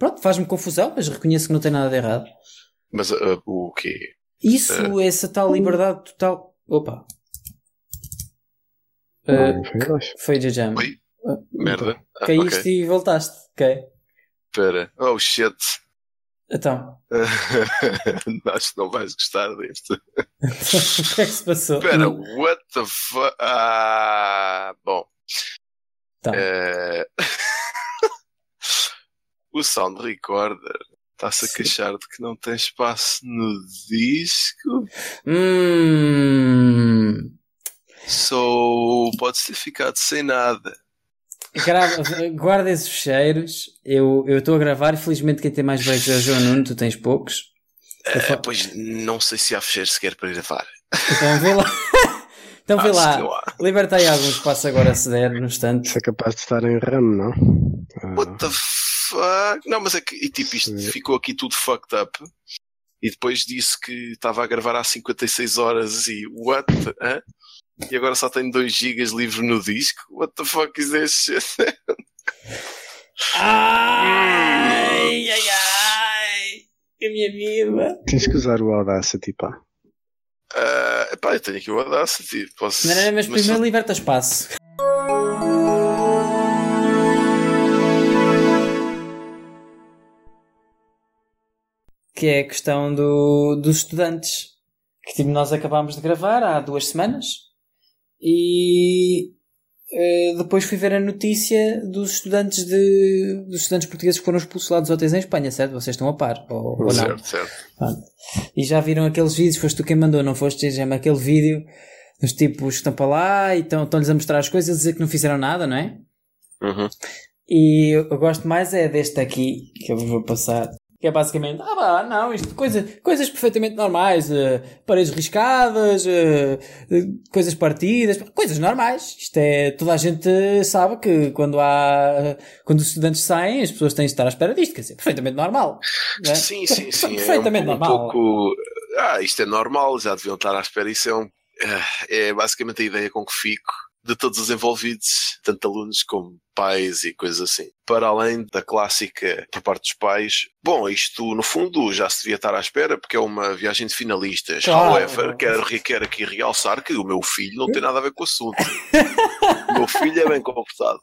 Pronto, faz-me confusão, mas reconheço que não tem nada de errado. Mas uh, o quê? Isso, essa tal liberdade total. Opa. Uh, foi de jam. Oi? Merda. Ah, Caíste ok. e voltaste. Ok. Espera. Oh shit. Então, Acho que não vais gostar deste. o que é que se passou? Espera, what the fuck? Ah, bom. Tá. Eh, o Sound Recorder está-se a queixar de que não tem espaço no disco. Hum. So, podes ter ficado sem nada. Grava, guarda esses fecheiros. Eu estou a gravar e felizmente quem tem mais breaks é o João Nuno, tu tens poucos. Eh, pois não sei se há fecheiro sequer para gravar. Então vê lá. Então vê lá. aí algum espaço agora se der, no instante. Isso é capaz de estar em RAM, não? Ah, What the fuck? Não, mas é que, e, tipo, isto Sim. ficou aqui tudo fucked up. E depois disse que estava a gravar há 56 horas e what? Hã? E agora só tenho 2 GB livre no disco? What the fuck is this shit? Ai, ai, ai. A minha vida. Tens que usar o Audacity, pá. Ah, epá, eu tenho aqui o Audacity. Posso... Não, não, mas mas primeiro só- liberta espaço. Que é a questão do, dos estudantes. Que tipo, nós acabámos de gravar há duas semanas e eh, depois fui ver a notícia dos estudantes de dos estudantes portugueses que foram expulsos lá dos hotéis em Espanha, certo? Vocês estão a par, ou, ou não? Certo, certo. Pronto. E já viram aqueles vídeos, foste tu quem mandou, não foste, já aquele vídeo dos tipos que estão para lá e estão- estão-lhes a mostrar as coisas a dizer que não fizeram nada, não é? Uhum. E eu, eu gosto mais é deste aqui, que eu vos vou passar. Que é basicamente, ah pá, não, isto, coisa, coisas perfeitamente normais, eh, paredes riscadas, eh, eh, coisas partidas, coisas normais. Isto é, toda a gente sabe que quando há, quando os estudantes saem, as pessoas têm de estar à espera disto, quer dizer, perfeitamente normal. é? Sim, sim, sim. Perfeitamente é um, um normal. pouco. Ah, isto é normal, já deviam estar à espera. Isso é um. É basicamente a ideia com que fico de todos os envolvidos, tanto alunos como pais e coisas assim. Para além da clássica por parte dos pais, bom, isto no fundo já se devia estar à espera porque é uma viagem de finalistas. Claro. However, quero, quero aqui realçar que o meu filho não tem nada a ver com o assunto. o meu filho é bem comportado.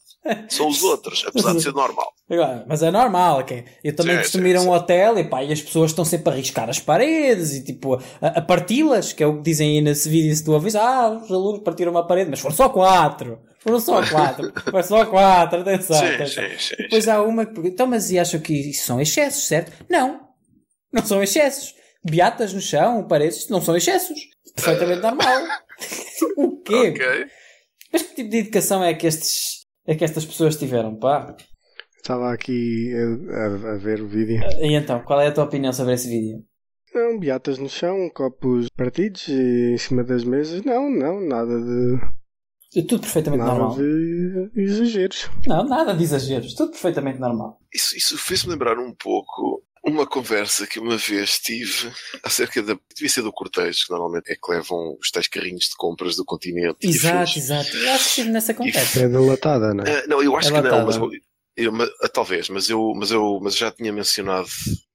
São os outros, apesar de ser normal. Agora, Mas é normal, ok? Eu também Sim, costumo sim, ir a um hotel e pá, e as pessoas estão sempre a riscar as paredes e tipo a, a parti-las, que é o que dizem aí nesse vídeo se tu ouvis, ah, os alunos partiram uma parede, mas foram só quatro, foram só quatro, foram só quatro, atenção. Sim, atenção. sim. Depois há uma que pergunta, então mas e acham que isso são excessos, certo? Não, não são excessos. Beatas no chão, paredes, não são excessos. Perfeitamente normal. o quê? Ok. Mas que tipo de educação é que estes, é que estas pessoas tiveram, pá? Estava aqui a, a- a ver o vídeo. E então, qual é a tua opinião sobre esse vídeo? Não, beatas no chão, copos partidos e em cima das mesas. Não, não, nada de, tudo perfeitamente nada normal. de exageros. Não, nada de exageros. Tudo perfeitamente normal. Isso, isso fez-me lembrar um pouco uma conversa que uma vez tive acerca da. Devia ser do cortejo, que normalmente é que levam os tais carrinhos de compras do continente. e Exato, exato. Eu acho que estive nessa conversa. É da latada, não é? Ah, não, eu acho É que não, latada. mas, eu, eu- mas- ah, talvez, mas eu, mas eu mas já tinha mencionado.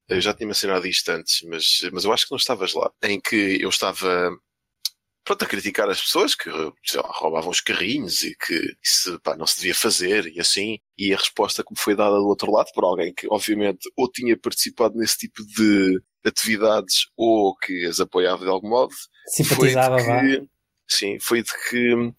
Eu já tinha mencionado isto antes, mas, mas eu acho que não estavas lá. Em que eu estava pronto, a criticar as pessoas que sei lá, roubavam os carrinhos e que isso pá, não se devia fazer e assim. E a resposta que me foi dada do outro lado por alguém que, obviamente, ou tinha participado nesse tipo de atividades ou que as apoiava de algum modo, Simpatizava, foi de que, sim, foi de que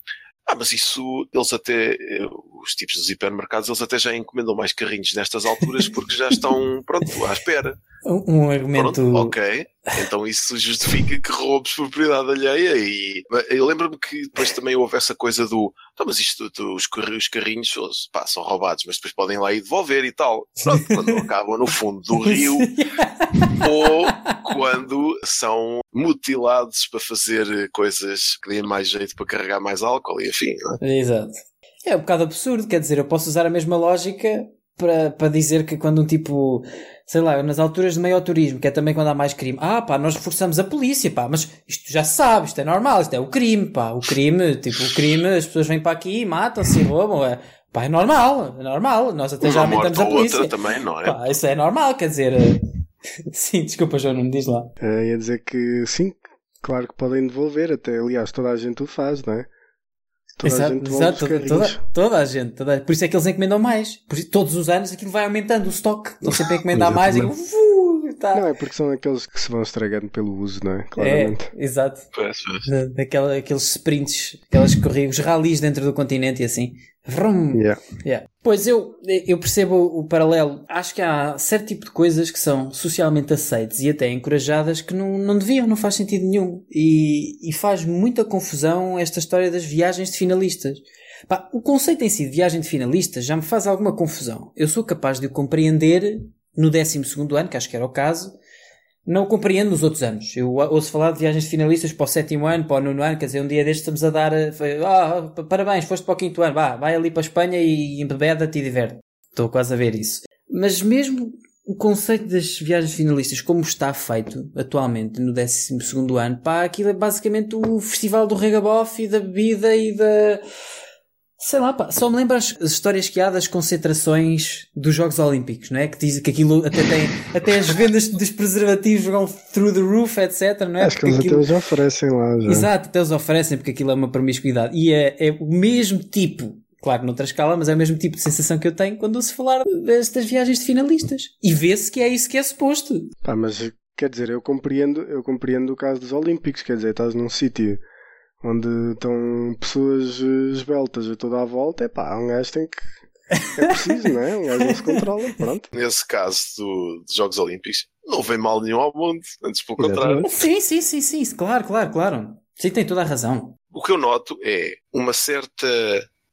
ah, mas isso eles até eh, os tipos dos hipermercados eles até já encomendam mais carrinhos nestas alturas porque já estão pronto à espera. Um, um argumento. Pronto, ok. Então isso justifica que roubes propriedade alheia e eu lembro-me que depois também houve essa coisa do então, mas isto, tu- os, os carrinhos pá, são roubados, mas depois podem ir lá e devolver e tal. Pronto, quando acabam no fundo do rio ou quando são mutilados para fazer coisas que deem mais jeito para carregar mais álcool e afim. é? Exato. É um bocado absurdo, quer dizer, eu posso usar a mesma lógica para, para dizer que quando um tipo, sei lá, nas alturas de maior turismo, que é também quando há mais crime, ah pá, nós reforçamos a polícia, pá, mas isto já se sabe, isto é normal, isto é o crime, pá, o crime, tipo, o crime, as pessoas vêm para aqui, matam-se e roubam, é, Pá, é normal, é normal. Nós até já Uma morte aumentamos a polícia. outra também, não é? Pá, isso é normal, quer dizer. Sim, desculpa, João, não me diz lá. Eh, ia dizer que sim, claro que podem devolver, até aliás, toda a gente o faz, não é? Toda a Exato, gente devolve exato, toda, toda, toda a gente. toda- por isso é que eles encomendam mais. Por isso, todos os anos aquilo vai aumentando o estoque. Estão sempre a encomendar mais e tá. Não, é porque são aqueles que se vão estragando pelo uso, não é? É, Claramente. exato. Pois, pois. Da- Daquela, aqueles sprints, aquelas corridas, os ralis dentro do continente e assim. Vrum. Yeah. Yeah. Pois eu, eu percebo o paralelo. Acho que há certo tipo de coisas que são socialmente aceites e até encorajadas que não, não deviam, não faz sentido nenhum. E, e faz muita confusão esta história das viagens de finalistas. Pá, o conceito em si de viagem de finalistas já me faz alguma confusão. Eu sou capaz de o compreender no 12 ano, que acho que era o caso, não compreendo nos outros anos. Eu ouço falar de viagens finalistas para o sétimo ano, para o nono ano, quer dizer, um dia destes estamos a dar. pa- parabéns, foste para o quinto ano, vá, vai ali para a Espanha e embebeda-te e diverte. Estou quase a ver isso. Mas mesmo o conceito das viagens finalistas, como está feito atualmente no 12 ano, pá, aquilo é basicamente o festival do regabof e da bebida e da. Sei lá, pá, só me lembro as, as histórias que há das concentrações dos Jogos Olímpicos, não é? Que diz que aquilo até tem, até as vendas dos preservativos vão through the roof, etc, não é? Acho que eles aquilo- até os oferecem lá já. Exato, até os oferecem porque aquilo é uma promiscuidade. E é, é o mesmo tipo, claro, noutra escala, mas é o mesmo tipo de sensação que eu tenho quando ouço falar destas viagens de finalistas. E vê-se que é isso que é suposto. Pá, mas quer dizer, eu compreendo, eu compreendo o caso dos Olímpicos, quer dizer, estás num sítio onde estão pessoas eh, esbeltas a toda a volta, é pá, um gajo tem que. É preciso, não é? Um gajo não se controla, pronto. Nesse caso do, dos Jogos Olímpicos, não vem mal nenhum ao mundo, antes pelo contrário. Sim, sim, sim, sim, claro, claro, claro. Sim, tem toda a razão. O que eu noto é uma certa,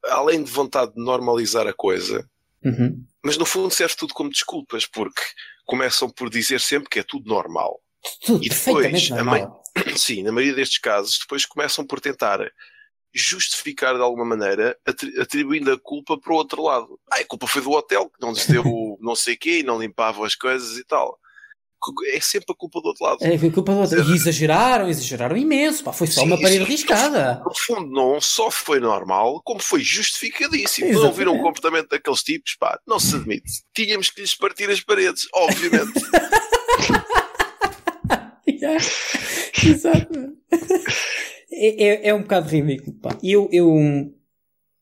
além de vontade de normalizar a coisa, Uhum. mas no fundo serve tudo como desculpas, porque começam por dizer sempre que é tudo normal. Tudo E depois, perfeitamente a. Sim, na maioria destes casos, depois começam por tentar justificar de alguma maneira, atri- atribuindo a culpa para o outro lado. Ah, a culpa foi do hotel, que não lhes deu não sei quê e não limpavam as coisas e tal. É sempre a culpa do outro lado. É foi culpa do outro. E exageraram, exageraram imenso. Pá, foi só Sim, uma parede riscada. No fundo, não só foi normal, como foi justificadíssimo. Não Exatamente. viram o comportamento daqueles tipos? Pá, não se admite. Tínhamos que lhes partir as paredes, obviamente. Exato. É, é, é um bocado ridículo, pá. Eu, eu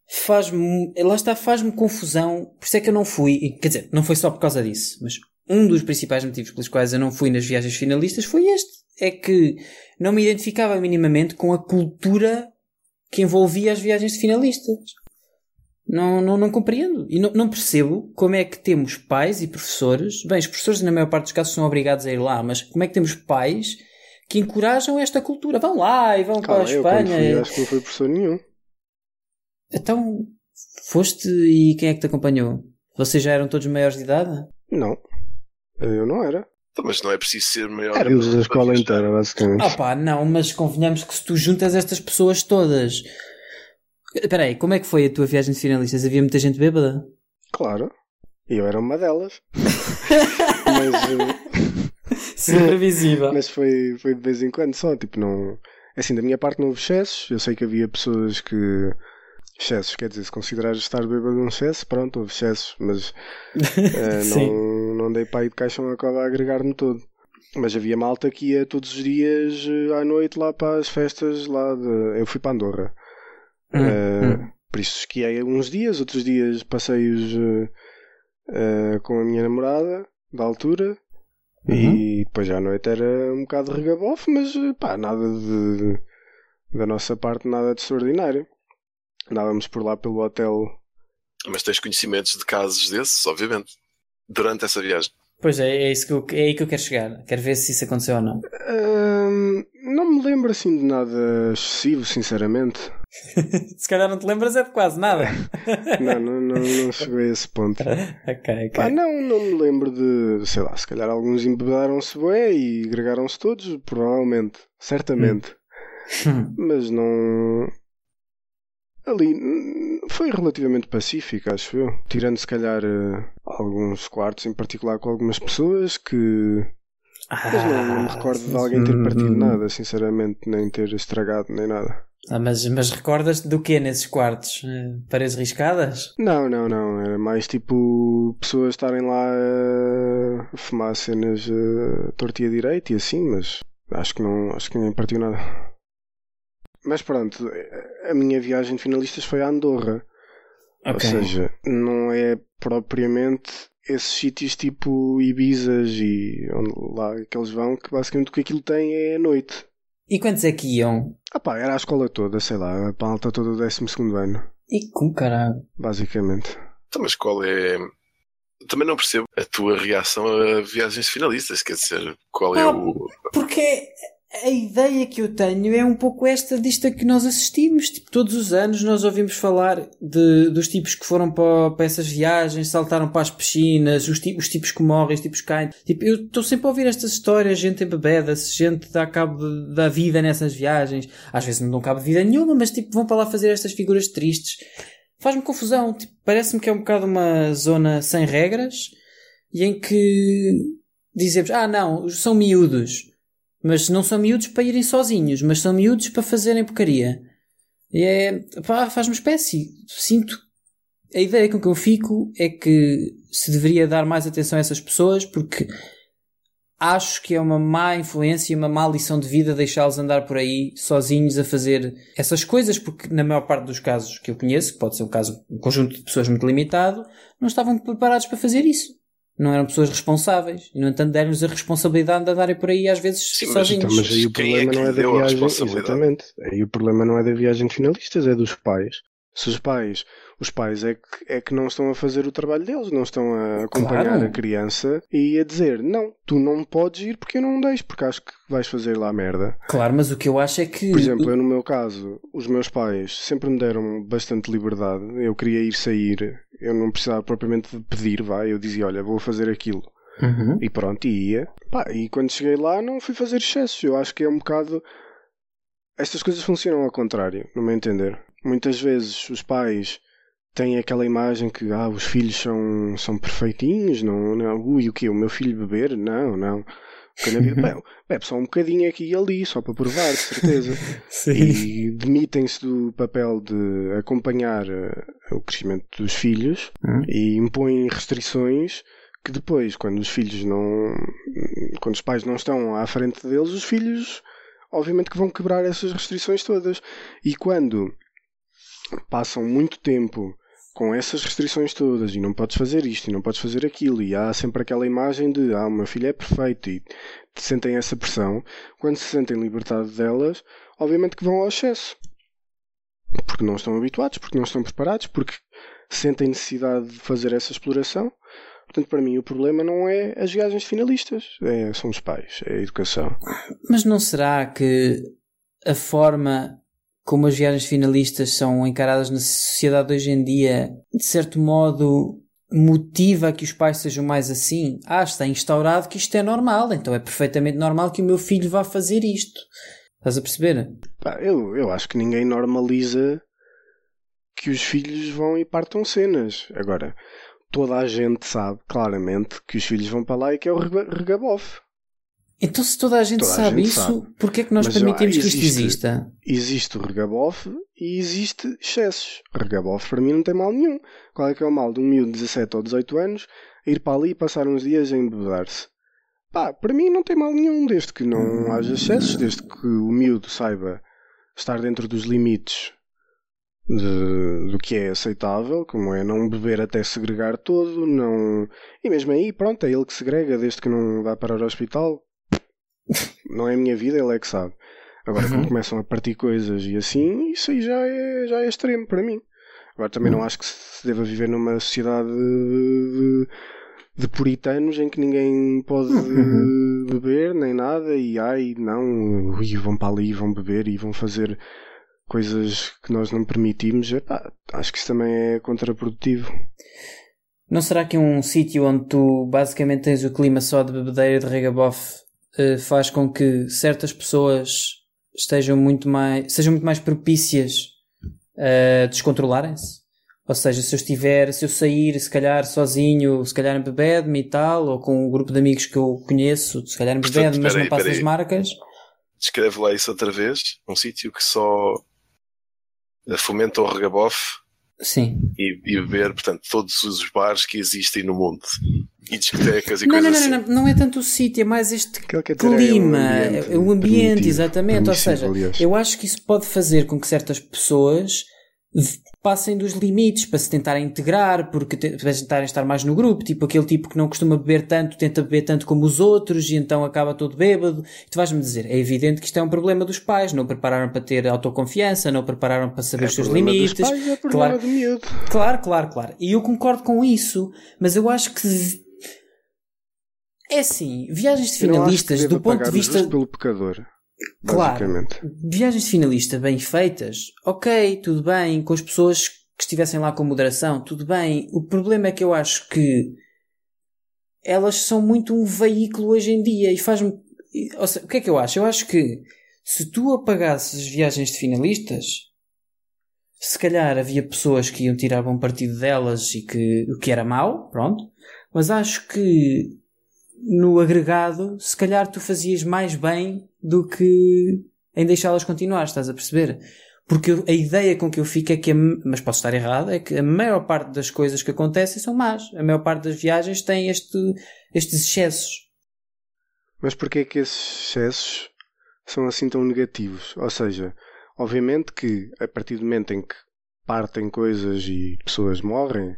faz-me, lá está, faz-me confusão. Por isso é que eu não fui. Quer dizer, não foi só por causa disso, mas um dos principais motivos pelos quais eu não fui nas viagens finalistas foi este. É que não me identificava minimamente com a cultura que envolvia as viagens de finalistas. Não, não, não compreendo. E não, não percebo como é que temos pais e professores. Bem, os professores, na maior parte dos casos, são obrigados a ir lá, mas como é que temos pais que encorajam esta cultura? Vão lá e vão Calma, para a eu quando Espanha. fui, acho que não foi professor nenhum. Então, foste e quem é que te acompanhou? Vocês já eram todos maiores de idade? Não. Eu não era. Então, Mas não é preciso ser maior. Éramos da para escola inteira, basicamente. Ah pá, não, mas convenhamos que se tu juntas estas pessoas todas. Espera aí, como é que foi a tua viagem de finalistas? Havia muita gente bêbada? Claro. Eu era uma delas. mas, eh, Sim, previsível. mas foi, foi de vez em quando só. Tipo, não. Assim, da minha parte não houve excessos. Eu sei que havia pessoas que. Excessos, quer dizer, se considerares estar bêbado um excesso, pronto, houve excessos, mas Sim. não, não dei para ir de caixão a agregar-me todo. Mas havia malta que ia todos os dias eh, à noite lá para as festas lá de... Eu fui para Andorra. Hum, Eh, hum. Por isso esquiei uns dias, outros dias passei-os eh, com a minha namorada, da altura, Uhum. e depois à noite era um bocado de regabofe, mas pá, nada de. da nossa parte, nada de extraordinário. Andávamos por lá pelo hotel. Mas tens conhecimentos de casos desses, obviamente, durante essa viagem. Pois é, é, isso que eu, é aí que eu quero chegar. Quero ver se isso aconteceu ou não. Ahm, não me lembro assim de nada excessivo, sinceramente. se calhar não te lembras é de quase nada. Não, não, não, não chegou a esse ponto. ok, ok. Pá, não, não me lembro de, sei lá, se calhar alguns embebedaram-se bué e agregaram-se todos, provavelmente, certamente. Hum. Mas não. Ali hum, foi relativamente pacífico, acho eu. Tirando se calhar eh, alguns quartos, em particular com algumas pessoas que. Mas não, não me recordo de alguém ter partido Hum. nada, sinceramente, nem ter estragado nem nada. Ah, mas, mas recordas-te do que nesses quartos? Eh, paredes riscadas? Não, não, não. Era mais tipo pessoas estarem lá a fumar cenas a torta e a direita e assim, mas acho que não, acho que ninguém partiu nada. Mas pronto, a minha viagem de finalistas foi a Andorra. Ok. Ou seja, não é propriamente esses sítios tipo Ibizas e onde lá que eles vão, que basicamente o que aquilo tem é a noite. E quantos é que iam? Ah pá, era a escola toda, sei lá, a palta toda do 12 ano, E com caralho. basicamente. Então, mas qual é. Também não percebo a tua reação a viagens finalistas, quer dizer, qual é Ah, o. Porque a ideia que eu tenho é um pouco esta disto a que nós assistimos. Tipo, todos os anos nós ouvimos falar de, dos tipos que foram para, para essas viagens, saltaram para as piscinas, os, tipos, os tipos que morrem, os tipos que caem. Tipo, eu estou sempre a ouvir estas histórias, gente embebeda-se, gente dá cabo da vida nessas viagens. Às vezes não dão cabo de vida nenhuma, mas tipo, vão para lá fazer estas figuras tristes. Faz-me confusão. Tipo, Parece-me que é um bocado uma zona sem regras e em que dizemos, ah não, são miúdos. Mas não são miúdos para irem sozinhos, mas são miúdos para fazerem porcaria. E é, pá, faz-me espécie. Sinto. A ideia com que eu fico é que se deveria dar mais atenção a essas pessoas porque acho que é uma má influência e uma má lição de vida deixá-los andar por aí sozinhos a fazer essas coisas, porque na maior parte dos casos que eu conheço, que pode ser um caso, um conjunto de pessoas muito limitado, não estavam preparados para fazer isso. Não eram pessoas responsáveis. E, no entanto, deram-nos a responsabilidade de andarem por aí às vezes Sim, mas sozinhos. Então, mas aí o Quem é problema que não é da viagem. Exatamente. Aí o problema não é da viagem de finalistas, é dos pais. Se os pais, os pais é que, é que não estão a fazer o trabalho deles, não estão a acompanhar Claro. a criança e a dizer, não, tu não podes ir porque eu não deixo, porque acho que vais fazer lá merda. Claro, mas o que eu acho é que. Por exemplo, eu no meu caso, os meus pais sempre me deram bastante liberdade. Eu queria ir sair, eu não precisava propriamente de pedir, vai. Eu dizia, olha, vou fazer aquilo. Uhum. E pronto, e ia. Pá, e quando cheguei lá não fui fazer excessos. Eu acho que é um bocado. Estas coisas funcionam ao contrário, no meu entender. Muitas vezes os pais têm aquela imagem que ah, os filhos são, são perfeitinhos, não, não. Ui, o quê? O meu filho beber? Não, não. Bem, bebe só um bocadinho aqui e ali, só para provar, de certeza. Sim. E demitem-se do papel de acompanhar eh, o crescimento dos filhos Hum. e impõem restrições que depois, quando os filhos não. quando os pais não estão à frente deles, os filhos obviamente que vão quebrar essas restrições todas. E quando passam muito tempo com essas restrições todas e não podes fazer isto e não podes fazer aquilo e há sempre aquela imagem de ah, o meu filho é perfeito e sentem essa pressão, quando se sentem libertados delas, obviamente que vão ao excesso. Porque não estão habituados, porque não estão preparados, porque sentem necessidade de fazer essa exploração. Portanto, para mim, o problema não é as viagens finalistas, é, são os pais, é a educação. Mas não será que a forma como as viagens finalistas são encaradas na sociedade hoje em dia, de certo modo, motiva que os pais sejam mais assim? Ah, está instaurado que isto é normal, então é perfeitamente normal que o meu filho vá fazer isto. Estás a perceber? Eu, eu acho que ninguém normaliza que os filhos vão e partam cenas. Agora, toda a gente sabe claramente que os filhos vão para lá e que é o rega- regabofe. Então, se toda a gente Toda a sabe gente isso, sabe. porquê é que nós Mas, permitimos ah, que isto existe- exista? Existe o regabofe e existe excessos. Regabofe para mim não tem mal nenhum. Qual é que é o mal de um miúdo de 17 ou 18 anos ir para ali e passar uns dias a embebedar-se? Pá, para mim não tem mal nenhum, desde que não haja excessos, desde que o miúdo saiba estar dentro dos limites de- do que é aceitável, como é não beber até segregar todo, não. E mesmo aí, pronto, é ele que segrega, desde que não vá parar ao hospital. Não é a minha vida, ele é que sabe. Agora, Uhum. quando começam a partir coisas e assim, isso aí já é, já é extremo para mim. Agora, também Uhum. não acho que se deva viver numa sociedade de, de puritanos em que ninguém pode Uhum. beber nem nada e ai, não, ui, vão para ali, vão beber e vão fazer coisas que nós não permitimos. Epá, acho que isso também é contraprodutivo. Não será que um sítio onde tu basicamente tens o clima só de bebedeira e de regabof eh, faz com que certas pessoas estejam muito mais, sejam muito mais propícias a descontrolarem-se? Ou seja, se eu estiver, se eu sair, se calhar sozinho, se calhar em bebede-me e tal, ou com um grupo de amigos que eu conheço, se calhar em Portanto, bebede, mas não passo as marcas. Descreve lá isso outra vez. Um sítio que só fomenta o regabof Sim. e, e beber, portanto, todos os bares que existem no mundo. E discotecas e Não, coisas não, assim. não, não, não é tanto o sítio, é mais este é clima, um é ambiente o ambiente, permitivo, exatamente. Ou seja, aliás. eu acho que isso pode fazer com que certas pessoas passem dos limites para se tentarem integrar, porque te- para tentarem estar mais no grupo, tipo aquele tipo que não costuma beber tanto, tenta beber tanto como os outros e então acaba todo bêbado. E tu vais-me dizer, é evidente que isto é um problema dos pais, não prepararam para ter autoconfiança, não prepararam para saber É os seus limites. pais, é problema Claro. do miúdo. Claro, claro, claro. E eu concordo com isso, mas eu acho que é assim, viagens de finalistas, do ponto de vista pelo pecador. Claro. Viagens de finalista bem feitas, ok, tudo bem, com as pessoas que estivessem lá com moderação, tudo bem. O problema é que eu acho que elas são muito um veículo hoje em dia e faz-me. o que é que eu acho? Eu acho que se tu apagasses as viagens de finalistas, se calhar havia pessoas que iam tirar bom partido delas e que o que era mau, pronto, mas acho que no agregado, se calhar tu fazias mais bem do que em deixá-las continuar, estás a perceber? Porque a ideia com que eu fico é que, a mas posso estar errado, é que a maior parte das coisas que acontecem são más. A maior parte das viagens tem este, estes excessos. Mas porquê é que esses excessos são assim tão negativos? Ou seja, obviamente que a partir do momento em que partem coisas e pessoas morrem,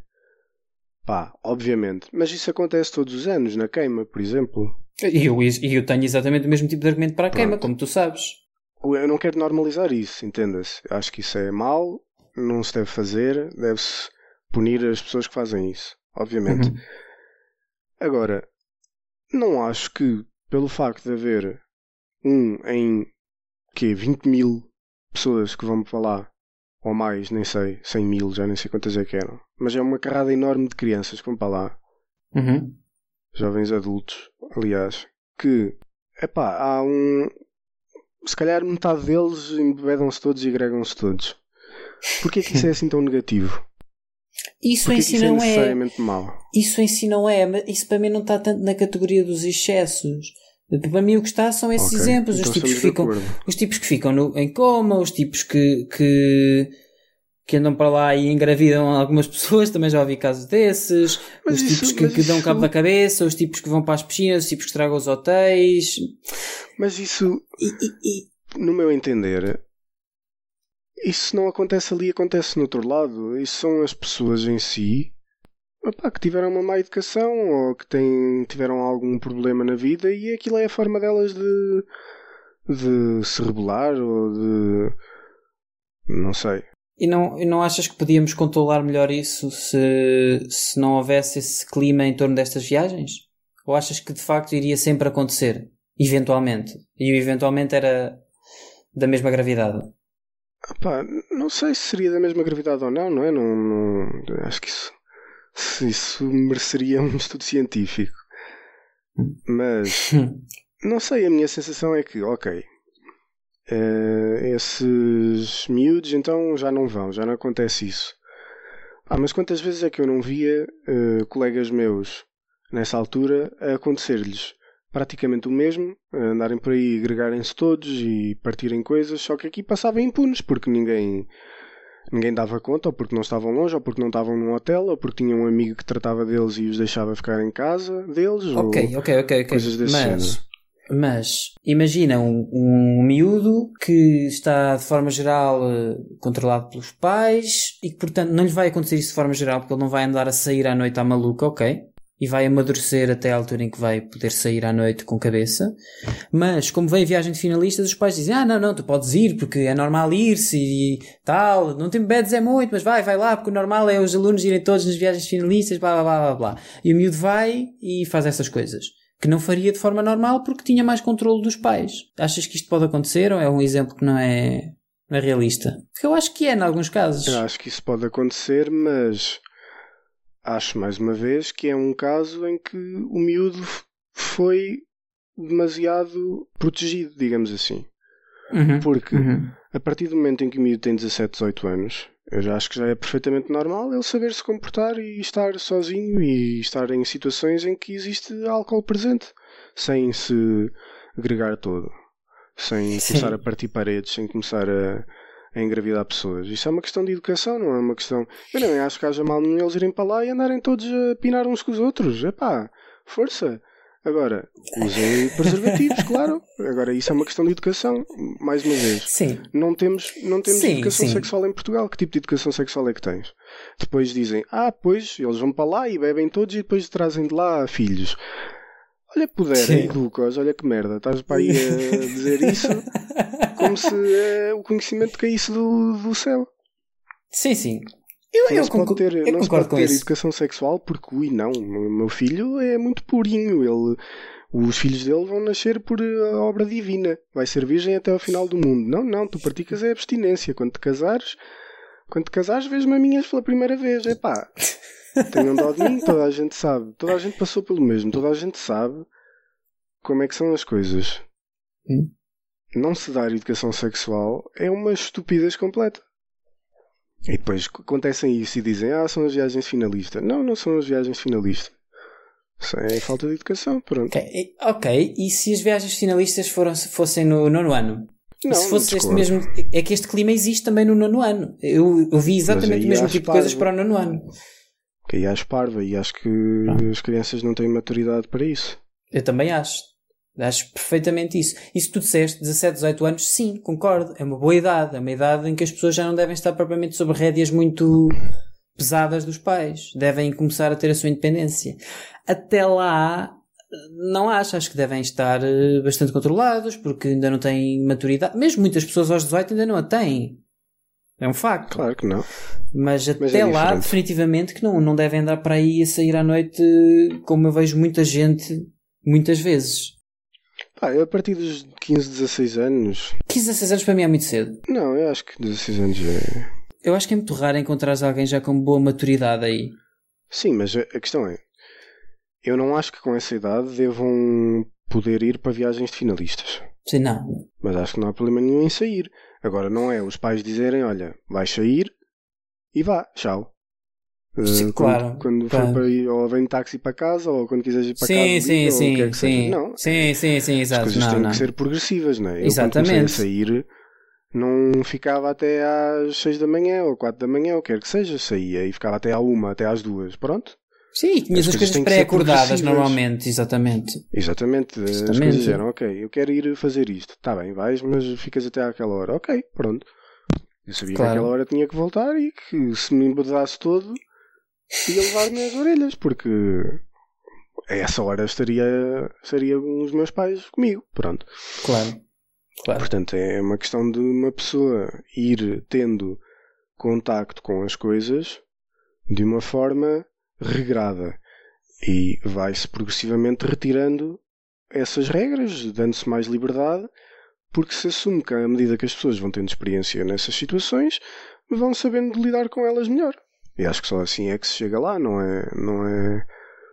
pá, obviamente. Mas isso acontece todos os anos, na queima, por exemplo. E eu, eu tenho exatamente o mesmo tipo de argumento para a queima, Pronto. como tu sabes. Eu não quero normalizar isso, entenda-se. Acho que isso é mau, não se deve fazer, deve-se punir as pessoas que fazem isso, obviamente. Uhum. Agora, não acho que pelo facto de haver um em que 20 mil pessoas que vão para lá, ou mais, nem sei, 100 mil, já nem sei quantas é que eram, mas é uma carrada enorme de crianças que vão para lá, Uhum. jovens adultos, aliás, que, epá, há um. Se calhar metade deles embebedam-se todos e agregam-se todos. Porquê que isso é assim tão negativo? Isso Porquê em si isso é não é. mau? Isso em si não é, mas isso para mim não está tanto na categoria dos excessos. Para mim o que está são esses Ok, exemplos, então os tipos que ficam, os tipos que ficam no- em coma, os tipos que, que, que andam para lá e engravidam algumas pessoas, também já ouvi casos desses, Mas os isso- tipos que, que dão isso- cabo da cabeça, os tipos que vão para as piscinas, os tipos que estragam os hotéis. Mas isso, E, e- e- no meu entender, isso não acontece ali, acontece no outro lado. Isso são as pessoas em si opá, que tiveram uma má educação ou que têm, tiveram algum problema na vida e aquilo é a forma delas de, de se rebelar ou de. Não sei. e não, e não achas que podíamos controlar melhor isso se, se não houvesse esse clima em torno destas viagens? Ou achas que de facto iria sempre acontecer? Eventualmente. E o eventualmente era da mesma gravidade? Não sei se seria da mesma gravidade ou não, não é? Não, não- acho que isso, isso mereceria um estudo científico. Mas Não sei, a minha sensação é que, ok, eh, esses miúdos então já não vão, já não acontece isso. Ah, mas quantas vezes é que eu não via eh, colegas meus nessa altura a acontecer-lhes praticamente o mesmo, andarem por aí, agregarem-se todos e partirem coisas, só que aqui passavam impunes porque ninguém ninguém dava conta, ou porque não estavam longe, ou porque não estavam num hotel, ou porque tinham um amigo que tratava deles e os deixava ficar em casa deles, Ok, ou ok, ok, ok. coisas desse mas, género. mas imagina um, um miúdo que está de forma geral eh, controlado pelos pais e que portanto não lhe vai acontecer isso de forma geral porque ele não vai andar a sair à noite à maluca, ok? E vai amadurecer até à altura em que vai poder sair à noite com cabeça. Mas, como vem a viagem de finalistas, os pais dizem: Ah, não, não, tu podes ir porque é normal ir-se e tal. Não tem bedes é muito, mas vai, vai lá porque o normal é os alunos irem todos nas viagens de finalistas, blá blá blá blá blá. E o miúdo vai e faz essas coisas. Que não faria de forma normal porque tinha mais controle dos pais. Achas que isto pode acontecer ou é um exemplo que não é, não é realista? Porque eu acho que é, em alguns casos. Eu acho que isso pode acontecer, mas acho mais uma vez que é um caso em que o miúdo foi demasiado protegido, digamos assim. Uhum, Porque uhum. a partir do momento em que o miúdo tem 17, 18 anos, eu já acho que já é perfeitamente normal ele saber se comportar e estar sozinho e estar em situações em que existe álcool presente, sem se agregar todo, sem Sim. começar a partir paredes, sem começar a, a engravidar pessoas. Isso é uma questão de educação, não é uma questão. Eu nem acho que haja mal nenhum eles irem para lá e andarem todos a pinar uns com os outros. Epá, força. Agora, usem preservativos, claro. Agora, isso é uma questão de educação. Mais uma vez, Sim. não temos, não temos Sim, educação sim. sexual em Portugal. Que tipo de educação sexual é que tens? Depois dizem, ah, pois, eles vão para lá e bebem todos e depois trazem de lá filhos. Olha, puderem, Sim. educas, olha que merda. Estás para aí a dizer isso como se eh, o conhecimento caísse do, do céu. Sim, sim. Eu, Não eu, se pode ter, eu não se pode ter isso. educação sexual porque, ui, não, o meu filho é muito purinho. Ele, os filhos dele vão nascer por eh, obra divina. Vai ser virgem até ao final do mundo. Não, não, tu praticas é abstinência. Quando te casares, quando te casares, vês maminhas pela primeira vez. Epá, tenham dó de mim, toda a gente sabe. Toda a gente passou pelo mesmo. Toda a gente sabe como é que são as coisas. Hum. Não se dar educação sexual é uma estupidez completa. E depois acontecem isso e dizem: Ah, são as viagens finalistas. Não, não são as viagens finalistas. Isso é falta de educação, pronto. Ok, e- ok, e se as viagens finalistas foram, fossem no nono ano? Não, se fosse este mesmo. É que este clima existe também no nono ano. Eu, eu vi exatamente o mesmo tipo de coisas para o nono ano. Que aí às parva e acho que Ah. as crianças não têm maturidade para isso. Eu também acho. Acho perfeitamente isso. Isso que tu disseste, 17, 18 anos, sim, concordo. É uma boa idade. É uma idade em que as pessoas já não devem estar propriamente sob rédeas muito pesadas dos pais. Devem começar a ter a sua independência. Até lá, não acho. Acho que devem estar eh, bastante controlados, porque ainda não têm maturidade. Mesmo muitas pessoas aos 18 ainda não a têm. É um facto. Claro que não. Mas até Mas é lá, diferente. definitivamente, que não, não devem andar para aí a sair à noite, como eu vejo muita gente, muitas vezes. Pá, eu a partir dos 15, 16 anos. 15, 16 anos para mim é muito cedo. Não, eu acho que 16 anos é. Eu acho que é muito raro encontrares alguém já com boa maturidade aí. Sim, mas a a questão é. Eu não acho que com essa idade devam poder ir para viagens de finalistas. Sim, não. Mas acho que não há problema nenhum em sair. Agora não é os pais dizerem, olha, vais sair e vá, tchau. Eh, Sim, quando, claro, Quando claro. for para ir, ou vem táxi para casa, ou quando quiseres ir para casa. Sim, sim, liga, ou o que sim, quer que seja. sim. Não, Sim, sim, sim, as exato. coisas Não, têm não. que ser progressivas, não é? Eu Exatamente. quando comecei a sair, não ficava até às 6 da manhã, ou 4 da manhã, ou quer que seja, saía e ficava até à 1, até às 2, pronto. Sim, tinhas As as coisas coisas pré-acordadas normalmente, exatamente. Exatamente, as Exatamente. coisas eram, ok, eu quero ir fazer isto. Está bem, vais, mas ficas até àquela hora. Ok, pronto. Eu sabia Claro. que àquela hora tinha que voltar e que se me embedasse todo ia levar-me as orelhas, porque a essa hora estaria, estariam os meus pais comigo. Pronto. Claro. Claro. Portanto, é uma questão de uma pessoa ir tendo contacto com as coisas de uma forma regrada e vai-se progressivamente retirando essas regras, dando-se mais liberdade, porque se assume que à medida que as pessoas vão tendo experiência nessas situações, vão sabendo lidar com elas melhor. E acho que só assim é que se chega lá, não é, não é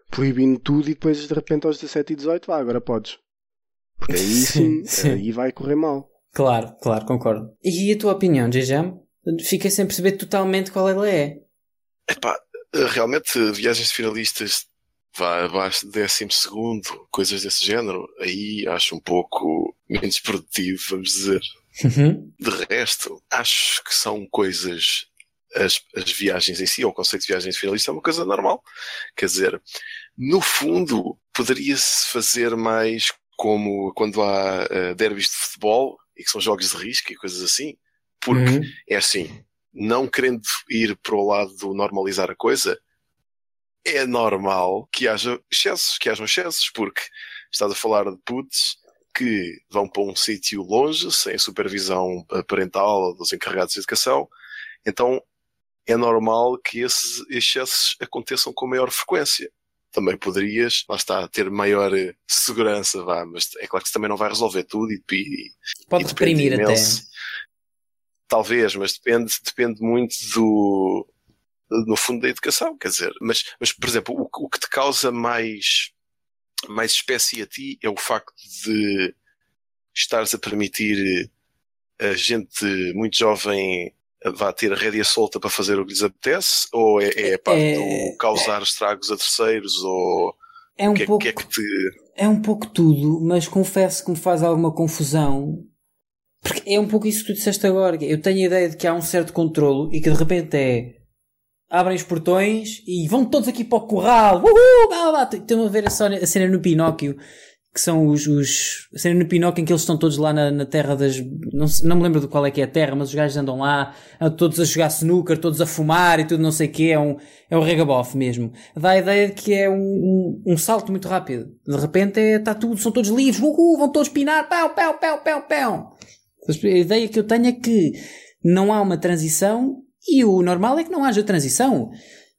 proibindo tudo e depois de repente aos 17 e 18, vá, agora podes. Porque aí Sim, sim, sim. aí vai correr mal. Claro, claro, concordo. E a tua opinião, Jejam? Fiquei sem perceber totalmente qual ela é. Epá, realmente, viagens de finalistas vá abaixo de décimo segundo, coisas desse género, aí acho um pouco menos produtivo, vamos dizer. Uhum. De resto, acho que são coisas. As, as viagens em si, ou o conceito de viagens de finalista é uma coisa normal. Quer dizer, no fundo, poderia-se fazer mais como quando há uh, derbys de futebol e que são jogos de risco e coisas assim, porque Uhum. é assim, não querendo ir para o lado do normalizar a coisa, é normal que haja excessos, que hajam excessos, porque estás a falar de putos que vão para um sítio longe, sem supervisão parental dos encarregados de educação, então é normal que esses excessos aconteçam com maior frequência. Também poderias, lá está, ter maior segurança, vá, mas é claro que isso também não vai resolver tudo e, e Pode e reprimir até. Talvez, mas depende, depende muito do, no fundo da educação, quer dizer, mas, mas por exemplo, o, o que te causa mais, mais espécie a ti é o facto de estares a permitir a gente muito jovem vá ter a rédea solta para fazer o que lhes apetece, ou é, é a parte É- do causar estragos a terceiros, ou É um que, é- pouco que é que te... É um pouco tudo, mas confesso que me faz alguma confusão. Porque é um pouco isso que tu disseste agora. Eu tenho a ideia de que há um certo controlo e que de repente é. Abrem os portões e vão todos aqui para o corral. Uhul! Estão a ver a cena, a cena no Pinóquio que são os, os a cena no Pinóquio em que eles estão todos lá na, na terra das não, não me lembro de qual é que é a terra mas os gajos andam lá todos a jogar snooker todos a fumar e tudo não sei o que é um é um regabof mesmo dá a ideia de que é um, um, um salto muito rápido de repente é, está tudo são todos livres uhul, vão todos pinar pão pão pão pão pão a ideia que eu tenho é que não há uma transição e o normal é que não haja transição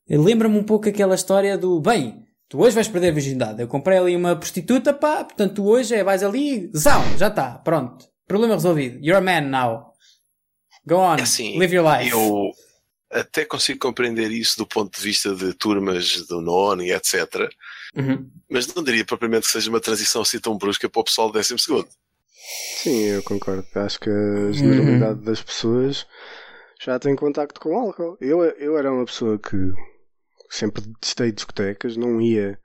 lembra-me um pouco aquela história do bem Tu hoje vais perder a virgindade. Eu comprei ali uma prostituta, pá, portanto tu hoje é, vais ali, zão, já está, pronto. Problema resolvido. You're a man now. Go on, é assim, live your life. Eu até consigo compreender isso do ponto de vista de turmas do nono e etc. Uhum. Mas não diria propriamente que seja uma transição assim tão brusca para o pessoal do décimo segundo. Sim, eu concordo. Acho que a generalidade uhum. das pessoas já tem contacto com álcool. Eu, eu era uma pessoa que sempre testei discotecas, não ia.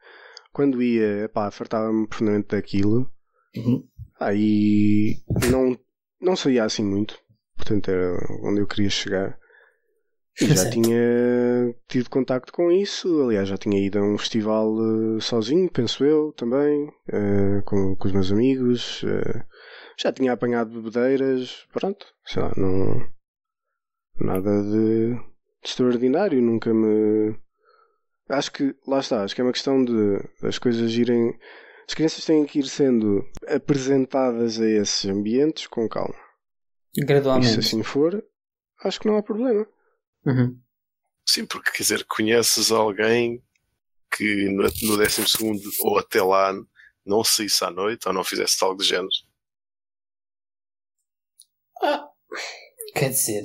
Quando ia, pá, fartava-me profundamente daquilo. Uhum. Aí não, não saía assim muito. Portanto, era onde eu queria chegar. E já tinha tido contacto com isso. Aliás, já tinha ido a um festival uh, sozinho, penso eu, também, uh, com, com os meus amigos. Uh, já tinha apanhado bebedeiras. Pronto, sei lá, não. Nada de, de extraordinário. Nunca me Acho que, lá está, acho que é uma questão de as coisas irem. As crianças têm que ir sendo apresentadas a esses ambientes com calma. Gradualmente. E se assim for, acho que não há problema. Uhum. Sim, porque quer dizer, conheces alguém que no, no 12 ou até lá não saísse à noite ou não fizesse algo de género. Quer dizer,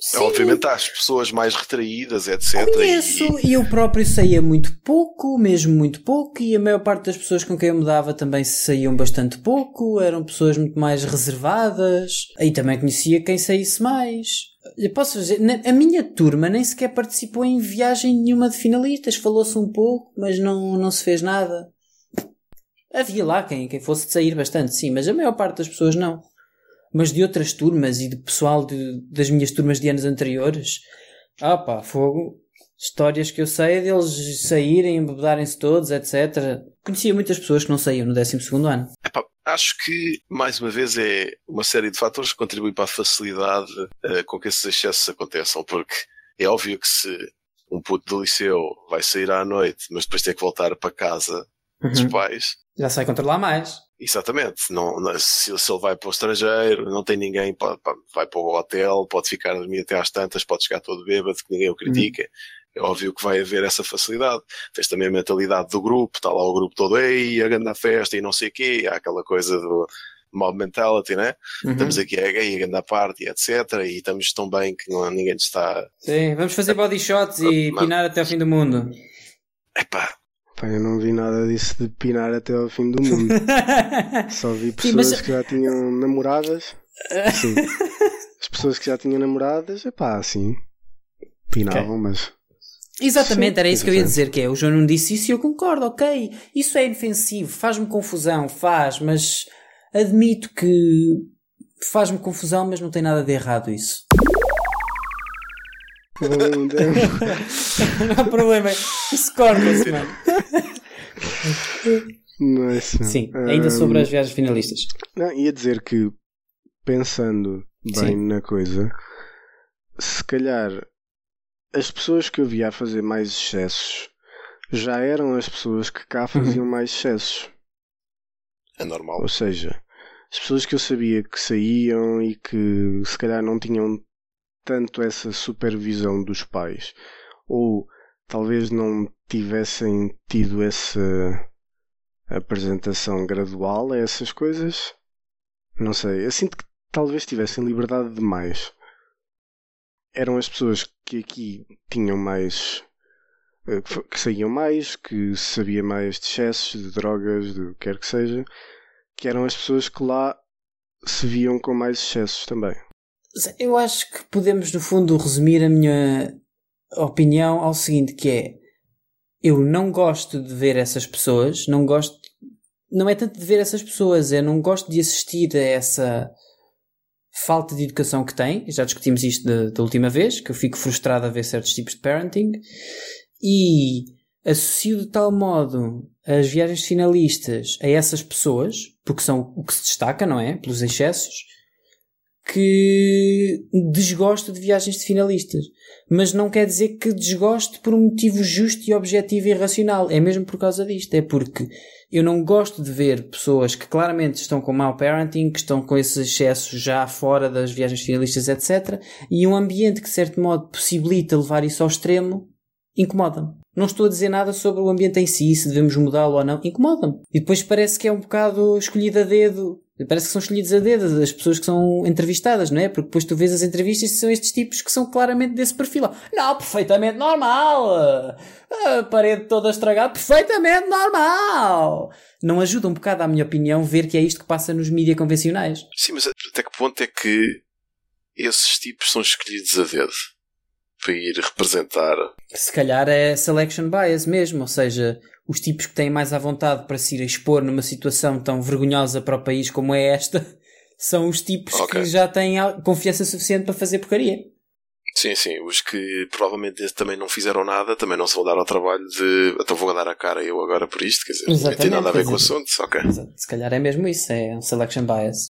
Sim. Obviamente há as pessoas mais retraídas, etc. Conheço, e... e eu próprio saía muito pouco, mesmo muito pouco, e a maior parte das pessoas com quem eu me dava também saíam bastante pouco, eram pessoas muito mais reservadas, e também conhecia quem saísse mais. Eu posso dizer, a minha turma nem sequer participou em viagem nenhuma de finalistas, falou-se um pouco, mas não, não se fez nada. Havia lá quem, quem fosse de sair bastante, sim, mas a maior parte das pessoas não mas de outras turmas e de pessoal de, das minhas turmas de anos anteriores. Ah pá, fogo. Histórias que eu sei deles saírem, embebedarem-se todos, etc. Conhecia muitas pessoas que não saíam no 12 ano. Epá, acho que, mais uma vez, é uma série de fatores que contribuem para a facilidade uh, com que esses excessos aconteçam, porque é óbvio que se um puto do liceu vai sair à noite, mas depois tem que voltar para casa uhum. dos pais. Já sai controlar mais. Exatamente. Não, se, se, ele vai para o estrangeiro, não tem ninguém, pode, vai para o hotel, pode ficar a dormir até às tantas, pode chegar todo bêbado, que ninguém o critica. Uhum. É óbvio que vai haver essa facilidade. Tens também a mentalidade do grupo, está lá o grupo todo, ei, a grande festa e não sei o quê, há aquela coisa do mob mentality, né? Uhum. Estamos aqui a gay, a grande party, etc. E estamos tão bem que não, ninguém está. Sim, vamos fazer body shots e pinar até o fim do mundo. Epá, Pá, eu não vi nada disso de pinar até ao fim do mundo. Só vi pessoas Sim, mas... que já tinham namoradas. Sim. As pessoas que já tinham namoradas, é pá, assim. Pinavam, okay. mas. Exatamente, Sim, era isso que eu ia dizer, que é, o João não disse isso e eu concordo, ok, isso é inofensivo, faz-me confusão, faz, mas admito que faz-me confusão, mas não tem nada de errado isso. Não há problema. Isso corta-se, mano. Mas, Sim, ainda um, sobre as viagens finalistas. Não, ia dizer que, pensando bem Sim. na coisa, se calhar as pessoas que eu via a fazer mais excessos já eram as pessoas que cá faziam uhum. mais excessos. É normal. Ou seja, as pessoas que eu sabia que saíam e que se calhar não tinham tanto essa supervisão dos pais, ou talvez não tivessem tido essa apresentação gradual a essas coisas. Não sei, eu sinto que talvez tivessem liberdade demais. Eram as pessoas que aqui tinham mais. Eh, que saíam mais, que sabia mais de excessos, de drogas, de o que quer que seja, que eram as pessoas que lá se viam com mais excessos também. Eu acho que podemos, no fundo, resumir a minha opinião ao seguinte, que é eu não gosto de ver essas pessoas, não gosto, não é tanto de ver essas pessoas, é não gosto de assistir a essa falta de educação que têm, já discutimos isto da, da última vez, que eu fico frustrado a ver certos tipos de parenting, e associo de tal modo as viagens finalistas a essas pessoas, porque são o que se destaca, não é? Pelos excessos, que desgosto de viagens de finalistas. Mas não quer dizer que desgoste por um motivo justo e objetivo e racional. É mesmo por causa disto. É porque eu não gosto de ver pessoas que claramente estão com mau parenting, que estão com esses excessos já fora das viagens finalistas, etc. E um ambiente que, de certo modo, possibilita levar isso ao extremo, incomoda-me. Não estou a dizer nada sobre o ambiente em si, se devemos mudá-lo ou não. Incomoda-me. E depois parece que é um bocado escolhido a dedo. Parece que são escolhidos a dedo as pessoas que são entrevistadas, não é? Porque depois tu vês as entrevistas e são estes tipos que são claramente desse perfil. Não, perfeitamente normal. A parede toda estragada, perfeitamente normal. Não ajuda um bocado, à minha opinião, ver que é isto que passa nos mídias convencionais. Sim, mas até que ponto é que esses tipos são escolhidos a dedo? para ir representar. Se calhar é selection bias mesmo, ou seja, os tipos que têm mais à vontade para se ir expor numa situação tão vergonhosa para o país como é esta, são os tipos okay. que já têm confiança suficiente para fazer porcaria. Sim, sim, os que provavelmente também não fizeram nada, também não se vão dar ao trabalho de então vou dar a cara eu agora por isto, quer dizer, Exatamente, não tem nada a ver com o assunto, ok. Se calhar é mesmo isso, é um selection bias.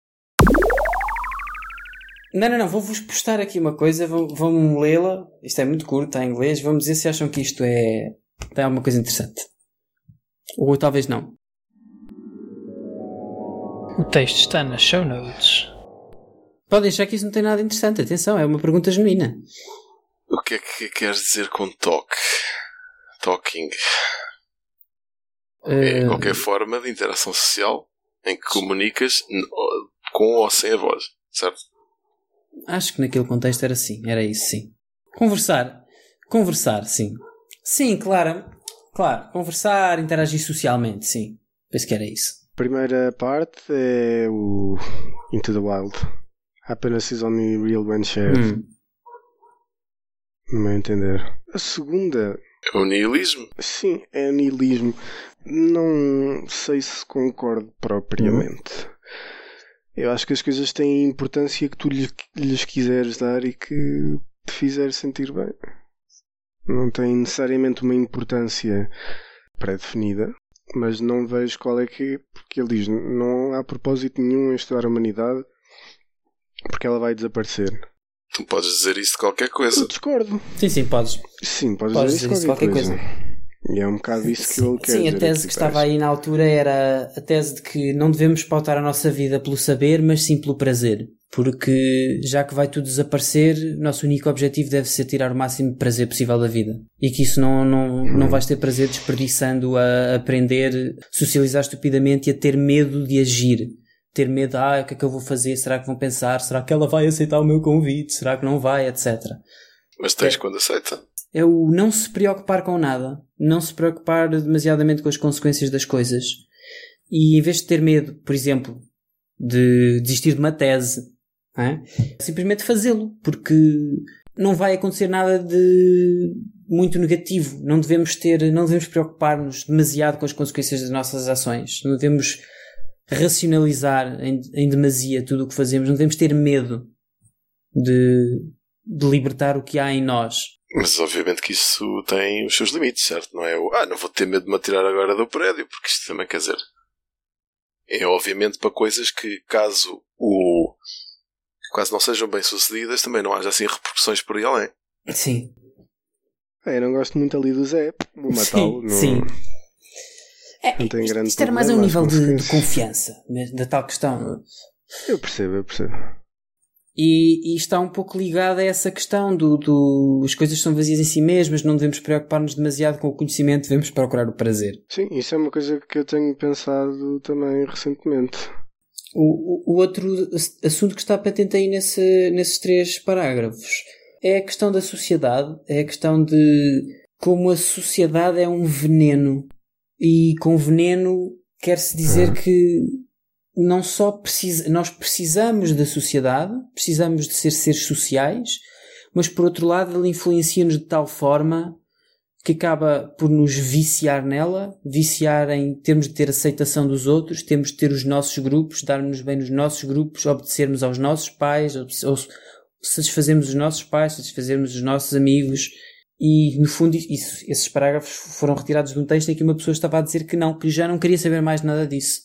Não, não, não, vou-vos postar aqui uma coisa, vão, lê-la. Isto é muito curto, está em inglês. Vamos ver se acham que isto é. tem alguma coisa interessante. Ou talvez não. O texto está nas show notes. Podem achar que isso não tem nada interessante. Atenção, é uma pergunta genuína. O que é que queres dizer com talk? Talking. Uh... É eh, qualquer forma de interação social em que comunicas com ou sem a voz, certo? Acho que naquele contexto era assim, era isso, sim. Conversar. Conversar, sim. Sim, claro. Claro, conversar, interagir socialmente, sim. Penso que era isso. A primeira parte é o Into the Wild. Happiness is only real when shared. Hum. No meu entender. A segunda. É o nihilismo? Sim, é o nihilismo. Não sei se concordo propriamente. Hum. Eu acho que as coisas têm a importância que tu lhes, lhes quiseres dar e que te fizer sentir bem. Não tem necessariamente uma importância pré-definida, mas não vejo qual é que é, porque ele diz: não há propósito nenhum em estudar a humanidade porque ela vai desaparecer. Tu podes dizer isso de qualquer coisa. Eu discordo. Sim, sim, podes. Sim, podes, podes dizer, isso de qualquer, qualquer coisa. coisa. E é um bocado isso que ele quer Sim, a tese que estava aí na altura era a tese de que não devemos pautar a nossa vida pelo saber, mas sim pelo prazer. Porque já que vai tudo desaparecer, nosso único objetivo deve ser tirar o máximo de prazer possível da vida. E que isso não, não, não vais ter prazer desperdiçando a aprender, socializar estupidamente e a ter medo de agir. Ter medo, ah, o que é que eu vou fazer? Será que vão pensar? Será que ela vai aceitar o meu convite? Será que não vai? Etc. Mas tens é. quando aceita é o não se preocupar com nada, não se preocupar demasiadamente com as consequências das coisas. E em vez de ter medo, por exemplo, de desistir de uma tese, é? simplesmente fazê-lo, porque não vai acontecer nada de muito negativo. Não devemos ter, não devemos preocupar-nos demasiado com as consequências das nossas ações. Não devemos racionalizar em, em demasia tudo o que fazemos. Não devemos ter medo de, de libertar o que há em nós. Mas obviamente que isso tem os seus limites, certo? Não é o, ah, não vou ter medo de me atirar agora do prédio, porque isto também quer dizer. É obviamente para coisas que, caso o. quase não sejam bem sucedidas, também não haja assim repercussões por aí além. Sim. É, eu não gosto muito ali do Zé, vou matá-lo. Não... Sim. É, não tem isto, grande isto era mais a um nível de, de confiança, da tal questão. Eu percebo, eu percebo. E, e, está um pouco ligado a essa questão do, do as coisas são vazias em si mesmas, não devemos preocupar-nos demasiado com o conhecimento, devemos procurar o prazer. Sim, isso é uma coisa que eu tenho pensado também recentemente. O, o outro assunto que está patente aí nesse, nesses três parágrafos é a questão da sociedade, é a questão de como a sociedade é um veneno. E com veneno quer-se dizer ah. que não só precisa, nós precisamos da sociedade, precisamos de ser seres sociais, mas por outro lado ele influencia-nos de tal forma que acaba por nos viciar nela, viciar em termos de ter aceitação dos outros, temos de ter os nossos grupos, darmos bem nos nossos grupos, obedecermos aos nossos pais, ou satisfazermos os nossos pais, satisfazermos os nossos amigos, e no fundo isso, esses parágrafos foram retirados de um texto em que uma pessoa estava a dizer que não, que já não queria saber mais nada disso.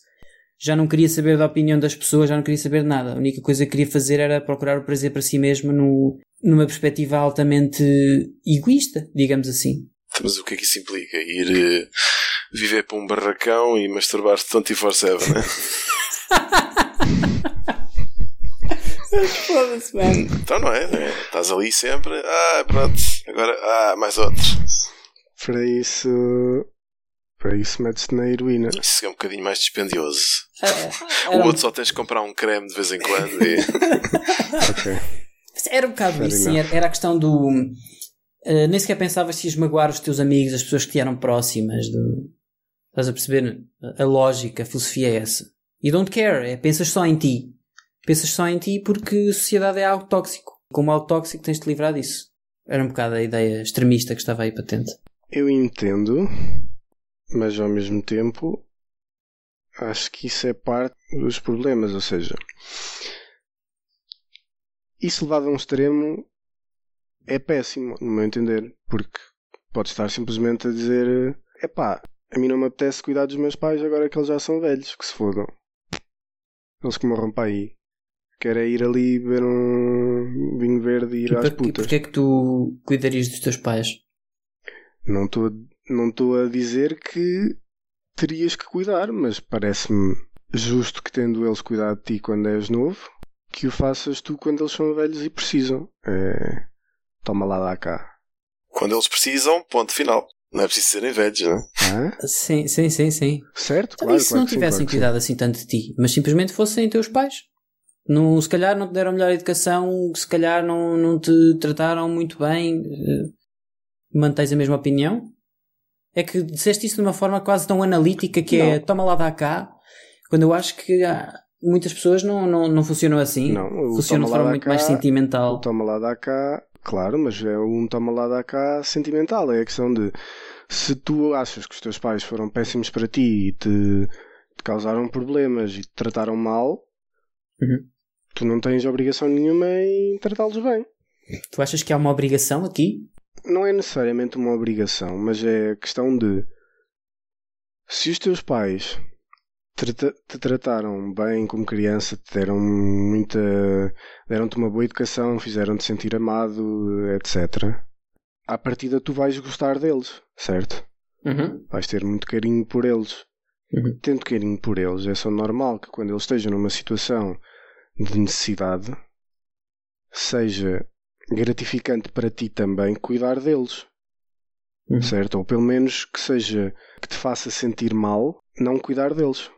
Já não queria saber da opinião das pessoas, já não queria saber nada. A única coisa que queria fazer era procurar o prazer para si mesmo no, numa perspectiva altamente egoísta, digamos assim. Mas o que é que isso implica? Ir uh, viver para um barracão e masturbar-se 24-7, né? Foda-se, mano. Então não é, não é? Estás ali sempre, ah, pronto, agora, ah, mais outros. Para isso. Para isso metes-te na heroína. Isso é um bocadinho mais dispendioso. É, o outro só tens de comprar um creme de vez em quando e. Ok. Era um bocado Fair isso, sim. era a questão do. Eh, nem sequer pensavas se ias magoar os teus amigos, as pessoas que te eram próximas. Do, estás a perceber? A lógica, a filosofia é essa. You don't care, é pensas só em ti. Pensas só em ti porque a sociedade é algo tóxico. Como algo tóxico tens de livrar disso. Era um bocado a ideia extremista que estava aí patente. Eu entendo, mas ao mesmo tempo acho que isso é parte dos problemas, ou seja, isso levado a um extremo é péssimo, no meu entender, porque pode estar simplesmente a dizer epá, a mim não me apetece cuidar dos meus pais agora que eles já são velhos, que se fodam. Eles que morram para aí. Quero é ir ali beber um vinho verde e ir E às por- putas. Porquê é que tu cuidarias dos teus pais? Não estou não estou a dizer que terias que cuidar, mas parece-me justo que tendo eles cuidado de ti quando és novo, que o faças tu quando eles são velhos e precisam. É, toma lá, dá cá. Quando eles precisam, ponto final. Não é preciso serem velhos, não é? Sim, sim, sim, sim. Certo? Então, Claro, e se claro não que sim, tivessem claro cuidado assim tanto de ti, mas simplesmente fossem teus pais? Não, se calhar não te deram melhor educação, se calhar não, não te trataram muito bem, eh, mantens a mesma opinião? É que disseste isso de uma forma quase tão analítica que é Não. toma lá, dá cá, quando eu acho que há- muitas pessoas não, não, não funcionam assim. Não, funcionam de forma muito cá- mais sentimental. O toma lá, dá cá, claro, mas é um toma lá, dá cá sentimental. É a questão de se tu achas que os teus pais foram péssimos para ti e te, te causaram problemas e te trataram mal, Uhum. tu não tens obrigação nenhuma em tratá-los bem. Tu achas que há uma obrigação aqui? não é necessariamente uma obrigação, mas é questão de se os teus pais te, tra- te trataram bem como criança, te deram muita. deram-te uma boa educação, fizeram-te sentir amado, etc. À partida tu vais gostar deles, certo? Uhum. Vais ter muito carinho por eles. Uhum. Tendo carinho por eles, é só normal que quando eles estejam numa situação de necessidade, seja gratificante para ti também cuidar deles, Uhum. certo? Ou pelo menos que seja que te faça sentir mal não cuidar deles,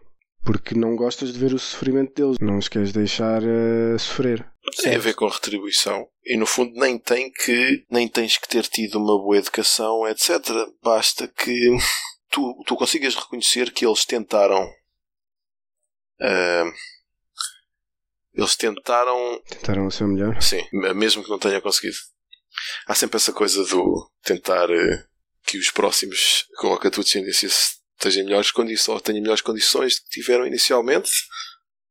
porque não gostas de ver o sofrimento deles, não os queres deixar eh, sofrer. Tem a ver com retribuição. E no fundo nem tem que nem tens que ter tido uma boa educação, etc. Basta que tu, tu consigas reconhecer que eles tentaram. ah, eles tentaram Tentaram ser melhor. Sim, mesmo que não tenha conseguido. Há sempre essa coisa do tentar eh, que os próximos com a tua descendência estejam em melhores condições ou tenham melhores condições do que tiveram inicialmente.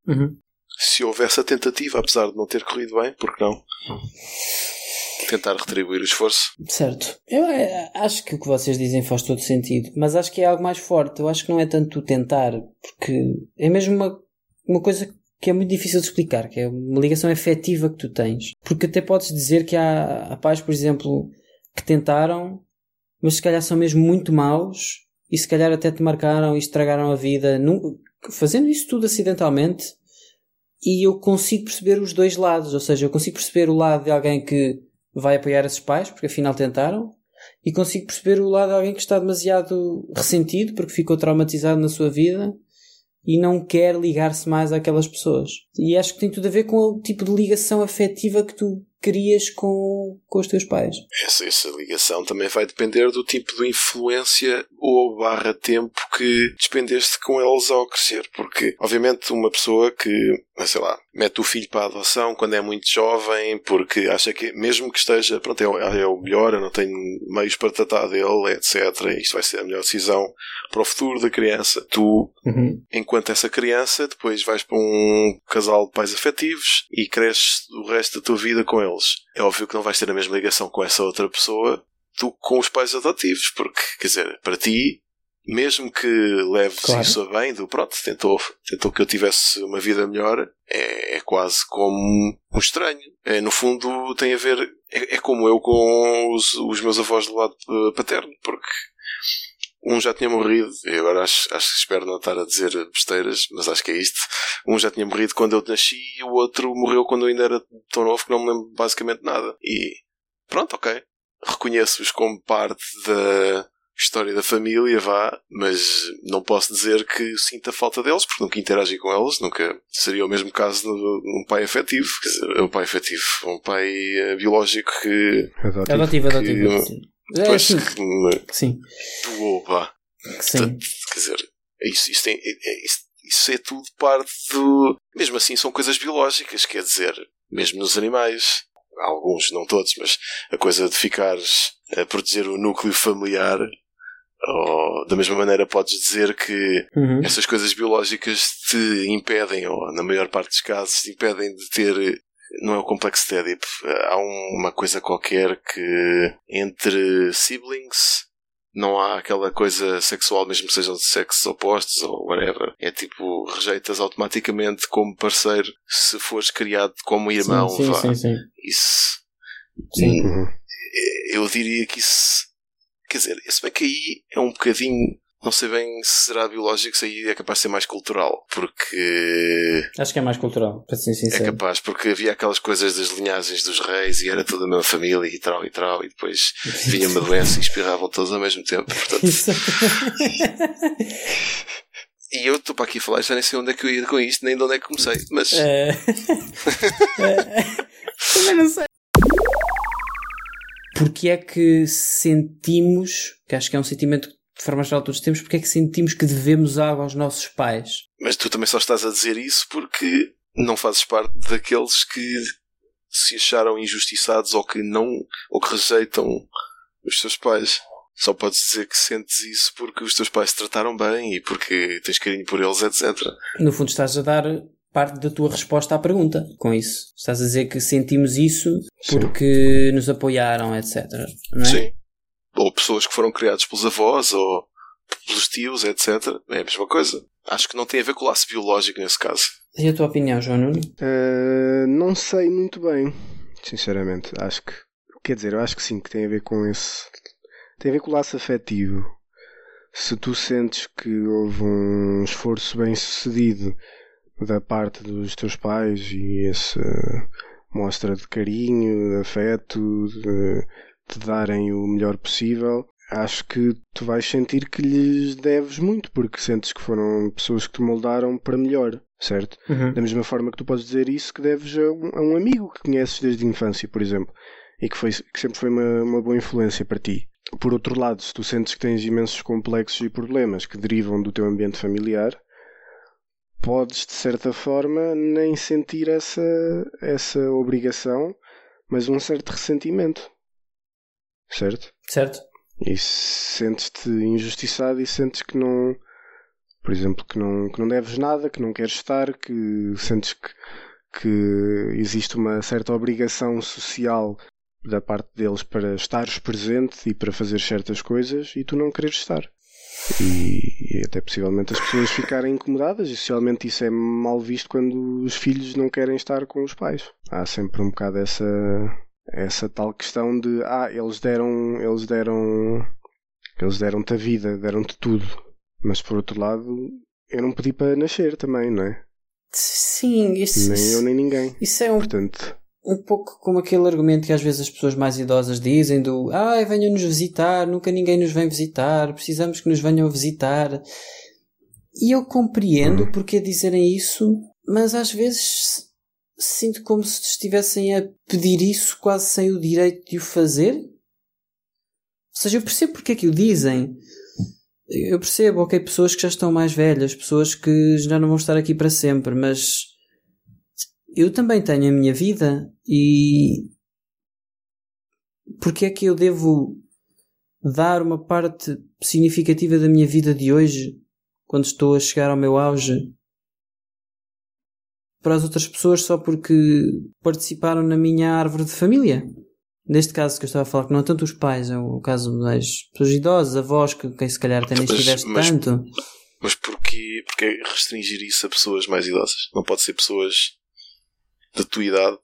Uhum. Se houvesse a tentativa, apesar de não ter corrido bem, porque não? Tentar retribuir o esforço. Certo. Eu eh, acho que o que vocês dizem faz todo sentido, mas acho que é algo mais forte. Eu acho que não é tanto o tentar, porque é mesmo uma, uma coisa que é muito difícil de explicar, que é uma ligação efetiva que tu tens. Porque até podes dizer que há, há pais, por exemplo, que tentaram, mas se calhar são mesmo muito maus e se calhar até te marcaram e estragaram a vida, nu- fazendo isso tudo acidentalmente. E eu consigo perceber os dois lados, ou seja, eu consigo perceber o lado de alguém que vai apoiar esses pais, porque afinal tentaram, e consigo perceber o lado de alguém que está demasiado ressentido porque ficou traumatizado na sua vida e não quer ligar-se mais àquelas pessoas. E acho que tem tudo a ver com o tipo de ligação afetiva que tu crias com, com os teus pais. Essa, essa ligação também vai depender do tipo de influência ou barra tempo que despendeste com eles ao crescer. Porque, obviamente, uma pessoa que, sei lá, mete o filho para a adoção quando é muito jovem, porque acha que, mesmo que esteja, pronto, é, é o melhor, eu não tenho meios para tratar dele, etc. Isto vai ser a melhor decisão para o futuro da criança. Tu, Uhum. enquanto essa criança, depois vais para um casal de pais afetivos e cresces o resto da tua vida com eles. É óbvio que não vais ter a mesma ligação com essa outra pessoa do que com os pais adotivos, porque, quer dizer, para ti, mesmo que leves Claro. isso a bem, do pronto, tentou, tentou que eu tivesse uma vida melhor, é, é quase como um estranho. É, no fundo, tem a ver, é, é como eu com os, os meus avós do lado eh, paterno, porque um já tinha morrido, e agora acho, acho que espero não estar a dizer besteiras, mas acho que é isto. Um já tinha morrido quando eu nasci e o outro morreu quando eu ainda era tão novo que não me lembro basicamente nada. E pronto, ok. Reconheço-os como parte da história da família, vá, mas não posso dizer que sinta falta deles, porque nunca interagi com eles, nunca seria o mesmo caso num pai afetivo, quer dizer, um pai afetivo, um pai eh, biológico que, Adotivo. Adotivo, adotivo. que- É, depois sim, que me sim, doou, vá. sim. Portanto, quer dizer, é isso, isso, tem- é- é- isso, isso é tudo parte do. Mesmo assim, são coisas biológicas, quer dizer, mesmo nos animais, alguns, não todos, mas a coisa de ficares a proteger o núcleo familiar, ou da mesma maneira podes dizer que Uhum. essas coisas biológicas te impedem, ou na maior parte dos casos, te impedem de ter. Não é o complexo de Édipo. Há um- uma coisa qualquer que entre siblings não há aquela coisa sexual, mesmo que sejam de sexos opostos ou whatever. É tipo, rejeitas automaticamente como parceiro se fores criado como irmão. sim, sim, vá. sim, sim. Isso. Sim. Uhum. Eu diria que isso. Quer dizer, se bem que aí é um bocadinho. Não sei bem se será biológico, se aí é capaz de ser mais cultural. Porque. Acho que é mais cultural, para ser É sincero. capaz, porque havia aquelas coisas das linhagens dos reis e era toda a mesma família e tal e tal, e depois vinha uma doença e espirravam todos ao mesmo tempo. Portanto, e eu estou para aqui a falar, já nem sei onde é que eu ia com isto, nem de onde é que comecei. Mas É. É. Também não sei. Porque é que sentimos, que acho que é um sentimento de forma geral todos temos, porque é que sentimos que devemos algo aos nossos pais? Mas tu também só estás a dizer isso porque não fazes parte daqueles que se acharam injustiçados ou que não ou que rejeitam os teus pais. Só podes dizer que sentes isso porque os teus pais te trataram bem e porque tens carinho por eles, etc. No fundo, estás a dar parte da tua resposta à pergunta com isso. Estás a dizer que sentimos isso Sim. porque nos apoiaram, etc. Não é? Sim. Ou pessoas que foram criadas pelos avós ou pelos tios, etc. É a mesma coisa. Acho que não tem a ver com o laço biológico nesse caso. E a tua opinião, João Nuno? Uh, não sei muito bem, sinceramente. Acho que, quer dizer, eu acho que sim, que tem a ver com esse. Tem a ver com o laço afetivo. Se tu sentes que houve um esforço bem sucedido da parte dos teus pais e essa mostra de carinho, de afeto, de te darem o melhor possível, acho que tu vais sentir que lhes deves muito, porque sentes que foram pessoas que te moldaram para melhor, certo? Da mesma forma que tu podes dizer isso que deves a um, a um amigo que conheces desde a infância, por exemplo, e que, foi, que sempre foi uma, uma boa influência para ti. Por outro lado, se tu sentes que tens imensos complexos e problemas que derivam do teu ambiente familiar, podes, de certa forma, nem sentir essa, essa obrigação, mas um certo ressentimento. Certo? Certo? E sentes-te injustiçado e sentes que não, por exemplo, que não, que não deves nada, que não queres estar, que sentes que, que existe uma certa obrigação social da parte deles para estares presente e para fazer certas coisas e tu não queres estar. E, e até possivelmente as pessoas ficarem incomodadas e socialmente isso é mal visto quando os filhos não querem estar com os pais. Há sempre um bocado essa, essa tal questão de ah, eles deram, eles deram, eles deram-te a vida, deram-te tudo. Mas por outro lado, eu não pedi para nascer também, não é? Sim, isso, Nem eu nem ninguém. isso é um, Portanto, um pouco como aquele argumento que às vezes as pessoas mais idosas dizem do ai, venham-nos visitar, nunca ninguém nos vem visitar, precisamos que nos venham visitar. E eu compreendo Uhum. porque dizerem isso, mas às vezes sinto como se estivessem a pedir isso quase sem o direito de o fazer. Ou seja, eu percebo porque é que o dizem. Eu percebo, ok, pessoas que já estão mais velhas, pessoas que já não vão estar aqui para sempre, mas eu também tenho a minha vida e porque é que eu devo dar uma parte significativa da minha vida de hoje, quando estou a chegar ao meu auge, para as outras pessoas só porque participaram na minha árvore de família? Neste caso que eu estava a falar, que não é tanto os pais, é o caso das pessoas idosas, avós, que quem se calhar até nem estiveste tanto. Mas porquê, porquê restringir isso a pessoas mais idosas? Não pode ser pessoas da tua idade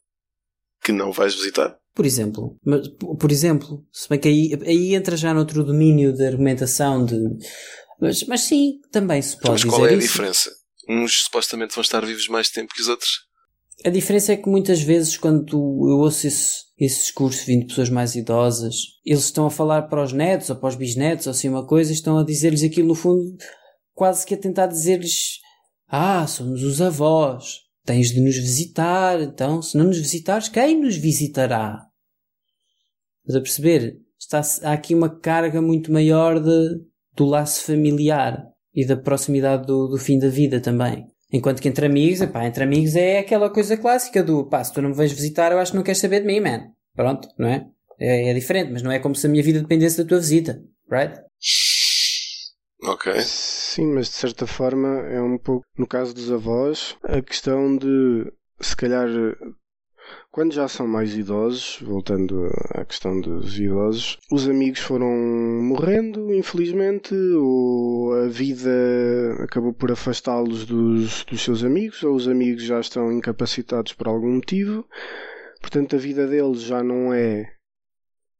que não vais visitar? Por exemplo, mas, por exemplo, se bem que aí, aí entra já noutro domínio de argumentação de. Mas, mas sim, também se pode mas dizer. Mas qual é a isso. diferença? Uns supostamente vão estar vivos mais tempo que os outros. A diferença é que muitas vezes, quando eu ouço esse, esse discurso vindo de pessoas mais idosas, eles estão a falar para os netos ou para os bisnetos ou assim uma coisa estão a dizer-lhes aquilo no fundo, quase que a tentar dizer-lhes: Ah, somos os avós, tens de nos visitar, então se não nos visitares, quem nos visitará? Estás a perceber? Está, há aqui uma carga muito maior de, do laço familiar e da proximidade do, do fim da vida também. Enquanto que entre amigos, epá, entre amigos é aquela coisa clássica do pá, se tu não me vais visitar, eu acho que não queres saber de mim, man. Pronto, não é? É, é diferente, mas não é como se a minha vida dependesse da tua visita, right? Ok. Sim, mas de certa forma é um pouco, no caso dos avós, a questão de se calhar quando já são mais idosos, voltando à questão dos idosos, os amigos foram morrendo, infelizmente, ou a vida acabou por afastá-los dos, dos seus amigos, ou os amigos já estão incapacitados por algum motivo. Portanto, a vida deles já não é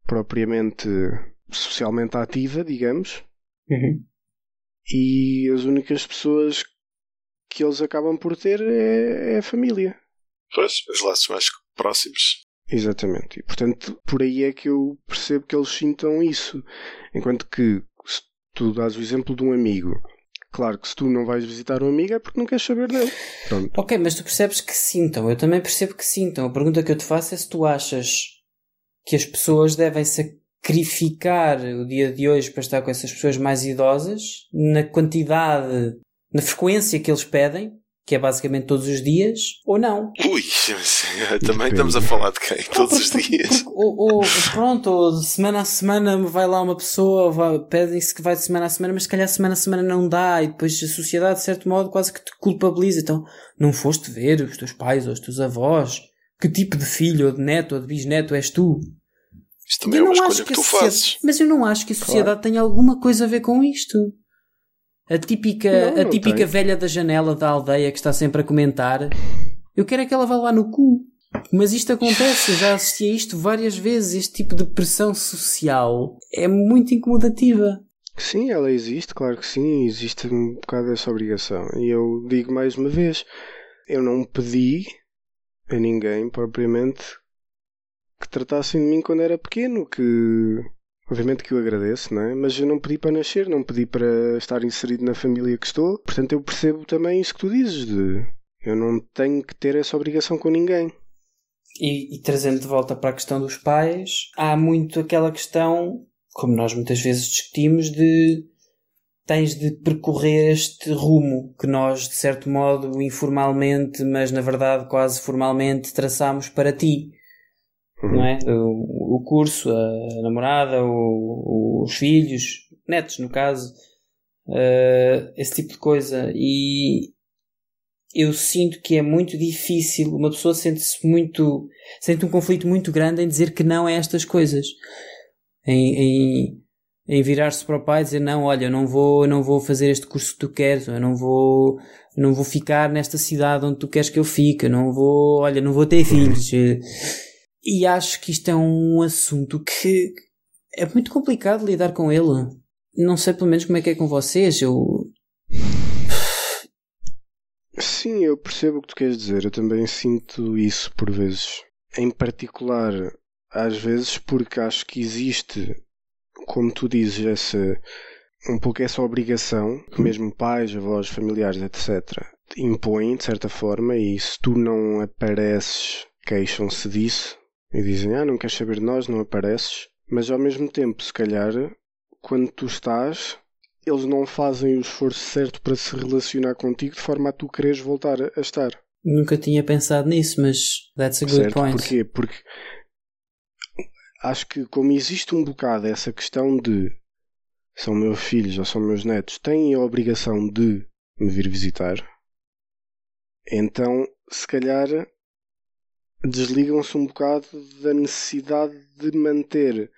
propriamente socialmente ativa, digamos. Uhum. E as únicas pessoas que eles acabam por ter é, é a família. Pois, os laços mais próximos. Exatamente. E portanto, por aí é que eu percebo que eles sintam isso. Enquanto que, se tu dás o exemplo de um amigo, claro que se tu não vais visitar um amigo é porque não queres saber dele. Pronto. Ok, mas tu percebes que sintam. Eu também percebo que sintam. A pergunta que eu te faço é se tu achas que as pessoas devem sacrificar o dia de hoje para estar com essas pessoas mais idosas na quantidade, na frequência que eles pedem que é basicamente todos os dias, ou não. Ui, também estamos a falar de quem? Todos os dias. ou, ou, pronto, ou semana a semana vai lá uma pessoa, pedem-se que vai de semana a semana, mas se calhar semana a semana não dá, e depois a sociedade, de certo modo, quase que te culpabiliza. Então, não foste ver os teus pais ou os teus avós? Que tipo de filho, ou de neto, ou de bisneto és tu? Isto também eu é uma escolha que, que tu fazes. Mas eu não acho que a sociedade claro. tenha alguma coisa a ver com isto. A típica, não, a típica velha da janela da aldeia que está sempre a comentar. Eu quero é que ela vá lá no cu. Mas isto acontece, já assisti a isto várias vezes. Este tipo de pressão social é muito incomodativa. Sim, ela existe, claro que sim, existe um bocado essa obrigação. E eu digo mais uma vez: eu não pedi a ninguém propriamente que tratassem de mim quando era pequeno, que Obviamente que eu agradeço, não é? Mas eu não pedi para nascer, não pedi para estar inserido na família que estou. Portanto, eu percebo também isso que tu dizes, de eu não tenho que ter essa obrigação com ninguém. E, e trazendo de volta para a questão dos pais, há muito aquela questão, como nós muitas vezes discutimos, de tens de percorrer este rumo que nós, de certo modo, informalmente, mas na verdade quase formalmente, traçamos para ti uhum. não é? O, o, curso, a namorada, o, os filhos, netos no caso, uh, esse tipo de coisa. E eu sinto que é muito difícil, uma pessoa sente-se muito, sente um conflito muito grande em dizer que não a estas coisas. Em, em, em virar-se para o pai e dizer não, olha, eu não vou, eu não vou fazer este curso que tu queres, eu não vou, não vou ficar nesta cidade onde tu queres que eu fique, eu não vou, olha, não vou ter filhos. E acho que isto é um assunto que é muito complicado lidar com ele. Não sei pelo menos como é que é com vocês. Eu. Sim, eu percebo o que tu queres dizer. Eu também sinto isso por vezes. Em particular, às vezes, porque acho que existe, como tu dizes, essa, um pouco essa obrigação que mesmo pais, avós, familiares, etc., impõem de certa forma, e se tu não apareces, queixam-se disso e dizem: Ah, não queres saber de nós, não apareces. Mas ao mesmo tempo, se calhar, quando tu estás, eles não fazem o esforço certo para se relacionar contigo de forma a tu quereres voltar a estar. Nunca tinha pensado nisso, mas that's a good certo? point. Porquê? Porque acho que como existe um bocado essa questão de são meus filhos ou são meus netos, têm a obrigação de me vir visitar, então se calhar desligam-se um bocado da necessidade de manter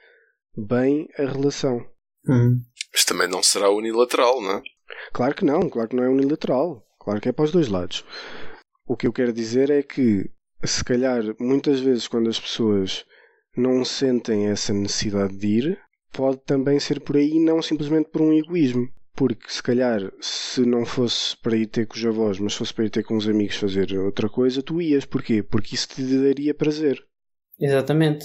bem a relação. Hum. Mas também não será unilateral, não é? Claro que não, claro que não é unilateral. Claro que é para os dois lados. O que eu quero dizer é que, se calhar, muitas vezes, quando as pessoas não sentem essa necessidade de ir, pode também ser por aí, não simplesmente por um egoísmo. Porque, se calhar, se não fosse para ir ter com os avós, mas fosse para ir ter com os amigos fazer outra coisa, tu ias. Porquê? Porque isso te daria prazer. Exatamente.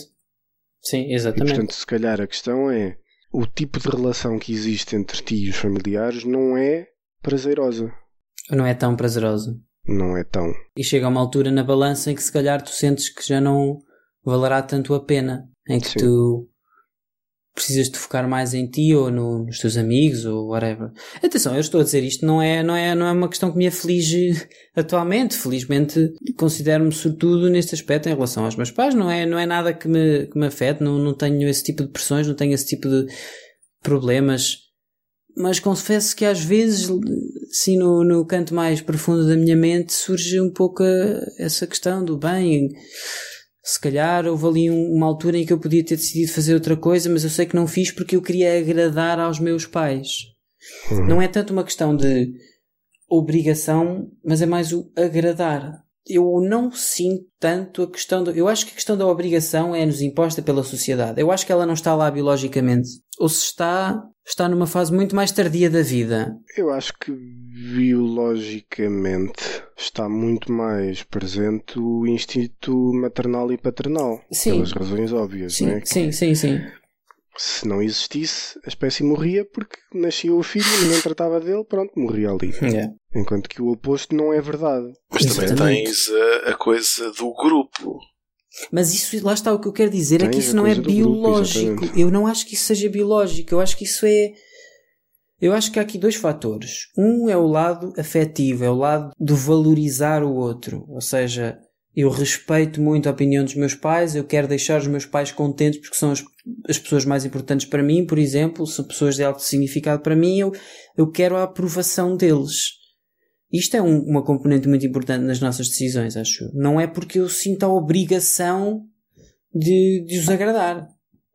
Sim, E, exatamente. portanto, se calhar a questão é o tipo de relação que existe entre ti e os familiares não é prazerosa. Não é tão prazeroso. Não é tão. E chega a uma altura na balança em que se calhar tu sentes que já não valerá tanto a pena. Em que Sim. tu precisas de focar mais em ti ou no- nos teus amigos ou whatever. Atenção, eu estou a dizer isto, não é, não é, não é uma questão que me aflige atualmente. Felizmente considero-me sobretudo neste aspecto em relação aos meus pais. Não é, não é nada que me, que me afete, não, não tenho esse tipo de pressões, não tenho esse tipo de problemas. Mas confesso que às vezes, sim, no, no canto mais profundo da minha mente, surge um pouco essa questão do bem. Se calhar houve ali um- uma altura em que eu podia ter decidido fazer outra coisa, mas eu sei que não fiz porque eu queria agradar aos meus pais. Não é tanto uma questão de obrigação, mas é mais o agradar. Eu não sinto tanto a questão do. Eu acho que a questão da obrigação é-nos imposta pela sociedade. Eu acho que ela não está lá biologicamente. Ou se está, está numa fase muito mais tardia da vida. Eu acho que biologicamente está muito mais presente o instinto maternal e paternal. Sim. Pelas razões óbvias, Sim, não é? sim, sim, sim. Se não existisse, a espécie morria porque nascia o filho, ninguém tratava dele, pronto, morria ali. Yeah. Enquanto que o oposto não é verdade. Mas também Exatamente. tens a, a coisa do grupo. Mas isso, lá está o que eu quero dizer, é que Tens isso a não é grupo, biológico. exatamente. eu não acho que isso seja biológico. Eu acho que isso é. Eu acho que há aqui dois fatores. Um é o lado afetivo, é o lado do valorizar o outro. Ou seja, eu respeito muito a opinião dos meus pais, eu quero deixar os meus pais contentes porque são as, as pessoas mais importantes para mim, por exemplo, são pessoas de alto significado para mim, eu, eu quero a aprovação deles. Isto é um- uma componente muito importante nas nossas decisões, acho. Não é porque eu sinto a obrigação de, de os agradar.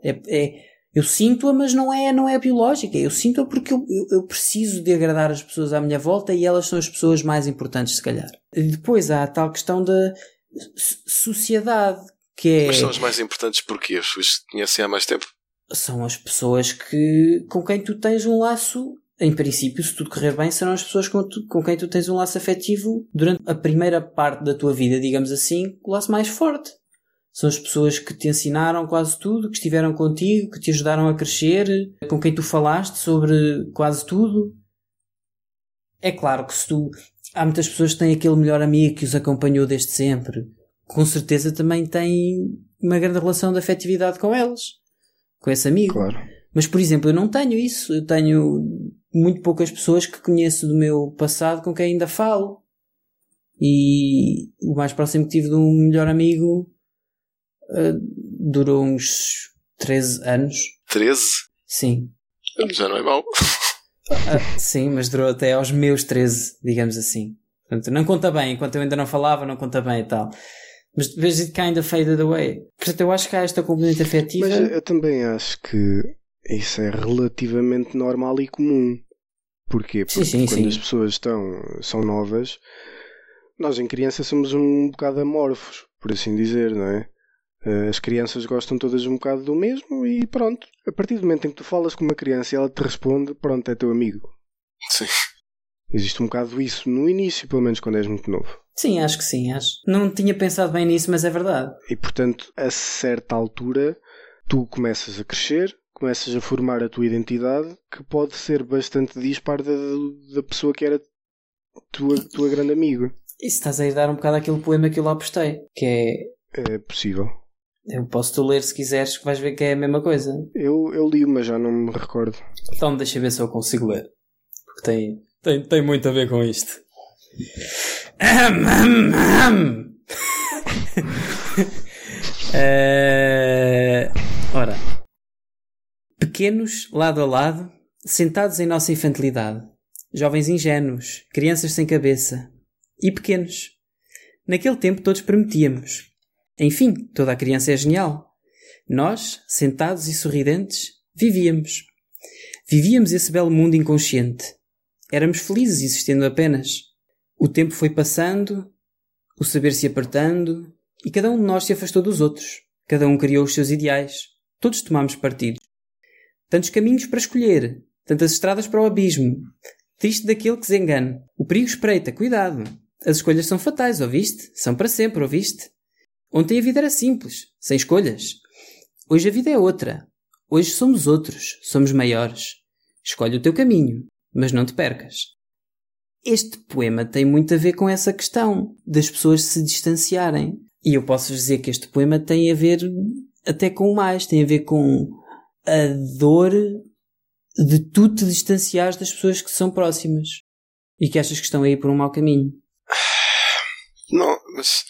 É, é- eu sinto-a, mas não é, não é biológica. Eu sinto-a porque eu, eu, eu preciso de agradar as pessoas à minha volta e elas são as pessoas mais importantes, se calhar. E depois há a tal questão da so- sociedade, que é Mas são os mais importantes porque as pessoas te conhecem há mais tempo. são as pessoas que, com quem tu tens um laço, em princípio, se tudo correr bem, serão as pessoas com, tu- com quem tu tens um laço afetivo durante a primeira parte da tua vida, digamos assim, o laço mais forte. São as pessoas que te ensinaram quase tudo, que estiveram contigo, que te ajudaram a crescer, com quem tu falaste sobre quase tudo. É claro que se tu. Há muitas pessoas que têm aquele melhor amigo que os acompanhou desde sempre. Com certeza também têm uma grande relação de afetividade com eles. Com esse amigo. Claro. Mas, por exemplo, eu não tenho isso. Eu tenho muito poucas pessoas que conheço do meu passado com quem ainda falo. E o mais próximo que tive de um melhor amigo eh, durou uns 13 anos. 13? Sim. Já não é mau. Ah, sim, mas durou até aos meus 13, digamos assim. Portanto, não conta bem. Enquanto eu ainda não falava, não conta bem e tal. Mas depois it kind of faded away. Portanto, eu acho que há esta componente afetiva. Mas eu também acho que isso é relativamente normal e comum. Porquê? Porque Sim, sim, quando sim. as pessoas estão, são novas, nós em criança somos um bocado amorfos, por assim dizer, não é? Eh, As crianças gostam todas um bocado do mesmo e pronto. A partir do momento em que tu falas com uma criança e ela te responde, pronto, é teu amigo. Sim. Existe um bocado isso no início, pelo menos quando és muito novo. Sim, acho que sim, acho. Não tinha pensado bem nisso, mas é verdade. E portanto, a certa altura, tu começas a crescer, começas a formar a tua identidade que pode ser bastante dispar da, da pessoa que era tua, tua grande amigo. E se estás a ir dar um bocado aquele poema que eu lá postei, que é. É possível. Eu posso-te ler se quiseres, que vais ver que é a mesma coisa. Eu, eu li, mas já não me recordo. Então deixa ver se eu consigo ler. Porque tem, tem, tem muito a ver com isto. Eh, ora, pequenos, lado a lado, sentados em nossa infantilidade, jovens ingênuos, crianças sem cabeça, e pequenos. Naquele tempo todos prometíamos. Enfim, toda a criança é genial. Nós, sentados e sorridentes, vivíamos. Vivíamos esse belo mundo inconsciente. Éramos felizes existindo apenas. O tempo foi passando, o saber se apertando, e cada um de nós se afastou dos outros. Cada um criou os seus ideais. Todos tomámos partido. Tantos caminhos para escolher, tantas estradas para o abismo. Triste daquele que se engane. O perigo espreita, cuidado. As escolhas são fatais, ouviste? São para sempre, ouviste? Ontem a vida era simples, sem escolhas. Hoje a vida é outra. Hoje somos outros, somos maiores. Escolhe o teu caminho, mas não te percas. Este poema tem muito a ver com essa questão das pessoas se distanciarem. E eu posso dizer que este poema tem a ver até com mais, tem a ver com a dor de tu te distanciares das pessoas que são próximas e que achas que estão aí por um mau caminho. Não, mas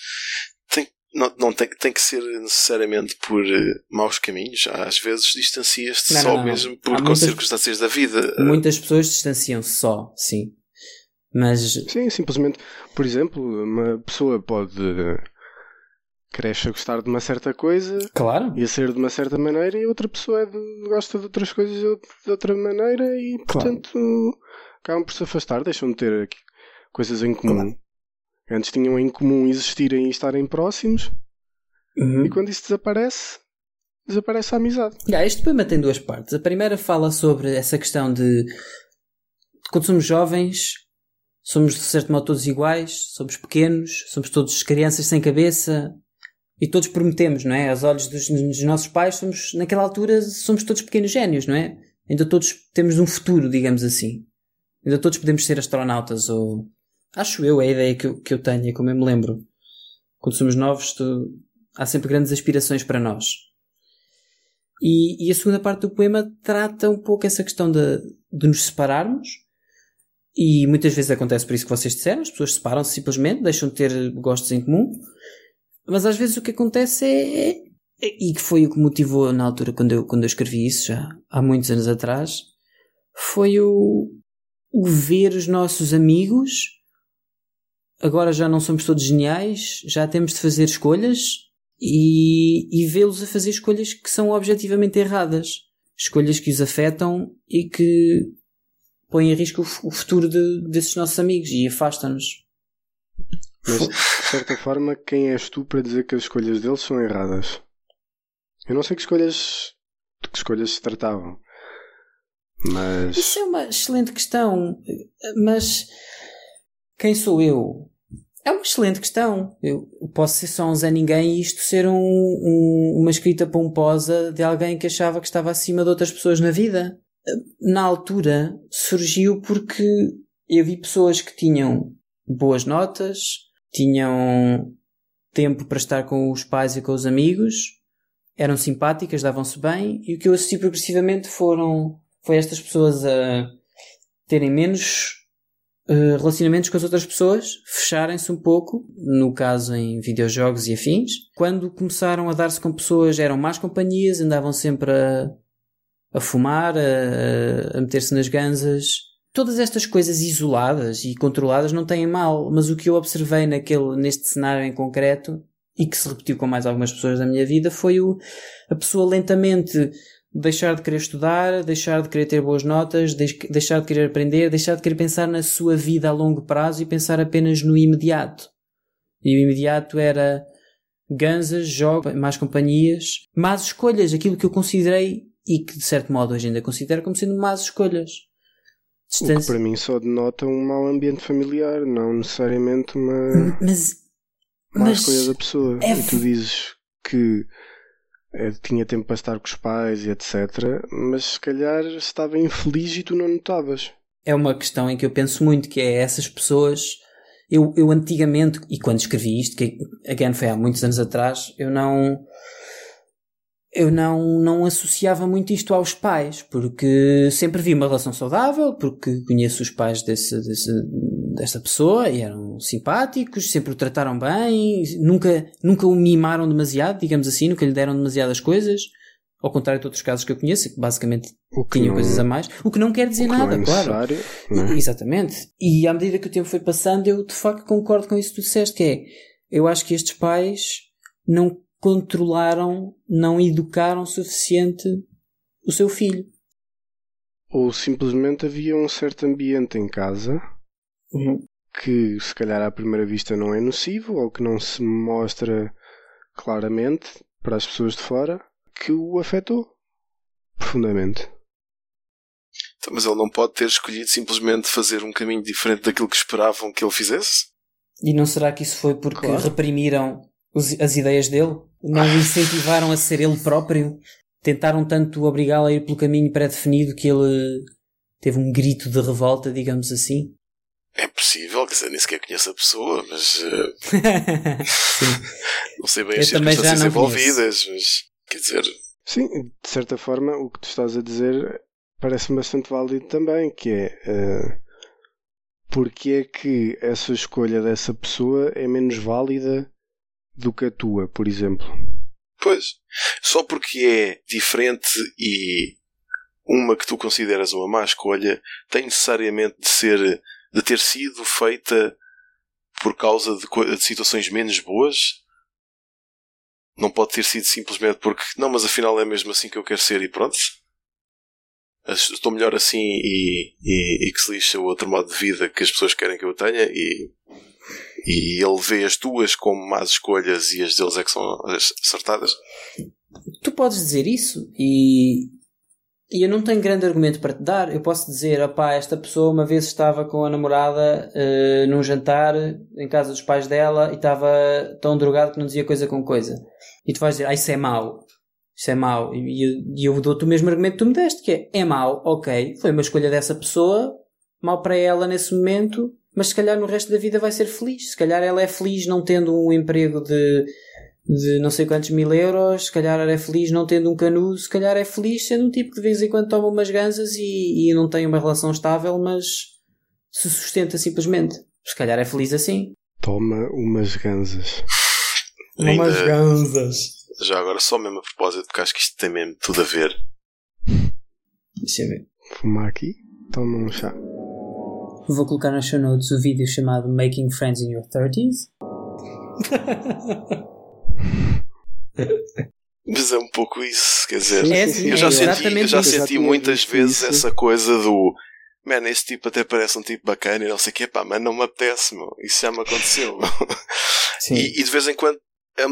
não, não tem, tem que ser necessariamente por uh, maus caminhos. Às vezes distancias-te Não, só não, não. mesmo por Há com muitas- circunstâncias da vida. Muitas pessoas distanciam-se só, sim. Mas Sim, simplesmente, por exemplo, uma pessoa pode cresce a gostar de uma certa coisa claro, e a ser de uma certa maneira e outra pessoa é de- gosta de outras coisas de outra- maneira e portanto acabam por se afastar, deixam de ter aqui coisas em comum. Antes tinham em comum existirem e estarem próximos Uhum. e quando isso desaparece, desaparece a amizade. Já, este poema tem duas partes. A primeira fala sobre essa questão de quando somos jovens, somos de certo modo todos iguais, somos pequenos, somos todos crianças sem cabeça e todos prometemos, não é? Aos olhos dos, dos nossos pais, somos, naquela altura, somos todos pequenos génios, não é? Ainda todos temos um futuro, digamos assim. Ainda todos podemos ser astronautas ou. Acho eu, é a ideia que eu, que eu tenho, é como eu me lembro. Quando somos novos, tu- há sempre grandes aspirações para nós. E, e a segunda parte do poema trata um pouco essa questão de, de nos separarmos. E muitas vezes acontece por isso que vocês disseram, as pessoas separam-se simplesmente, deixam de ter gostos em comum. Mas às vezes o que acontece é, é- e que foi o que motivou na altura quando eu, quando eu escrevi isso, já há muitos anos atrás, foi o, o ver os nossos amigos. Agora já não somos todos geniais, já temos de fazer escolhas e, e vê-los a fazer escolhas que são objetivamente erradas. Escolhas que os afetam e que põem em risco o, o futuro de- desses nossos amigos e afastam-nos. Mas de certa forma, quem és tu para dizer que as escolhas deles são erradas? Eu não sei que escolhas de que escolhas se tratavam. Mas Isso é uma excelente questão, mas quem sou eu? É uma excelente questão. Eu posso ser só um Zé Ninguém e isto ser um- um- uma escrita pomposa de alguém que achava que estava acima de outras pessoas na vida. Na altura surgiu porque eu vi pessoas que tinham boas notas, tinham tempo para estar com os pais e com os amigos, eram simpáticas, davam-se bem, e o que eu assisti progressivamente foram foi estas pessoas a terem menos eh, relacionamentos com as outras pessoas, fecharem-se um pouco, no caso em videojogos e afins. Quando começaram a dar-se com pessoas, eram más companhias, andavam sempre a, a fumar, a, a meter-se nas ganzas. Todas estas coisas isoladas e controladas não têm mal, mas o que eu observei naquele, neste cenário em concreto, e que se repetiu com mais algumas pessoas da minha vida, foi o, a pessoa lentamente deixar de querer estudar, deixar de querer ter boas notas, deix- deixar de querer aprender, deixar de querer pensar na sua vida a longo prazo e pensar apenas no imediato. E o imediato era ganzas, jogos, más companhias, más escolhas, aquilo que eu considerei e que de certo modo hoje ainda considero como sendo más escolhas. o que Distância. para mim só denota um mau ambiente familiar, não necessariamente uma Mas, mas escolha da pessoa. é E tu dizes que tinha tempo para estar com os pais e etc. Mas se calhar estava infeliz e tu não notavas. É uma questão em que eu penso muito, que é essas pessoas. Eu, eu antigamente, e quando escrevi isto, que again foi há muitos anos atrás, eu não eu não, não associava muito isto aos pais, porque sempre vi uma relação saudável, porque conheço os pais desse, desse, dessa pessoa e eram simpáticos, sempre o trataram bem, nunca, nunca o mimaram demasiado, digamos assim, nunca lhe deram demasiadas coisas. Ao contrário de outros casos que eu conheço, que basicamente que tinham não, coisas a mais. O que não quer dizer nada, é claro. É? Exatamente. E à medida que o tempo foi passando, eu de facto concordo com isso que tu disseste, que é, eu acho que estes pais não controlaram, não educaram o suficiente o seu filho. Ou simplesmente havia um certo ambiente em casa uhum. que se calhar à primeira vista não é nocivo ou que não se mostra claramente para as pessoas de fora que o afetou profundamente. Então, mas ele não pode ter escolhido simplesmente fazer um caminho diferente daquilo que esperavam que ele fizesse? E não será que isso foi porque claro. reprimiram as ideias dele? Não o incentivaram a ser ele próprio? Tentaram tanto obrigá-lo a ir pelo caminho pré-definido que ele teve um grito de revolta, digamos assim? É possível, quer dizer, nem sequer conheço a pessoa, mas. Uh... não sei bem as circunstâncias envolvidas, mas. Quer dizer. Sim, de certa forma, o que tu estás a dizer parece-me bastante válido também, que é. Uh, porque é que essa escolha dessa pessoa é menos válida do que a tua, por exemplo. Pois. Só porque é diferente e uma que tu consideras uma má escolha tem necessariamente de ser de ter sido feita por causa de, de situações menos boas. Não pode ter sido simplesmente porque não, mas afinal é mesmo assim que eu quero ser e pronto. Estou melhor assim e, e, e que se lixa o outro modo de vida que as pessoas querem que eu tenha e e ele vê as tuas como más escolhas e as deles é que são acertadas. Tu podes dizer isso e, e eu não tenho grande argumento para te dar. Eu posso dizer, opá, esta pessoa uma vez estava com a namorada uh, num jantar em casa dos pais dela e estava tão drogado que não dizia coisa com coisa. E tu vais dizer, ah, isso é mau. Isso é mau. E eu, eu dou-te o mesmo argumento que tu me deste, que é, é mau, ok, foi uma escolha dessa pessoa, mau para ela nesse momento, mas se calhar no resto da vida vai ser feliz. Se calhar ela é feliz não tendo um emprego de, de não sei quantos mil euros, se calhar é feliz não tendo um canudo, se calhar é feliz sendo um tipo que de vez em quando toma umas ganzas e, e não tem uma relação estável, mas se sustenta simplesmente. Se calhar é feliz assim. Toma umas ganzas. Ainda, umas ganzas. Já agora, só mesmo a propósito, porque acho que isto tem mesmo tudo a ver. Deixa eu ver. Fumar aqui? Toma um chá. Vou colocar nas show notes o vídeo chamado Making Friends in Your 30s. Mas é um pouco isso, quer dizer, é, sim, eu já é senti, eu já senti muitas vezes isso. essa coisa do man, este tipo até parece um tipo bacana e não sei o que, pá, mas não me apetece, meu. isso já me aconteceu. e, e, de vez em quando,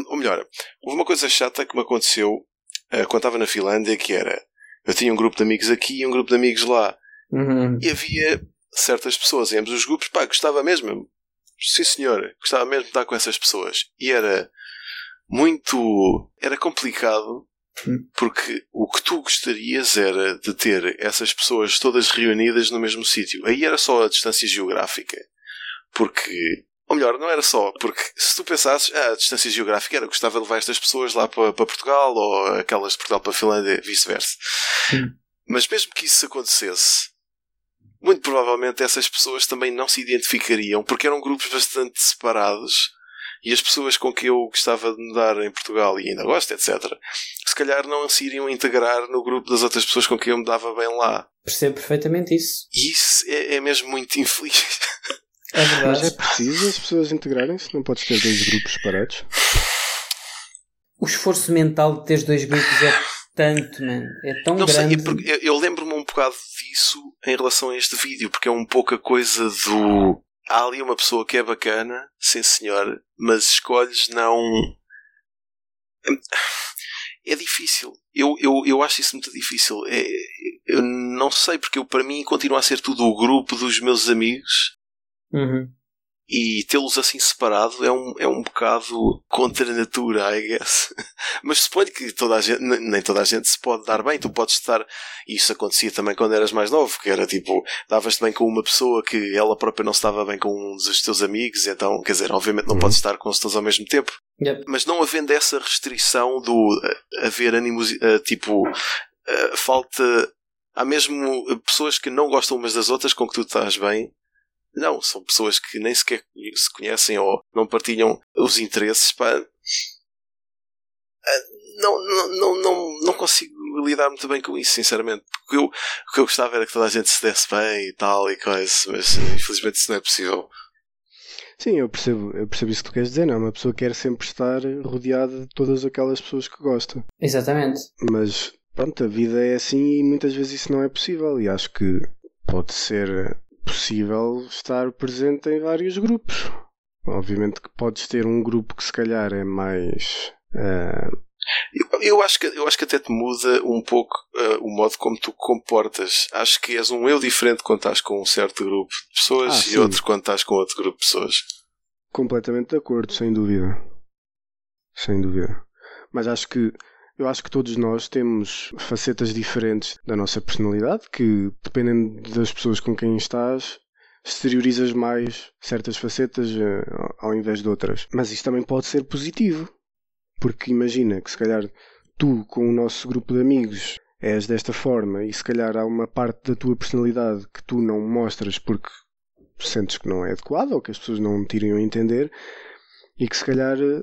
ou melhor, houve uma coisa chata que me aconteceu uh, quando estava na Finlândia que era eu tinha um grupo de amigos aqui e um grupo de amigos lá. Uhum. E havia certas pessoas em ambos os grupos, pá, gostava mesmo, sim senhor, gostava mesmo de estar com essas pessoas. E era muito. era complicado hum. porque o que tu gostarias era de ter essas pessoas todas reunidas no mesmo sítio. Aí era só a distância geográfica. Porque. Ou melhor, não era só, porque se tu pensasses, ah, a distância geográfica era gostava de levar estas pessoas lá para, para Portugal ou aquelas de Portugal para a Finlândia, vice-versa. Mas mesmo que isso acontecesse, muito provavelmente essas pessoas também não se identificariam, porque eram grupos bastante separados. E as pessoas com que eu gostava de mudar em Portugal e ainda gosto, etc., se calhar não se iriam integrar no grupo das outras pessoas com quem eu me dava bem lá. Percebo perfeitamente isso. E isso é, é mesmo muito infeliz. É verdade. Mas é preciso as pessoas integrarem-se? Não podes ter dois grupos separados? O esforço mental de ter dois grupos é tanto, man. É tão não grande. Sei, eu, eu lembro-me um bocado disso em relação a este vídeo, porque é um pouco a coisa do. Há ali uma pessoa que é bacana, sim senhor, mas escolhes não. É difícil. Eu, eu, eu acho isso muito difícil. É, eu não sei, porque eu, para mim continua a ser tudo o grupo dos meus amigos. Uhum. E tê-los assim separado é um, é um bocado contra a natura, I guess. Mas suponho que toda a gente, nem toda a gente se pode dar bem. Tu podes estar, e isso acontecia também quando eras mais novo, que era tipo, davas-te bem com uma pessoa que ela própria não estava bem com um dos teus amigos, então, quer dizer, obviamente não uhum. podes estar com os teus ao mesmo tempo. Yep. Mas não havendo essa restrição do haver animosidade, tipo, falta. Há mesmo pessoas que não gostam umas das outras com que tu estás bem não, são pessoas que nem sequer se conhecem ou não partilham os interesses. Pá. Ah, não, não, não, não, não consigo lidar muito bem com isso, sinceramente. Porque eu, o que eu gostava era que toda a gente se desse bem e tal e coisa, mas infelizmente isso não é possível. Sim, eu percebo, eu percebo isso que tu queres dizer, não? É? Uma pessoa quer sempre estar rodeada de todas aquelas pessoas que gosta. Exatamente. Mas pronto, a vida é assim e muitas vezes isso não é possível e acho que pode ser possível estar presente em vários grupos. Obviamente que podes ter um grupo que se calhar é mais. Uh... Eu, eu, acho que, eu acho que até te muda um pouco uh, o modo como tu comportas. Acho que és um eu diferente quando estás com um certo grupo de pessoas ah, e outro quando estás com outro grupo de pessoas. Completamente de acordo, sem dúvida. Sem dúvida. Mas acho que eu acho que todos nós temos facetas diferentes da nossa personalidade que, dependendo das pessoas com quem estás, exteriorizas mais certas facetas uh, ao invés de outras. Mas isto também pode ser positivo, porque imagina que se calhar tu, com o nosso grupo de amigos, és desta forma e se calhar há uma parte da tua personalidade que tu não mostras porque sentes que não é adequada ou que as pessoas não te iriam entender e que se calhar eh,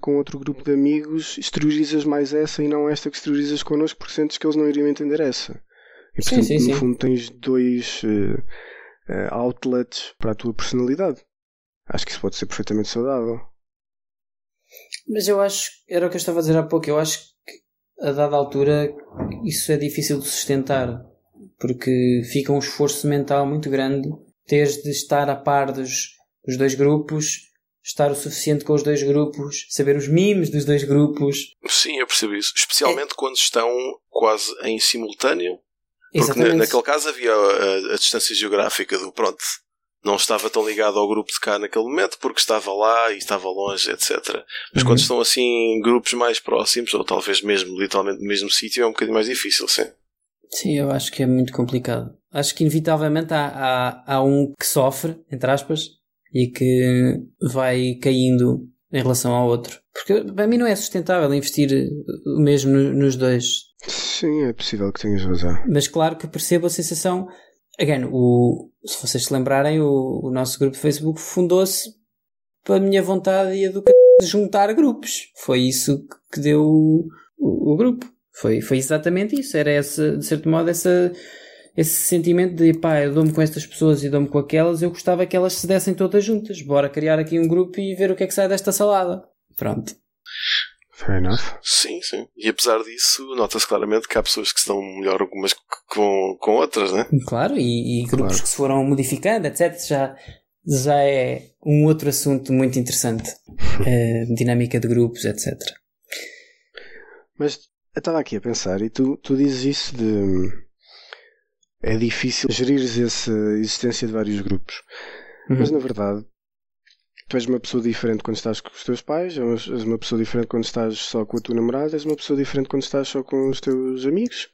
com outro grupo de amigos exteriorizas mais essa e não esta que exteriorizas connosco porque sentes que eles não iriam entender essa. E portanto, sim, sim, no sim. fundo, tens dois uh, uh, outlets para a tua personalidade. Acho que isso pode ser perfeitamente saudável. Mas eu acho, era o que eu estava a dizer há pouco, eu acho que a dada altura isso é difícil de sustentar porque fica um esforço mental muito grande teres de estar a par dos, dos dois grupos estar o suficiente com os dois grupos, saber os memes dos dois grupos. Sim, eu percebo isso. Especialmente é. quando estão quase em simultâneo. Porque Exatamente. naquele caso havia a, a, distância geográfica do pronto. Não estava tão ligado ao grupo de cá naquele momento porque estava lá e estava longe, etc. Mas uhum. quando estão assim em grupos mais próximos, ou talvez mesmo literalmente no mesmo sítio, é um bocadinho mais difícil, sim. Sim, eu acho que é muito complicado. Acho que inevitavelmente há, há, há um que sofre, entre aspas, e que vai caindo em relação ao outro. Porque para mim não é sustentável investir o mesmo nos dois. Sim, é possível que tenhas razão. Mas claro que percebo a sensação. Again, o, se vocês se lembrarem, o, o nosso grupo de Facebook fundou-se pela minha vontade e a do de juntar grupos. Foi isso que deu o, o, o grupo. Foi, foi exatamente isso. Era essa, de certo modo, essa esse sentimento de pá, eu dou-me com estas pessoas e dou-me com aquelas, eu gostava que elas se dessem todas juntas. Bora criar aqui um grupo e ver o que é que sai desta salada. Pronto. Fair enough. Sim, sim. E apesar disso, nota-se claramente que há pessoas que estão melhor algumas com, com outras, né? Claro, e, e grupos claro. que se foram modificando, etc. Já, já é um outro assunto muito interessante. uh, dinâmica de grupos, etc. Mas eu estava aqui a pensar, e tu, tu dizes isso de é difícil gerir essa existência de vários grupos. Uhum. Mas na verdade, tu és uma pessoa diferente quando estás com os teus pais, és uma pessoa diferente quando estás só com a tua namorada, és uma pessoa diferente quando estás só com os teus amigos.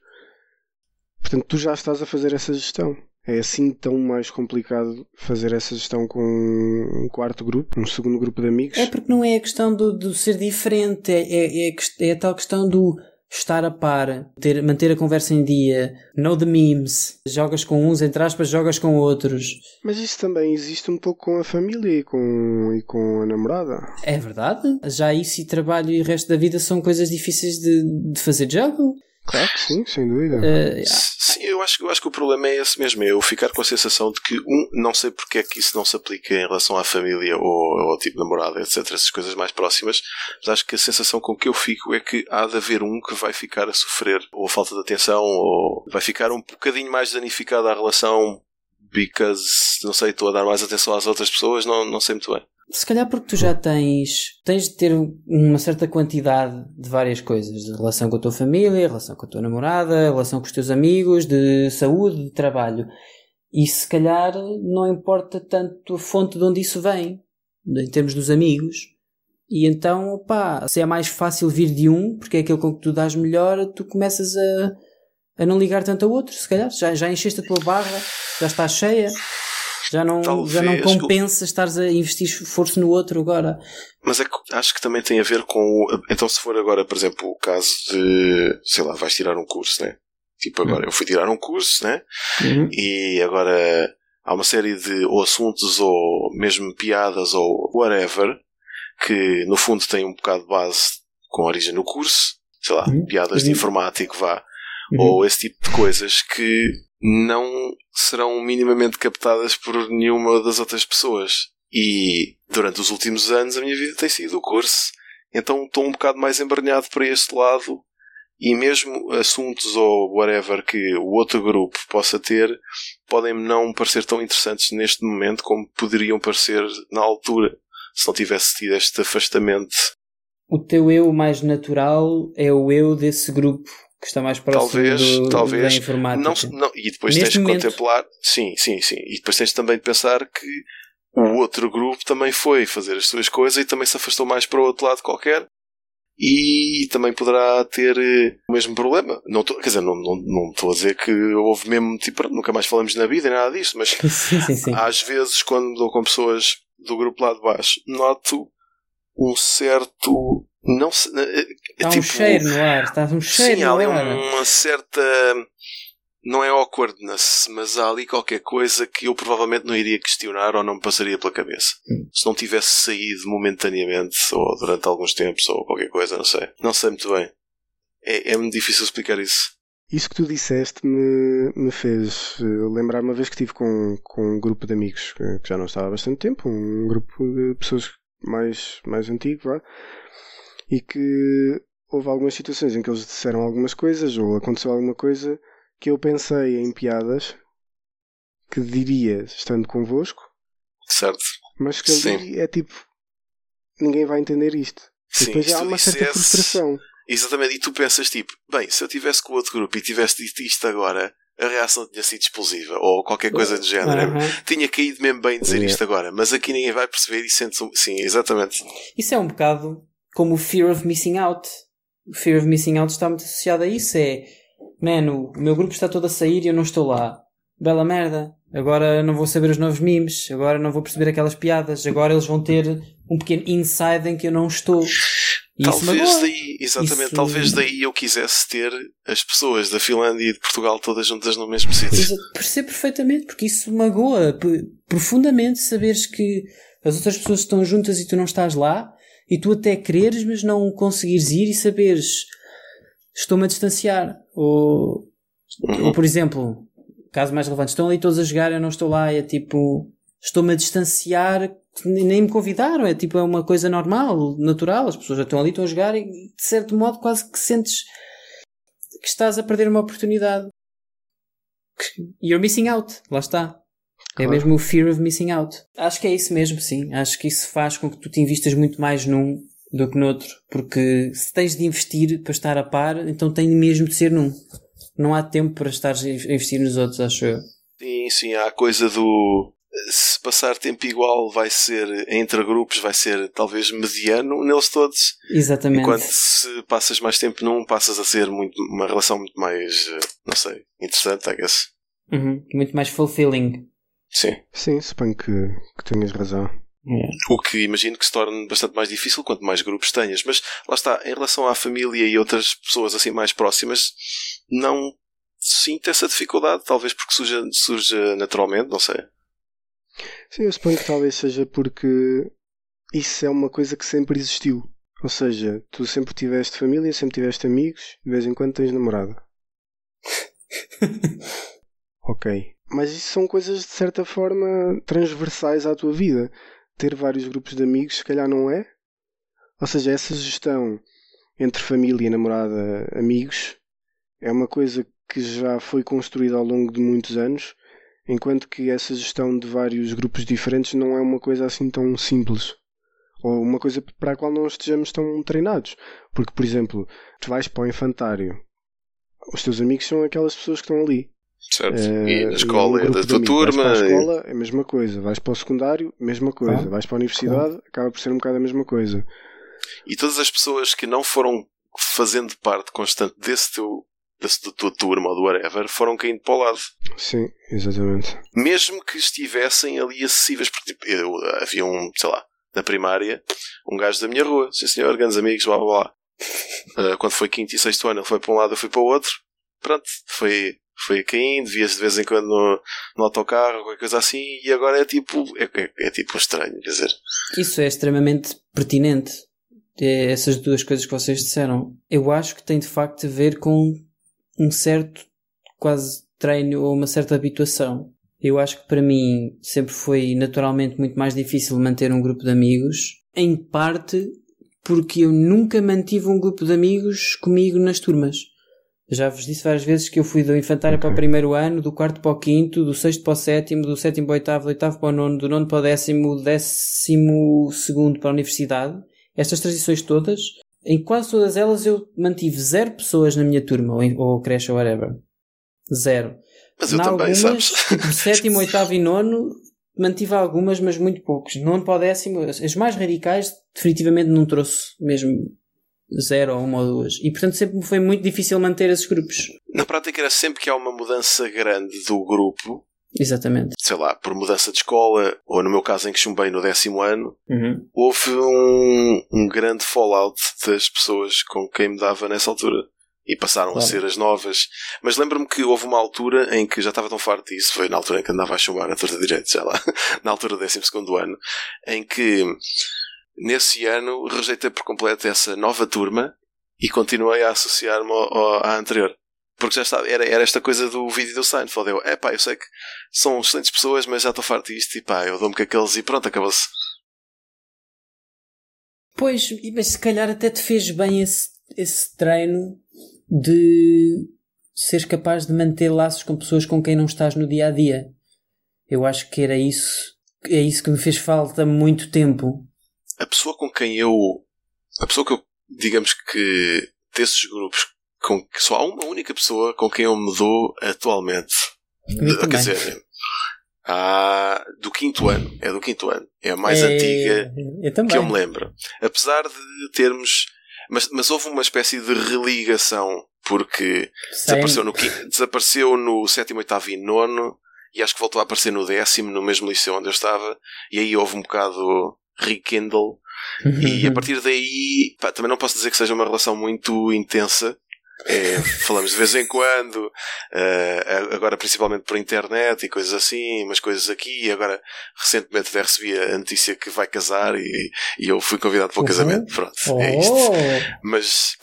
Portanto, tu já estás a fazer essa gestão. É assim tão mais complicado fazer essa gestão com um quarto grupo, um segundo grupo de amigos? É porque não é a questão do, do ser diferente, é, é, é, é a tal questão do estar a par, ter, manter a conversa em dia, know the memes, jogas com uns, entre aspas, jogas com outros. Mas isso também existe um pouco com a família e com, e com a namorada. É verdade. Já isso e trabalho e o resto da vida são coisas difíceis de, de fazer jogo. Claro que sim, sem dúvida. Uh, sim, eu acho, eu acho que o problema é esse mesmo, é eu ficar com a sensação de que, um, não sei porque é que isso não se aplica em relação à família ou ao tipo de namorada, etc., essas coisas mais próximas, mas acho que a sensação com que eu fico é que há de haver um que vai ficar a sofrer ou a falta de atenção ou vai ficar um bocadinho mais danificado à relação because, não sei, estou a dar mais atenção às outras pessoas, não, não sei muito bem. Se calhar porque tu já tens, tens de ter uma certa quantidade de várias coisas, de relação com a tua família, relação com a tua namorada, relação com os teus amigos, de saúde, de trabalho. E se calhar não importa tanto a fonte de onde isso vem, em termos dos amigos. E então, pá, se é mais fácil vir de um, porque é aquele com que tu dás melhor, tu começas a, a não ligar tanto a outro, se calhar. Já, já encheste a tua barra, já está cheia. Já não, já não Talvez. compensa estares a investir esforço no outro agora. Mas é que acho que também tem a ver com. o- Então, se for agora, por exemplo, o caso de. Sei lá, vais tirar um curso, né? Tipo, agora eu fui tirar um curso, né? Uhum. E agora há uma série de ou assuntos ou mesmo piadas ou whatever que no fundo têm um bocado de base com origem no curso. Sei lá, Uhum. piadas de Uhum. informático, vá. Uhum. Ou esse tipo de coisas que não serão minimamente captadas por nenhuma das outras pessoas. E durante os últimos anos a minha vida tem sido o curso. Então estou um bocado mais embranhado para este lado e mesmo assuntos ou whatever que o outro grupo possa ter podem não parecer tão interessantes neste momento como poderiam parecer na altura se não tivesse tido este afastamento. O teu eu mais natural é o eu desse grupo que está mais próximo Talvez, do, talvez. da informática. Não, não, e depois Neste tens de momento. contemplar, sim, sim, sim, e depois tens também de pensar que o outro grupo também foi fazer as suas coisas e também se afastou mais para o outro lado qualquer e também poderá ter eh, o mesmo problema. Não tô, quer dizer, não estou não, estou a dizer que houve mesmo, tipo, nunca mais falamos na vida nem nada disto, mas sim, sim, sim. às vezes quando dou com pessoas do grupo lá de baixo, noto um certo. Não se, eh, Está um tipo, cheiro no ar, está um cheiro Sim, há no ali ar. uma certa. Não é awkwardness, mas há ali qualquer coisa que eu provavelmente não iria questionar ou não me passaria pela cabeça. Hum. Se não tivesse saído momentaneamente ou durante alguns tempos ou qualquer coisa, não sei. Não sei muito bem. É, é muito difícil explicar isso. Isso que tu disseste me, me fez eh, lembrar uma vez que estive com, com um grupo de amigos que, que já não estava há bastante tempo, um grupo de pessoas mais, mais antigo, vá, e que houve algumas situações em que eles disseram algumas coisas ou aconteceu alguma coisa que eu pensei em piadas que diria estando convosco, Certo? mas que é tipo ninguém vai entender isto. E Sim, depois se há uma certa dissesse- frustração. Exatamente, e tu pensas tipo, bem, se eu tivesse com o outro grupo e tivesse dito isto agora, a reação tinha sido explosiva, ou qualquer coisa do género. Aham. Tinha caído mesmo bem dizer Yeah. isto agora, mas aqui ninguém vai perceber e sente um... Sim, exatamente. Isso é um bocado como o fear of missing out. O fear of missing out está muito associado a isso. É, mano, o meu grupo está todo a sair e eu não estou lá. Bela merda. Agora não vou saber os novos memes. Agora não vou perceber aquelas piadas. Agora eles vão ter um pequeno inside em que eu não estou. E talvez daí, exatamente, Isso- talvez daí eu quisesse ter as pessoas da Finlândia e de Portugal todas juntas no mesmo sítio. Percebo perfeitamente, porque isso magoa profundamente saberes que as outras pessoas estão juntas e tu não estás lá, e tu até quereres, mas não conseguires ir e saberes estou-me a distanciar. Ou, Uhum. ou, por exemplo, caso mais relevante, estão ali todos a jogar, eu não estou lá, é tipo, estou-me a distanciar, nem me convidaram, é tipo, é uma coisa normal, natural, as pessoas já estão ali, estão a jogar, e de certo modo quase que sentes que estás a perder uma oportunidade. You're missing out, lá está. É Claro. mesmo o fear of missing out. Acho que é isso mesmo, sim. Acho que isso faz com que tu te invistas muito mais num do que noutro. Porque se tens de investir para estar a par, então tem mesmo de ser num. Não há tempo para estares a investir nos outros, acho eu. Sim, sim, há a coisa do. Se passar tempo igual vai ser entre grupos, vai ser talvez mediano neles todos. Exatamente. Enquanto se passas mais tempo num, passas a ser muito, uma relação muito mais, eh, não sei, interessante, I guess. Uhum. Muito mais fulfilling. Sim. Sim, suponho que, que tenhas razão. Yeah. O que imagino que se torne bastante mais difícil quanto mais grupos tenhas. Mas lá está, em relação à família e outras pessoas assim mais próximas, não sinto essa dificuldade, talvez porque surja, surja naturalmente, não sei. Sim, eu suponho que talvez seja porque isso é uma coisa que sempre existiu. Ou seja, tu sempre tiveste família, sempre tiveste amigos, de vez em quando tens namorada. ok. Mas isso são coisas de certa forma transversais à tua vida. Ter vários grupos de amigos, se calhar não é. Ou seja, essa gestão entre família, namorada, amigos é uma coisa que já foi construída ao longo de muitos anos enquanto que essa gestão de vários grupos diferentes não é uma coisa assim tão simples. Ou uma coisa para a qual não estejamos tão treinados. Porque, por exemplo, tu vais para o infantário, os teus amigos são aquelas pessoas que estão ali. Certo. Eh, e na escola é da tua amigos. turma. Vais para a escola, é a mesma coisa. Vais para o secundário, mesma coisa. Ah, Vais para a universidade, acaba por ser um bocado a mesma coisa. E todas as pessoas que não foram fazendo parte constante desse teu, desse, da tua turma ou do whatever foram caindo para o lado. Sim, exatamente. Mesmo que estivessem ali acessíveis. Porque tipo, eu, havia um, sei lá, na primária, um gajo da minha rua, sim senhor, grandes amigos, blá blá blá. Ah, quando foi quinto e sexto ano, ele foi para um lado, eu fui para o outro. Pronto, foi, foi caindo, via-se de vez em quando no, no autocarro, qualquer coisa assim, e agora é tipo, é, é, é tipo estranho, quer dizer. Isso é extremamente pertinente. É essas duas coisas que vocês disseram. Eu acho que tem de facto a ver com um certo quase treino ou uma certa habituação. Eu acho que para mim sempre foi naturalmente muito mais difícil manter um grupo de amigos, em parte porque eu nunca mantive um grupo de amigos comigo nas turmas. Já vos disse várias vezes que eu fui do infantário para o primeiro ano, do quarto para o quinto, do sexto para o sétimo, do sétimo para o oitavo, do oitavo para o nono, do nono para o décimo, do décimo segundo para a universidade. Estas transições todas, em quase todas elas eu mantive zero pessoas na minha turma, ou, em- ou creche ou whatever. Zero. Mas eu Em também, algumas, sabes? Tipo, sétimo, oitavo e nono, mantive algumas, mas muito poucos. Nono para o décimo, as mais radicais, definitivamente não trouxe mesmo zero ou uma ou duas. E portanto sempre foi muito difícil manter esses grupos. Na prática era sempre que há uma mudança grande do grupo, Exatamente. sei lá, por mudança de escola, ou no meu caso em que chumbei no décimo ano, Uhum. houve um, um grande fallout das pessoas com quem me dava nessa altura. E passaram Claro. a ser as novas. Mas lembro-me que houve uma altura em que já estava tão farto disso, foi na altura em que andava a chumbar na torta de direito, já lá, na altura do 12 ano, em que nesse ano rejeitei por completo essa nova turma e continuei a associar-me à anterior. Porque já estava, era, era esta coisa do vídeo do Seinfeld. Eu, é eu sei que são excelentes pessoas, mas já estou farto disto e pá, eu dou-me com aqueles e pronto, acabou-se. Pois, mas se calhar até te fez bem esse, esse treino de seres capaz de manter laços com pessoas com quem não estás no dia a dia. Eu acho que era isso, é isso que me fez falta muito tempo. A pessoa com quem eu. A pessoa que eu. Digamos que. Desses grupos. Com que só há uma única pessoa com quem eu me dou atualmente. Eu Quer dizer. há do quinto ano. É do quinto ano. É a mais É, antiga Eu que eu me lembro. Apesar de termos. Mas, mas houve uma espécie de religação. Porque desapareceu no, quin- desapareceu no sétimo, oitavo e nono. E acho que voltou a aparecer no décimo, no mesmo liceu onde eu estava. E aí houve um bocado rekindle. E a partir daí, pá, também não posso dizer que seja uma relação muito intensa. É, falamos de vez em quando, eh, agora principalmente por internet e coisas assim, umas coisas aqui. Agora, recentemente, até recebi a notícia que vai casar e, e eu fui convidado para o Uhum. casamento. Pronto, Oh, é isto. Mas,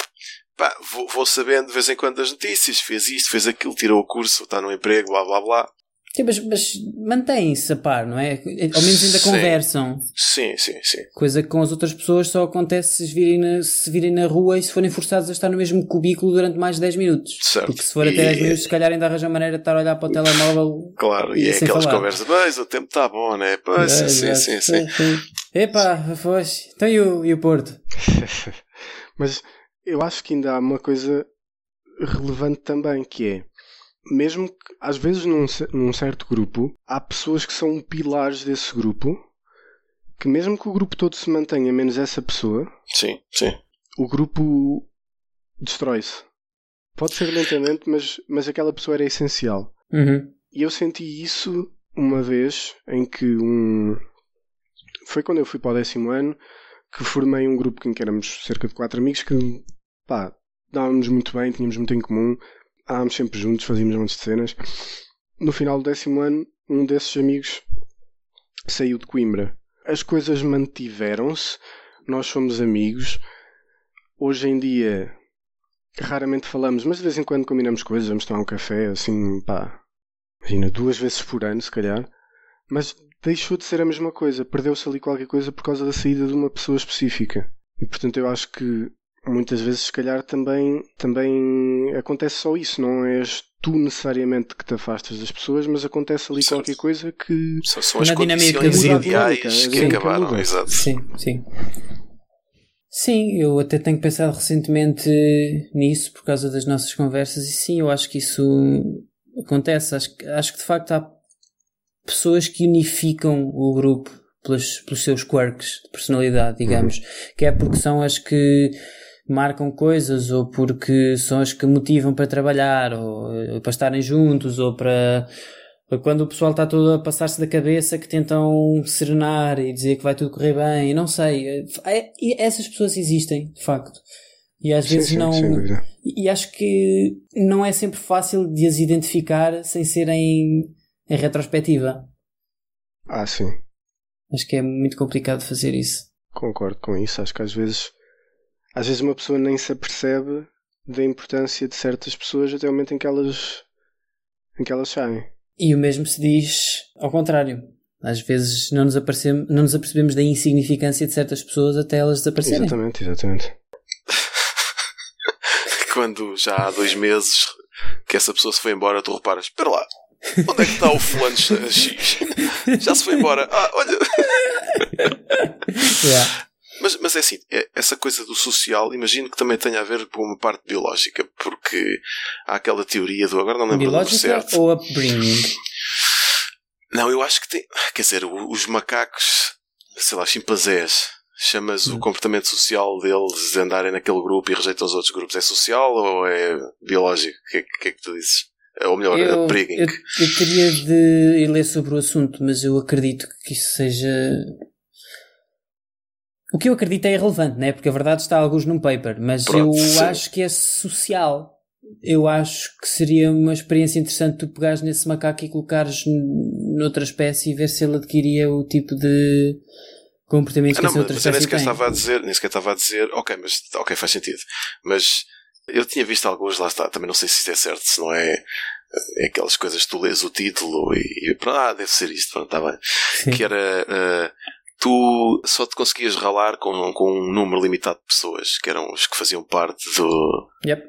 pá, vou, vou sabendo de vez em quando as notícias. Fez isto, fez aquilo, tirou o curso, está no emprego, blá blá blá. Sim, mas, mas mantêm-se a par, não é? Ao menos ainda Sim. conversam. Sim, sim, sim. Coisa que com as outras pessoas só acontece se virem, na, se virem na rua e se forem forçados a estar no mesmo cubículo durante mais de 10 minutos. Certo. Porque se for E- até 10 minutos, se calhar ainda arranja maneira de estar a olhar para o telemóvel. Claro, e E é sem aquelas falar. conversas, mas o tempo está bom, né? Pois, sim, sim, sim, sim. Epá, foste. Então e o, e o Porto? Mas eu acho que ainda há uma coisa relevante também, que é mesmo que às vezes num, num certo grupo há pessoas que são pilares desse grupo que mesmo que o grupo todo se mantenha menos essa pessoa, Sim, sim. o grupo destrói-se. Pode ser lentamente, mas, mas aquela pessoa era essencial. Uhum. E eu senti isso uma vez em que um. Foi quando eu fui para o décimo ano que formei um grupo em que éramos cerca de quatro amigos que, pá, dávamos muito bem, tínhamos muito em comum, andávamos sempre juntos, fazíamos montes de cenas. No final do décimo ano, um desses amigos saiu de Coimbra. As coisas mantiveram-se, nós fomos amigos. Hoje em dia, raramente falamos, mas de vez em quando combinamos coisas, vamos tomar um café, assim, pá, imagina, duas vezes por ano, se calhar. Mas deixou de ser a mesma coisa, perdeu-se ali qualquer coisa por causa da saída de uma pessoa específica. E portanto eu acho que muitas vezes, se calhar, também, também acontece só isso, não és tu necessariamente que te afastas das pessoas, mas acontece ali Certo. qualquer coisa que. São, são as Na dinâmica condições ideais que acabaram, muda. exato. Sim, sim. Sim, eu até tenho pensado recentemente nisso por causa das nossas conversas e sim, eu acho que isso acontece. Acho, que- acho que de facto há pessoas que unificam o grupo pelos, pelos seus quirks de personalidade, digamos. Que é porque são as que marcam coisas ou porque são as que motivam para trabalhar ou, eh, para estarem juntos ou para quando o pessoal está todo a passar-se da cabeça que tentam serenar e dizer que vai tudo correr bem, não sei. É- e essas pessoas existem, de facto. E às Sim, vezes sim, não. E acho que não é sempre fácil de as identificar sem serem em retrospectiva. Ah, sim. Acho que é muito complicado fazer isso. Concordo com isso. Acho que às vezes, às vezes uma pessoa nem se apercebe da importância de certas pessoas até o momento em que elas, em que elas saem. E o mesmo se diz ao contrário. Às vezes não nos, apercebemos, não nos apercebemos da insignificância de certas pessoas até elas desaparecerem. Exatamente, exatamente. Quando já há dois meses que essa pessoa se foi embora, tu reparas, espera lá, onde é que está o fulano X? Já se foi embora. Ah, olha. Yeah. Mas, mas é assim, é- essa coisa do social, imagino que também tenha a ver com uma parte biológica, porque há aquela teoria do. Agora não lembro Biológica certo. ou upbringing? Não, eu acho que tem. Quer dizer, os macacos, sei lá, chimpanzés, chamas Hum. o comportamento social deles de andarem naquele grupo e rejeitam os outros grupos. É social ou é biológico? O que, é que- é que tu dizes? Ou melhor, Eu, upbringing. eu, eu teria de ler sobre o assunto, mas eu acredito que isso seja. O que eu acredito é irrelevante, né? Porque a verdade está alguns num paper, mas Pronto, eu sim. acho que é social. Eu acho que seria uma experiência interessante tu pegares nesse macaco e colocares noutra espécie e ver se ele adquiria o tipo de comportamento Ah, que não, essa outra mas eu nem espécie sequer tem. estava a dizer, nem sequer estava a dizer, ok, mas ok, faz sentido. Mas eu tinha visto alguns, lá está, também não sei se isto é certo, se não é, é aquelas coisas que tu lês o título e, e pronto, ah, deve ser isto, pronto, está bem. Sim. Que era ah, tu só te conseguias ralar com, com um número limitado de pessoas, que eram os que faziam parte do, Yep.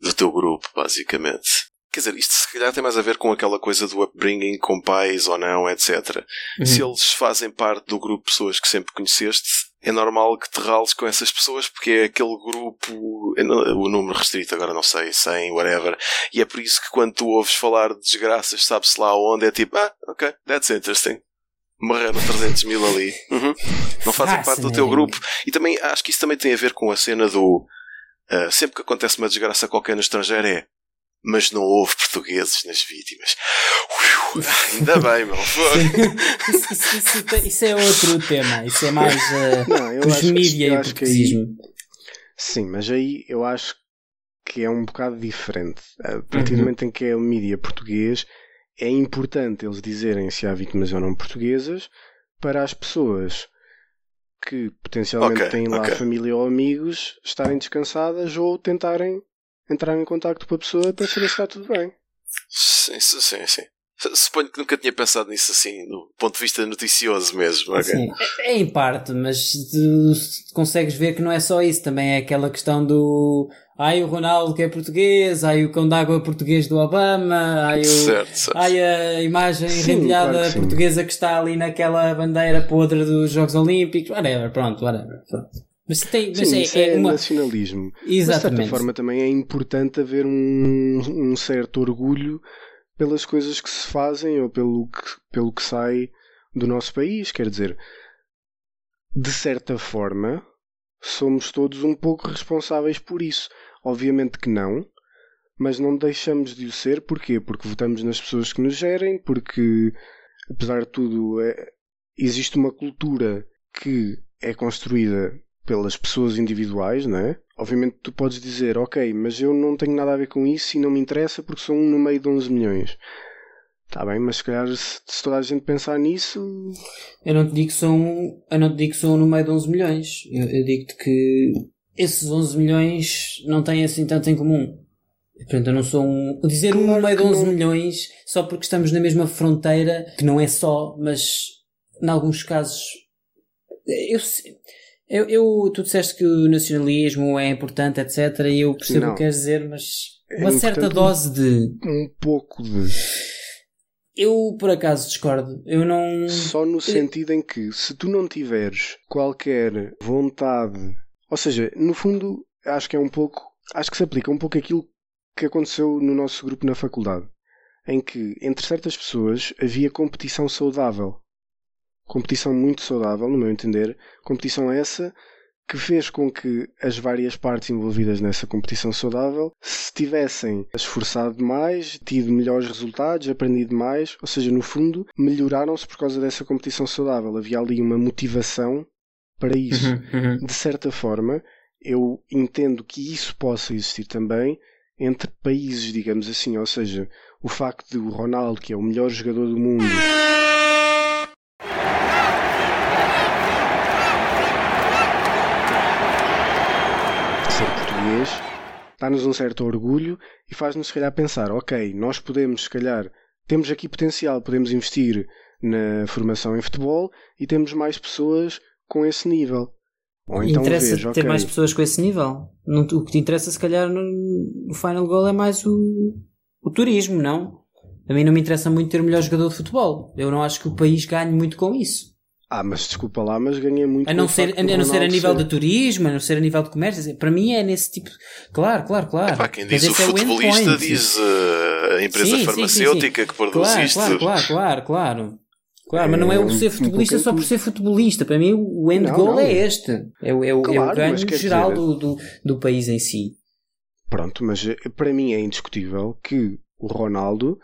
do teu grupo, basicamente. Quer dizer, isto se calhar tem mais a ver com aquela coisa do upbringing, com pais ou não, etc. Uhum. Se eles fazem parte do grupo de pessoas que sempre conheceste, é normal que te rales com essas pessoas, porque é aquele grupo, não- o número restrito, agora não sei, 100, whatever. E é por isso que quando tu ouves falar de desgraças, sabe-se lá onde, é tipo, ah, ok, that's interesting. Morreram 300 mil ali. Uhum. Não fazem parte do teu grupo. E também acho que isso também tem a ver com a cena do. ah, sempre que acontece uma desgraça qualquer no estrangeiro é. Mas não houve portugueses nas vítimas. Ui, ainda bem, meu. isso, isso- isso isso é outro tema. Isso é mais uh, Não, eu os acho que- mídia e o aí- portuguesismo. Sim, mas aí eu acho que é um bocado diferente. A partir Uhum. do momento em que é o mídia português, é importante eles dizerem se há vítimas ou não portuguesas para as pessoas que potencialmente Ok, têm lá ok. família ou amigos estarem descansadas ou tentarem entrar em contacto com a pessoa para saber se está tudo bem. Sim, sim, sim. Suponho que nunca tinha pensado nisso assim, do ponto de vista noticioso mesmo. ok? Sim, é, é em parte, mas tu consegues ver que não é só isso, também é aquela questão do ai o Ronaldo que é português, ai o cão d'água português do Obama, ai, o, Certo, certo. ai a imagem Sim, rendilhada claro que portuguesa que está ali naquela bandeira podre dos Jogos Olímpicos, whatever, pronto, whatever. Pronto. Mas, tem, mas Sim, é, isso é é, uma. nacionalismo. Mas, de certa Exatamente. forma também é importante haver um, um certo orgulho pelas coisas que se fazem ou pelo que, pelo que sai do nosso país. Quer dizer, de certa forma, somos todos um pouco responsáveis por isso. Obviamente que não, mas não deixamos de o ser. Porquê? Porque votamos nas pessoas que nos gerem, porque, apesar de tudo, é- existe uma cultura que é construída pelas pessoas individuais, não é? Obviamente tu podes dizer, ok, mas eu não tenho nada a ver com isso e não me interessa porque sou um no meio de 11 milhões. Está bem, mas se calhar se, se toda a gente pensar nisso, Eu não te digo que são, eu não te digo que são no meio de 11 milhões. Eu, eu digo-te que esses 11 milhões não têm assim tanto em comum. Portanto, eu não sou um. Dizer um no Claro meio de que 11 não. milhões só porque estamos na mesma fronteira, que não é só, mas em alguns casos. Eu, eu, eu, tu disseste que o nacionalismo é importante, etc. E eu percebo Não. o que queres dizer, mas É uma certa dose de. um pouco de. Eu, por acaso, discordo. Eu não. Só no sentido em que se tu não tiveres qualquer vontade, ou seja, no fundo, acho que é um pouco, acho que se aplica um pouco aquilo que aconteceu no nosso grupo na faculdade. em que entre certas pessoas havia competição saudável. Competição muito saudável, no meu entender. Competição essa que fez com que as várias partes envolvidas nessa competição saudável se tivessem esforçado mais, tido melhores resultados, aprendido mais, ou seja, no fundo, melhoraram-se por causa dessa competição saudável. Havia ali uma motivação para isso. Uhum, uhum. De certa forma, eu entendo que isso possa existir também entre países, digamos assim, ou seja, o facto de o Ronaldo, que é o melhor jogador do mundo, ser português, dá-nos um certo orgulho e faz-nos, se calhar, pensar: ok, nós podemos, se calhar, temos aqui potencial, podemos investir na formação em futebol e temos mais pessoas com esse nível. Ou então interessa ter ok, mais pessoas com esse nível. O que te interessa, se calhar, no, no Final Goal é mais o, o turismo, não? A mim não me interessa muito ter o melhor jogador de futebol. Eu não acho que o país ganhe muito com isso. Ah, mas desculpa lá, mas ganhei muito. A não o ser, a, não ser a nível ser- de turismo, a não ser a nível de comércio. Para mim é nesse tipo. Claro, claro, claro. Epá, quem Mas diz o é futebolista endpoint. diz uh, a empresa Sim, sim, sim, farmacêutica sim. que produz Claro, isto. claro, claro, claro, claro. Claro, mas não é É o um- ser futebolista só por ser futebolista. Para mim, o end Não, goal não. é este. É, o- é, o- é Claro, o ganho geral dizer- do, do, do país em si. Pronto, mas eh, para mim é indiscutível que o Ronaldo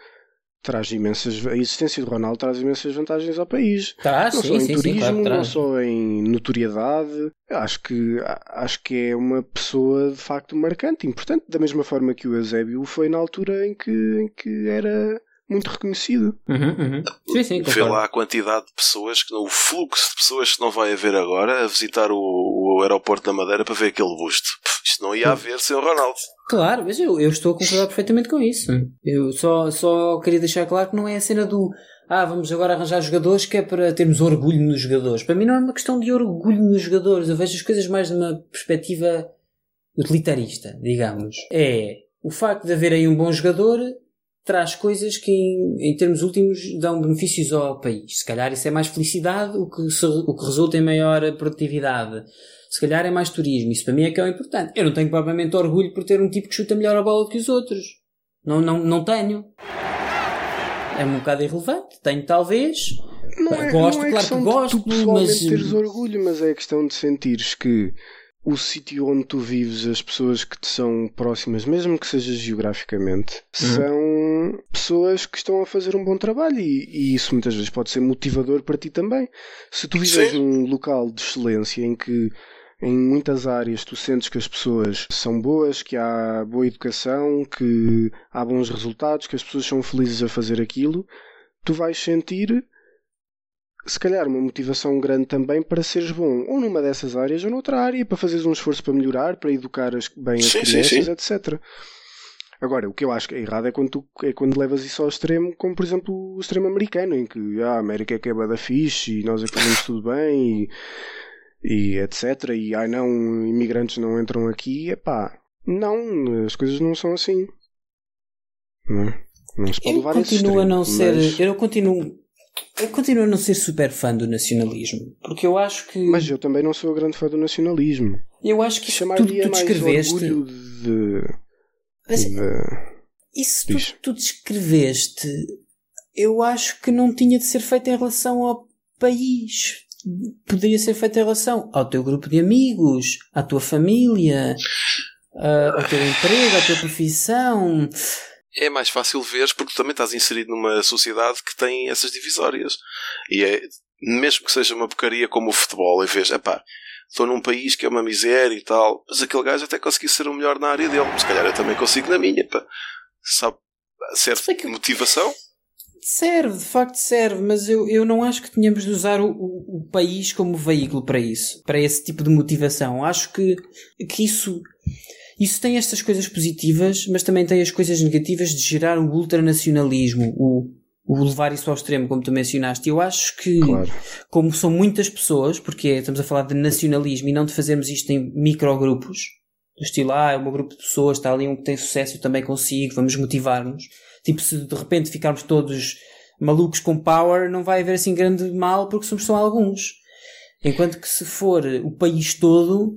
traz imensas. A existência do Ronaldo traz imensas vantagens ao país. Traz, não sim, só em sim, sim, turismo, claro que não só em notoriedade. Acho que, acho que é uma pessoa de facto marcante, importante, da mesma forma que o Eusébio foi na altura em que, em que era muito reconhecido. Uhum, uhum. Sim, sim, Vê lá a quantidade de pessoas, que, o fluxo de pessoas que não vai haver agora a visitar o, o aeroporto da Madeira para ver aquele busto. Pff, isto não ia haver sem o Ronaldo. Claro, mas eu, eu estou a concordar perfeitamente com isso. Eu só, só queria deixar claro que não é a cena do ah, vamos agora arranjar jogadores que é para termos orgulho nos jogadores. Para mim não é uma questão de orgulho nos jogadores. Eu vejo as coisas mais de uma perspectiva utilitarista, digamos. É o facto de haver aí um bom jogador traz coisas que em, em termos últimos dão benefícios ao país. Se calhar isso é mais felicidade, o que, se- o que resulta em maior produtividade. Se calhar é mais turismo. Isso para mim é que é o importante. Eu não tenho propriamente orgulho por ter um tipo que chuta melhor a bola do que os outros. Não, não, não tenho. É um bocado irrelevante. Tenho talvez. Não é, gosto, não é claro que questão de gosto, tu pessoalmente mas- teres orgulho, mas é questão de sentires que o sítio onde tu vives, as pessoas que te são próximas, mesmo que seja geograficamente, são pessoas que estão a fazer um bom trabalho e, e isso muitas vezes pode ser motivador para ti também. Se tu vives Sim. num local de excelência em que em muitas áreas tu sentes que as pessoas são boas, que há boa educação, que há bons resultados, que as pessoas são felizes a fazer aquilo, tu vais sentir se calhar uma motivação grande também para seres bom ou numa dessas áreas ou noutra área, para fazeres um esforço para melhorar, para educar as, bem as Sim, sim, crianças, sim. etc. Agora, o que eu acho que é errado é quando, tu, é quando levas isso ao extremo, como por exemplo o extremo americano, em que ah, a América é que é bué da fixe e nós é que fazemos tudo bem e, e etc. E ai não, imigrantes não entram aqui. Epá, não, as coisas não são assim. Não, é? não se pode Eu levar continuo a não ser. mas- Eu continuo. Eu continuo a não ser super fã do nacionalismo. Porque eu acho que. Mas eu também não sou grande fã do nacionalismo. eu acho que isso tudo Chamaria que tu descreveste. orgulho de... Mas de... isso tudo que tu descreveste, eu acho que não tinha de ser feito em relação ao país. Poderia ser feito em relação ao teu grupo de amigos, à tua família, ao teu emprego, à tua profissão. É mais fácil veres porque tu também estás inserido numa sociedade que tem essas divisórias. E é, mesmo que seja uma porcaria como o futebol, e vês, epá, estou num país que é uma miséria e tal, mas aquele gajo até conseguiu ser o melhor na área dele. Se calhar eu também consigo na minha, pá. Sabe? Certa que- motivação. Serve, de facto serve, mas eu, eu não acho que tenhamos de usar o, o, o país como veículo para isso, para esse tipo de motivação. Acho que, que isso, isso tem estas coisas positivas, mas também tem as coisas negativas de gerar o ultranacionalismo, o, o levar isso ao extremo, como tu mencionaste. Eu acho que, Claro. como são muitas pessoas, porque estamos a falar de nacionalismo e não de fazermos isto em microgrupos, do estilo, ah, é um grupo de pessoas, está ali um que tem sucesso, eu também consigo, vamos motivar-nos. Tipo, se de repente ficarmos todos malucos com power, não vai haver assim grande mal porque somos só alguns. Enquanto que se for o país todo,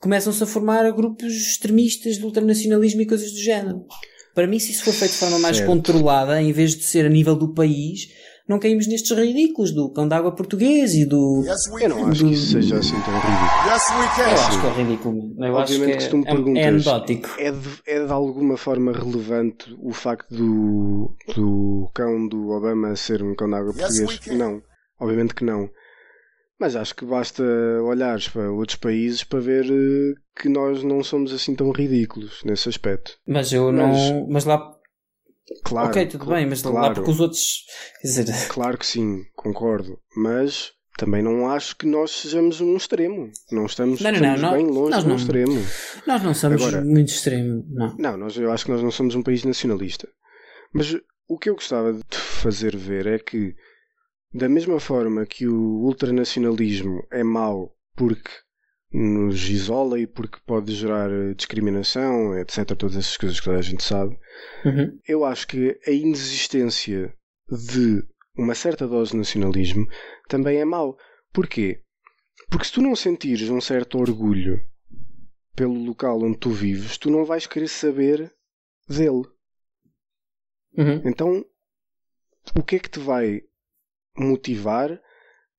começam-se a formar grupos extremistas de ultranacionalismo e coisas do género. Para mim, se isso for feito de forma mais Certo. controlada, em vez de ser a nível do país, não caímos nestes ridículos do cão d'água português e do. Yes, Eu não acho que isso seja assim tão ridículo. Yes, we Eu acho que é ridículo. Eu acho Obviamente que que se é, tu me é, é perguntas, anedótico. É de, é de alguma forma relevante o facto do, do cão do Obama ser um cão de água Yes, português? can. Não, obviamente que não. Mas acho que basta olhares para outros países para ver eh, que nós não somos assim tão ridículos nesse aspecto. Mas eu Mas- não. Mas lá. Claro, ok, tudo bem, mas lá claro, porque os outros. Quer dizer. claro que sim, concordo. Mas também não acho que nós sejamos um extremo. Não estamos, Não, não, estamos não, bem longe de um extremo. Nós não somos Agora- muito extremo, não. Não, nós, eu acho que nós não somos um país nacionalista. Mas o que eu gostava de fazer ver é que, da mesma forma que o ultranacionalismo é mau porque nos isola e porque pode gerar eh, discriminação, etc., todas essas coisas que toda a gente sabe, Uhum. eu acho que a inexistência de uma certa dose de nacionalismo também é mau. Porquê? Porque se tu não sentires um certo orgulho pelo local onde tu vives, tu não vais querer saber dele. Uhum. Então, o que é que te vai motivar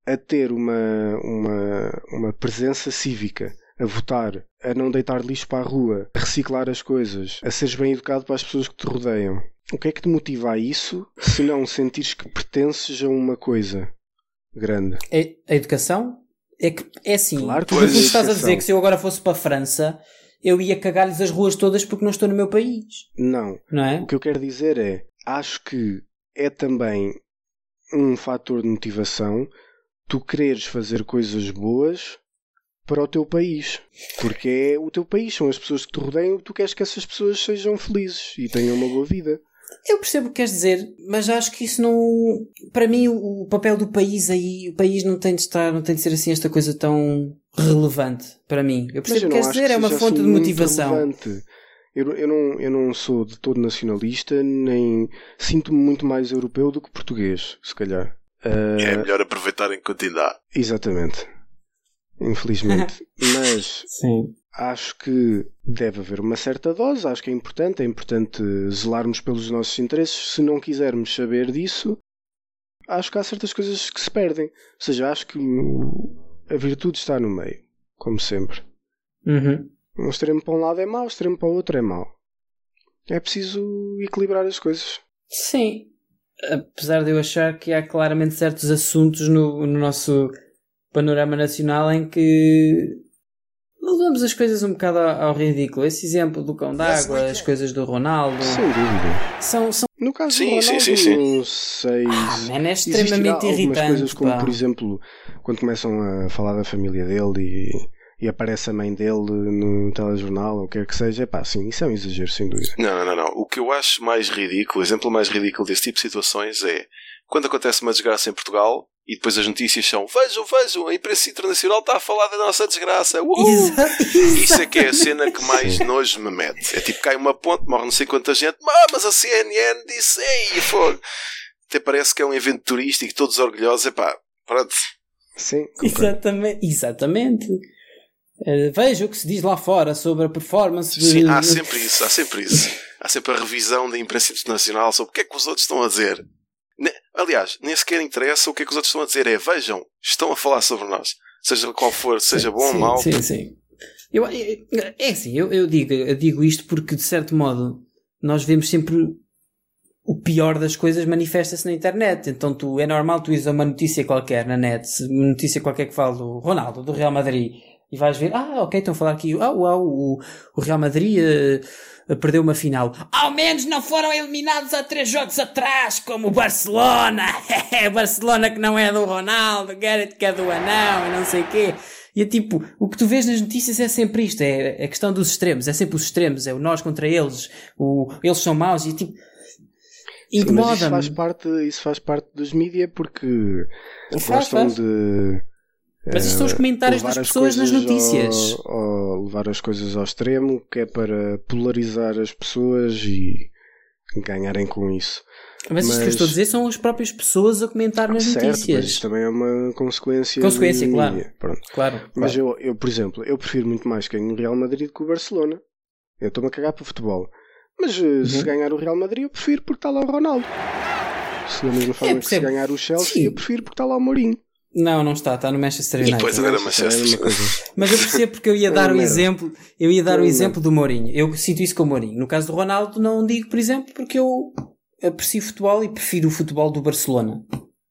a ter uma, uma, uma presença cívica? A votar, a não deitar lixo para a rua, a reciclar as coisas, a seres bem educado para as pessoas que te rodeiam. O que é que te motiva a isso se não sentires que pertences a uma coisa grande? É- A educação é que é assim. Claro que tu estás a dizer que se eu agora fosse para a França, eu ia cagar-lhes as ruas todas porque não estou no meu país. Não. Não é? O que eu quero dizer é, acho que é também um fator de motivação tu quereres fazer coisas boas para o teu país. Porque é o teu país, são as pessoas que te rodeiam, tu queres que essas pessoas sejam felizes e tenham uma boa vida. Eu percebo o que queres dizer, mas acho que isso não. Para mim, o papel do país aí, o país não tem de estar, não tem de ser assim esta coisa tão relevante para mim. Eu percebo o que queres dizer, que é uma fonte assim de motivação. relevante. Eu, eu, não, eu não sou de todo nacionalista, nem sinto-me muito mais europeu do que português, se calhar. Ah, É melhor aproveitar enquanto ainda há. Exatamente. Infelizmente. Mas Sim. acho que deve haver uma certa dose, acho que é importante, é importante zelarmos pelos nossos interesses. Se não quisermos saber disso, acho que há certas coisas que se perdem. Ou seja, acho que a virtude está no meio, como sempre. Uhum. Um extremo para um lado é mau, um extremo para o outro é mau. É preciso equilibrar as coisas. Sim. Apesar de eu achar que há claramente certos assuntos no, no nosso panorama nacional em que levamos as coisas um bocado ao, ao ridículo. Esse exemplo do cão d'água, as coisas do Ronaldo, Sem dúvida. são, são No caso Sim, do sim, Ronaldo, sim, sim. não sei. ah, man, é extremamente algumas irritante. coisas como, pá. por exemplo, quando começam a falar da família dele e, e aparece a mãe dele no telejornal ou o que quer que seja, pá, sim, isso é um exagero, sem dúvida. Não, não, não, não. O que eu acho mais ridículo, o exemplo mais ridículo desse tipo de situações é quando acontece uma desgraça em Portugal e depois as notícias são vejam, vejam, a imprensa internacional está a falar da nossa desgraça. Isso é que é a cena que mais nojo me mete. É tipo, cai uma ponte, morre não sei quanta gente, ah, mas a CNN disse, ei, fogo. Até parece que é um evento turístico, todos orgulhosos, epá, pronto. Sim. Exatamente. Exatamente. Eh, veja o que se diz lá fora sobre a performance de. Sim, há sempre isso, há sempre isso. Há sempre a revisão da imprensa internacional sobre o que é que os outros estão a dizer. Aliás, nem sequer interessa o que é que os outros estão a dizer, é vejam, estão a falar sobre nós. Seja qual for, seja bom ou sim, mau. Sim, sim. Eu, é, é assim, eu, eu, digo, eu digo isto porque, de certo modo, nós vemos sempre o pior das coisas manifesta-se na internet. Então tu, é normal tu ires a uma notícia qualquer na net, notícia qualquer que fale do Ronaldo, do Real Madrid, e vais ver, ah, ok, estão a falar aqui, ah, uau, o, o Real Madrid eh, perdeu uma final. Ao menos não foram eliminados há três jogos atrás, como o Barcelona. o Barcelona que não é do Ronaldo, Garrett que é do Anão e não sei o quê. E é tipo, o que tu vês nas notícias é sempre isto, é a questão dos extremos, é sempre os extremos, é o nós contra eles, o, eles são maus e tipo, Sim, mas isso faz incomoda-me. parte, isso faz parte dos mídia porque Faz, gostam faz. de Mas isto são os comentários das pessoas nas notícias. Ao, ao- levar as coisas ao extremo, que é para polarizar as pessoas e ganharem com isso. Mas isto que eu mas- estou a dizer são as próprias pessoas a comentar nas certo, mas notícias. isto também é uma consequência. Consequência, claro. Pronto. Claro. Mas claro. eu, eu, por exemplo, eu prefiro muito mais quem o Real Madrid que o Barcelona. Eu estou-me a cagar para o futebol. Mas uh, se ganhar o Real Madrid, eu prefiro porque está lá o Ronaldo. Se da mesma forma que se ganhar o Chelsea, Sim. eu prefiro porque está lá o Mourinho. Não, não está, está no Manchester E United. depois agora É a Manchester. coisa. Mas eu percebo porque eu ia dar o exemplo, eu ia dar É o exemplo do Mourinho. Eu sinto isso com o Mourinho. No caso do Ronaldo, não digo, por exemplo, porque eu aprecio futebol e prefiro o futebol do Barcelona.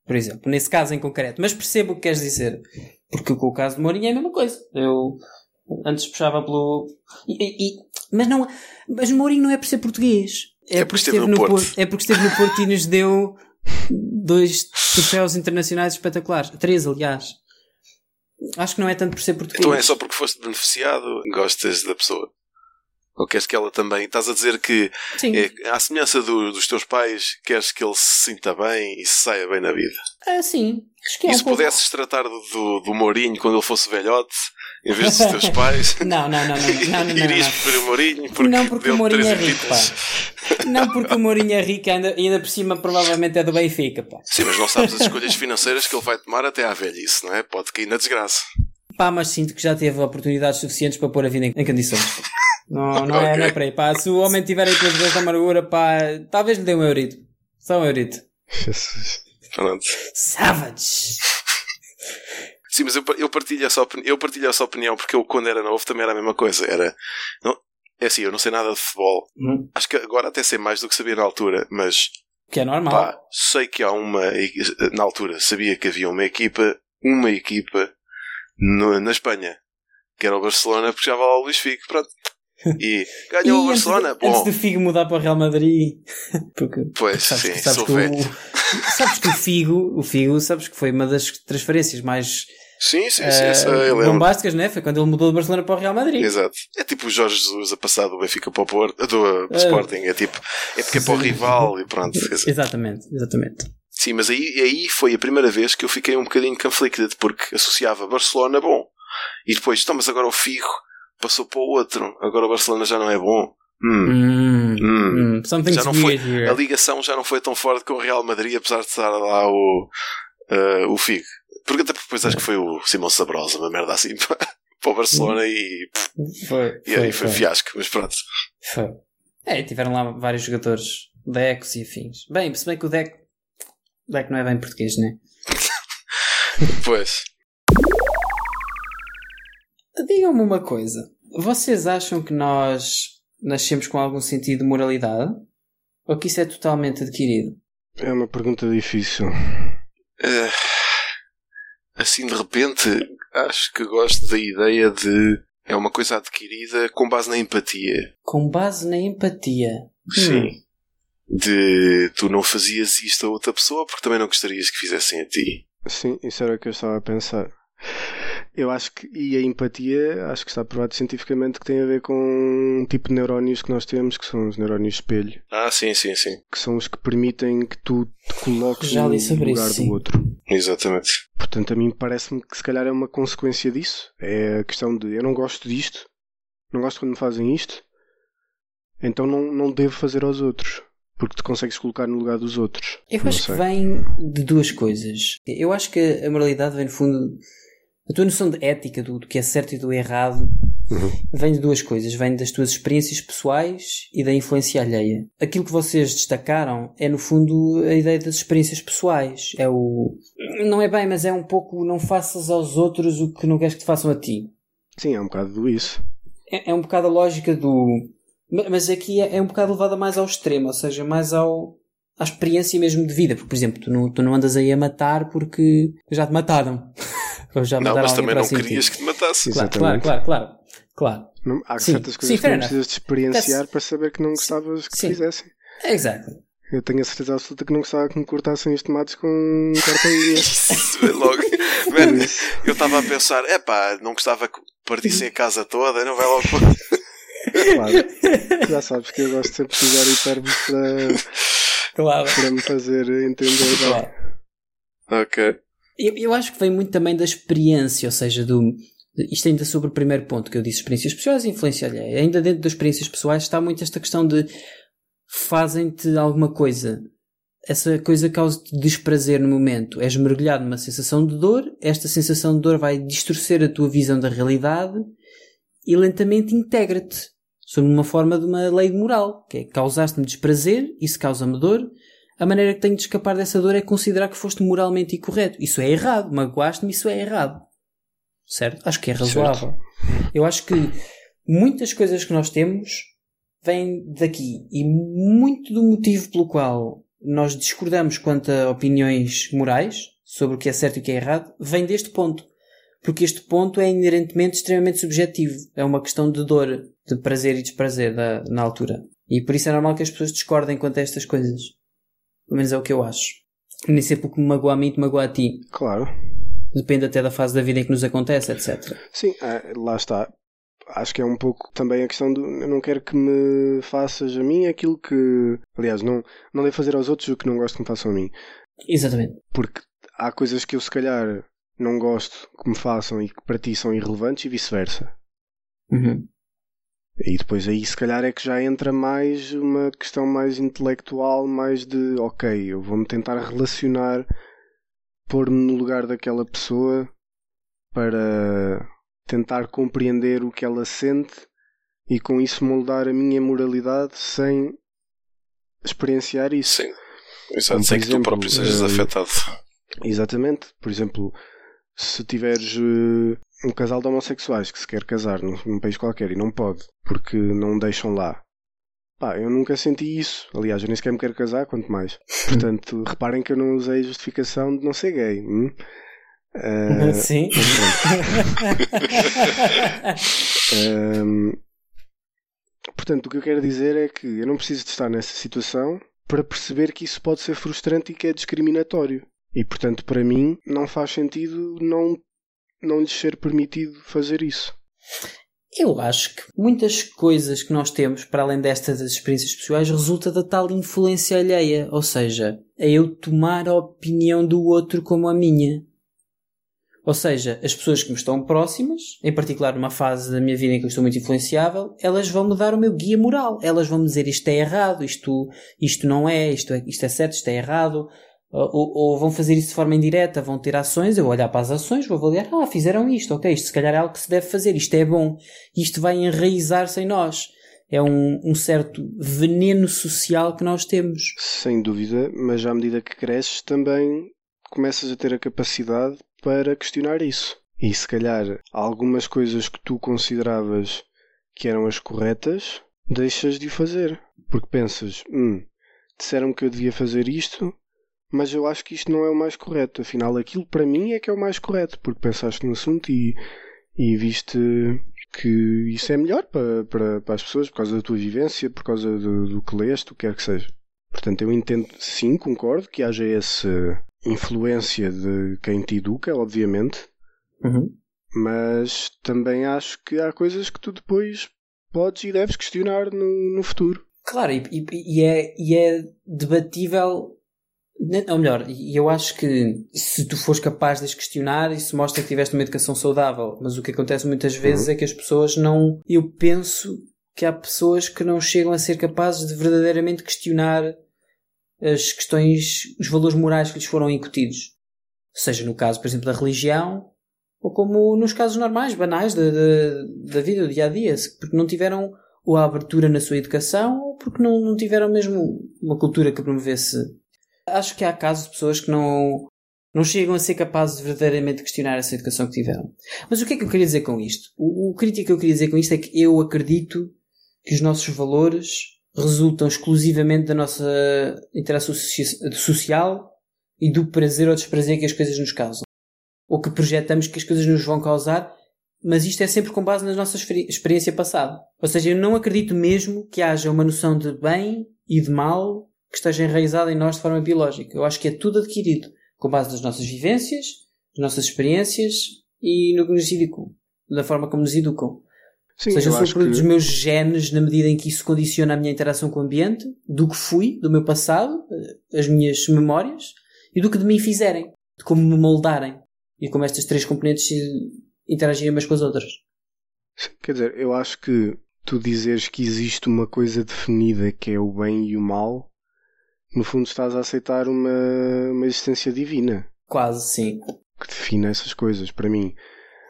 Por exemplo, nesse caso em concreto. Mas percebo o que queres dizer. Porque com o caso do Mourinho é a mesma coisa. Eu antes puxava pelo. e- e- e- mas não. Mas o Mourinho não é por ser português. É porque esteve no Porto. É porque esteve no Porto e nos deu dois troféus internacionais espetaculares. Três, aliás. Acho que não é tanto por ser português. Então é só porque foste beneficiado, gostas da pessoa. Ou queres que ela também. Estás a dizer que, Sim. é, à semelhança do- dos teus pais, queres que ele se sinta bem e se saia bem na vida. Ah, sim. Acho que é e se pudesses tratar do, do, do Mourinho quando ele fosse velhote, em vez dos teus pais, Não, não, não, não, não, não, não, irias preferir o Mourinho porque, Não, porque o Mourinho é rico. Não porque o Mourinho é rico, ainda, ainda por cima provavelmente é do Benfica, pá. Sim, mas não sabes as escolhas financeiras que ele vai tomar até à velhice, não é? Pode cair na desgraça. Pá, mas sinto que já teve oportunidades suficientes para pôr a vida em, em condições. Não, não, é, não é para aí, pá. Se o homem tiver aí pelas vezes da amargura, pá, talvez lhe dê um eurito. Só um eurito. Jesus. Pronto. Savage! Sim, mas eu, eu, partilho essa opini- eu partilho essa opinião porque eu, quando era novo, também era a mesma coisa. Era. Não, é assim, eu não sei nada de futebol. Hum, Acho que agora até sei mais do que sabia na altura, mas Que é normal. pá, sei que há uma. Na altura, sabia que havia uma equipa, uma equipa no- na Espanha, que era o Barcelona, porque já vai lá o Luís Figo. Pronto. E ganhou o antes de- Barcelona. Antes Bom, do Figo mudar para o Real Madrid. Porque pois sabes, sim, sabes sou que o, sabes que o Figo, o Figo, sabes que foi uma das transferências mais Sim, sim, sim, eh, sei, eu lembro. bombásticas, né? Foi quando ele mudou do Barcelona para o Real Madrid. Exato. É tipo o Jorge Jesus a passar do Benfica para o Porto, do, Ah. Sporting. É tipo, é porque é para o rival e pronto. Exatamente, exatamente. Sim, mas aí, aí foi a primeira vez que eu fiquei um bocadinho conflicted porque associava Barcelona bom e depois, então, mas agora o Figo passou para o outro, agora o Barcelona já não é bom. Hum. Hum, Hum. hum, Já não foi- here. A ligação já não foi tão forte com o Real Madrid, apesar de estar lá o, eh, o Figo. Porque até depois acho que foi o Simão Sabrosa, uma merda assim para, o Barcelona e, Foi, e aí foi, foi fiasco, mas pronto. foi. É, tiveram lá vários jogadores, Decos e afins. Bem, se bem que o Deco, o Deco não é bem português, né? Pois. Digam-me uma coisa. Vocês acham que nós nascemos com algum sentido de moralidade? Ou que isso é totalmente adquirido? É uma pergunta difícil. Eh, assim de repente, acho que gosto da ideia de é uma coisa adquirida com base na empatia. Com base na empatia. Sim. De tu não fazias isto a outra pessoa porque também não gostarias que fizessem a ti. Sim, isso era o que eu estava a pensar. Eu acho que, e a empatia, acho que está provado cientificamente que tem a ver com um tipo de neurónios que nós temos, que são os neurónios espelho, Ah, sim, sim, sim. que são os que permitem que tu te coloques Já no lugar isso, do outro. Exatamente. Portanto, a mim parece-me que se calhar é uma consequência disso. É a questão de eu não gosto disto, não gosto quando me fazem isto, então não, não devo fazer aos outros. Porque te consegues colocar no lugar dos outros. Eu acho que vem de duas coisas. Eu acho que a moralidade vem, no fundo, a tua noção de ética, do, do que é certo e do errado, Uhum. vem de duas coisas. Vem das tuas experiências pessoais e da influência alheia. Aquilo que vocês destacaram é, no fundo, a ideia das experiências pessoais. É o. Não é bem, mas é um pouco não faças aos outros o que não queres que te façam a ti. Sim, é um bocado do isso. É, é um bocado a lógica do. ma- Mas aqui é, é um bocado levada mais ao extremo, ou seja, mais ao. À experiência mesmo de vida, porque, por exemplo, tu não, tu não andas aí a matar porque já te mataram. Ou já Não, mas também não de querias que te matasse. Claro, Exatamente. claro, claro, claro. claro. Não- há Sim, certas sim, coisas que fair não precisas de experienciar That's- para saber que não gostavas que Sim. fizessem. Exato. Eu tenho a certeza absoluta que não gostava que me cortassem os tomates com um. Isso, Logo. Man, eu estava a pensar, é pá, não gostava que partissem a casa toda, não vai logo. claro. Já sabes que eu gosto sempre de usar hipérboles para, Claro. para me fazer entender. claro. ok. Eu, eu acho que vem muito também da experiência, ou seja, do. Isto ainda sobre o primeiro ponto que eu disse, experiências pessoais e influência alheia. Ainda dentro das experiências pessoais está muito esta questão de fazem-te alguma coisa. Essa coisa causa-te desprazer no momento. És mergulhado numa sensação de dor, esta sensação de dor vai distorcer a tua visão da realidade e lentamente integra-te. Sob uma forma de uma lei moral, que é causaste-me desprazer, isso causa-me dor, a maneira que tenho de escapar dessa dor é considerar que foste moralmente incorreto. Isso é errado. Magoaste-me, isso é errado. Certo? Acho que é razoável. Certo. Eu acho que muitas coisas que nós temos vêm daqui. E muito do motivo pelo qual nós discordamos quanto a opiniões morais sobre o que é certo e o que é errado vem deste ponto. Porque este ponto é inerentemente extremamente subjetivo. É uma questão de dor, de prazer e desprazer na altura. E por isso é normal que as pessoas discordem quanto a estas coisas. Pelo menos é o que eu acho. Nem sempre o que me magoa a mim te magoa a ti. Claro. Depende até da fase da vida em que nos acontece, etc. Sim, é, lá está. Acho que é um pouco também a questão do eu não quero que me faças a mim aquilo que. Aliás, não, não devo fazer aos outros o que não gosto que me façam a mim. Exatamente. Porque há coisas que eu se calhar não gosto que me façam e que para ti são irrelevantes e vice-versa. Uhum. E depois aí se calhar é que já entra mais uma questão mais intelectual, mais de ok, eu vou-me tentar relacionar, pôr-me no lugar daquela pessoa para tentar compreender o que ela sente e com isso moldar a minha moralidade sem experienciar isso. Sim. Exato, sem que tu próprio sejas uh, afetado. Exatamente. Por exemplo, se tiveres uh, um casal de homossexuais que se quer casar num, num, país qualquer e não pode porque não deixam lá. Pá, eu nunca senti isso. Aliás, eu nem sequer me quero casar, quanto mais. Portanto, reparem que eu não usei justificação de não ser gay. Hum? Uh, Sim. um, portanto, o que eu quero dizer é que eu não preciso de estar nessa situação para perceber que isso pode ser frustrante e que é discriminatório. E portanto, para mim, não faz sentido não, não lhes ser permitido fazer isso. Eu acho que muitas coisas que nós temos, para além destas experiências pessoais, resulta da tal influência alheia. Ou seja, é eu tomar a opinião do outro como a minha. Ou seja, as pessoas que me estão próximas, em particular numa fase da minha vida em que eu estou muito influenciável, elas vão me dar o meu guia moral. Elas vão me dizer isto é errado, isto, isto não é, isto é, isto é certo, isto é errado. Ou, ou, vão fazer isso de forma indireta, vão ter ações, eu vou olhar para as ações, vou avaliar, ah, fizeram isto, ok, isto se calhar é algo que se deve fazer, isto é bom, isto vai enraizar-se em nós. É um, um certo veneno social que nós temos. Sem dúvida, mas à medida que cresces também começas a ter a capacidade para questionar isso. E se calhar algumas coisas que tu consideravas que eram as corretas, deixas de fazer. Porque pensas, hum, disseram que eu devia fazer isto, mas eu acho que isto não é o mais correto. Afinal, aquilo para mim é que é o mais correto, porque pensaste no assunto e, e viste que isso é melhor para, para, para as pessoas por causa da tua vivência, por causa do, do que leste, o que quer que seja. Portanto, eu entendo, sim, concordo que haja essa influência de quem te educa, obviamente, uhum. mas também acho que há coisas que tu depois podes e deves questionar no, no futuro. Claro, e, e, e, é, e é debatível ou melhor, eu acho que se tu fores capaz de as questionar, isso mostra que tiveste uma educação saudável. Mas o que acontece muitas vezes uhum. é que as pessoas não. Eu penso que há pessoas que não chegam a ser capazes de verdadeiramente questionar as questões, os valores morais que lhes foram incutidos. Seja no caso, por exemplo, da religião, ou como nos casos normais, banais da, da, da vida, do dia a dia, porque não tiveram ou a abertura na sua educação, ou porque não, não tiveram mesmo uma cultura que promovesse Acho que há casos de pessoas que não, não chegam a ser capazes de verdadeiramente questionar essa educação que tiveram. Mas o que é que eu queria dizer com isto? O, o crítico que eu queria dizer com isto é que eu acredito que os nossos valores resultam exclusivamente da nossa interação social e do prazer ou desprazer que as coisas nos causam. Ou que projetamos que as coisas nos vão causar, mas isto é sempre com base na nossa experiência passada. Ou seja, eu não acredito mesmo que haja uma noção de bem e de mal que esteja enraizada em nós de forma biológica. Eu acho que é tudo adquirido com base nas nossas vivências, nas nossas experiências e no que nos educam, da forma como nos educam. Sim, Ou seja, eu sou que... dos meus genes na medida em que isso condiciona a minha interação com o ambiente, do que fui, do meu passado, eh, as minhas memórias e do que de mim fizerem, de como me moldarem e como estas três componentes interagirem umas com as outras. Quer dizer, eu acho que tu dizeres que existe uma coisa definida que é o bem e o mal no fundo estás a aceitar uma, uma existência divina. Quase, sim. Que define essas coisas, para mim.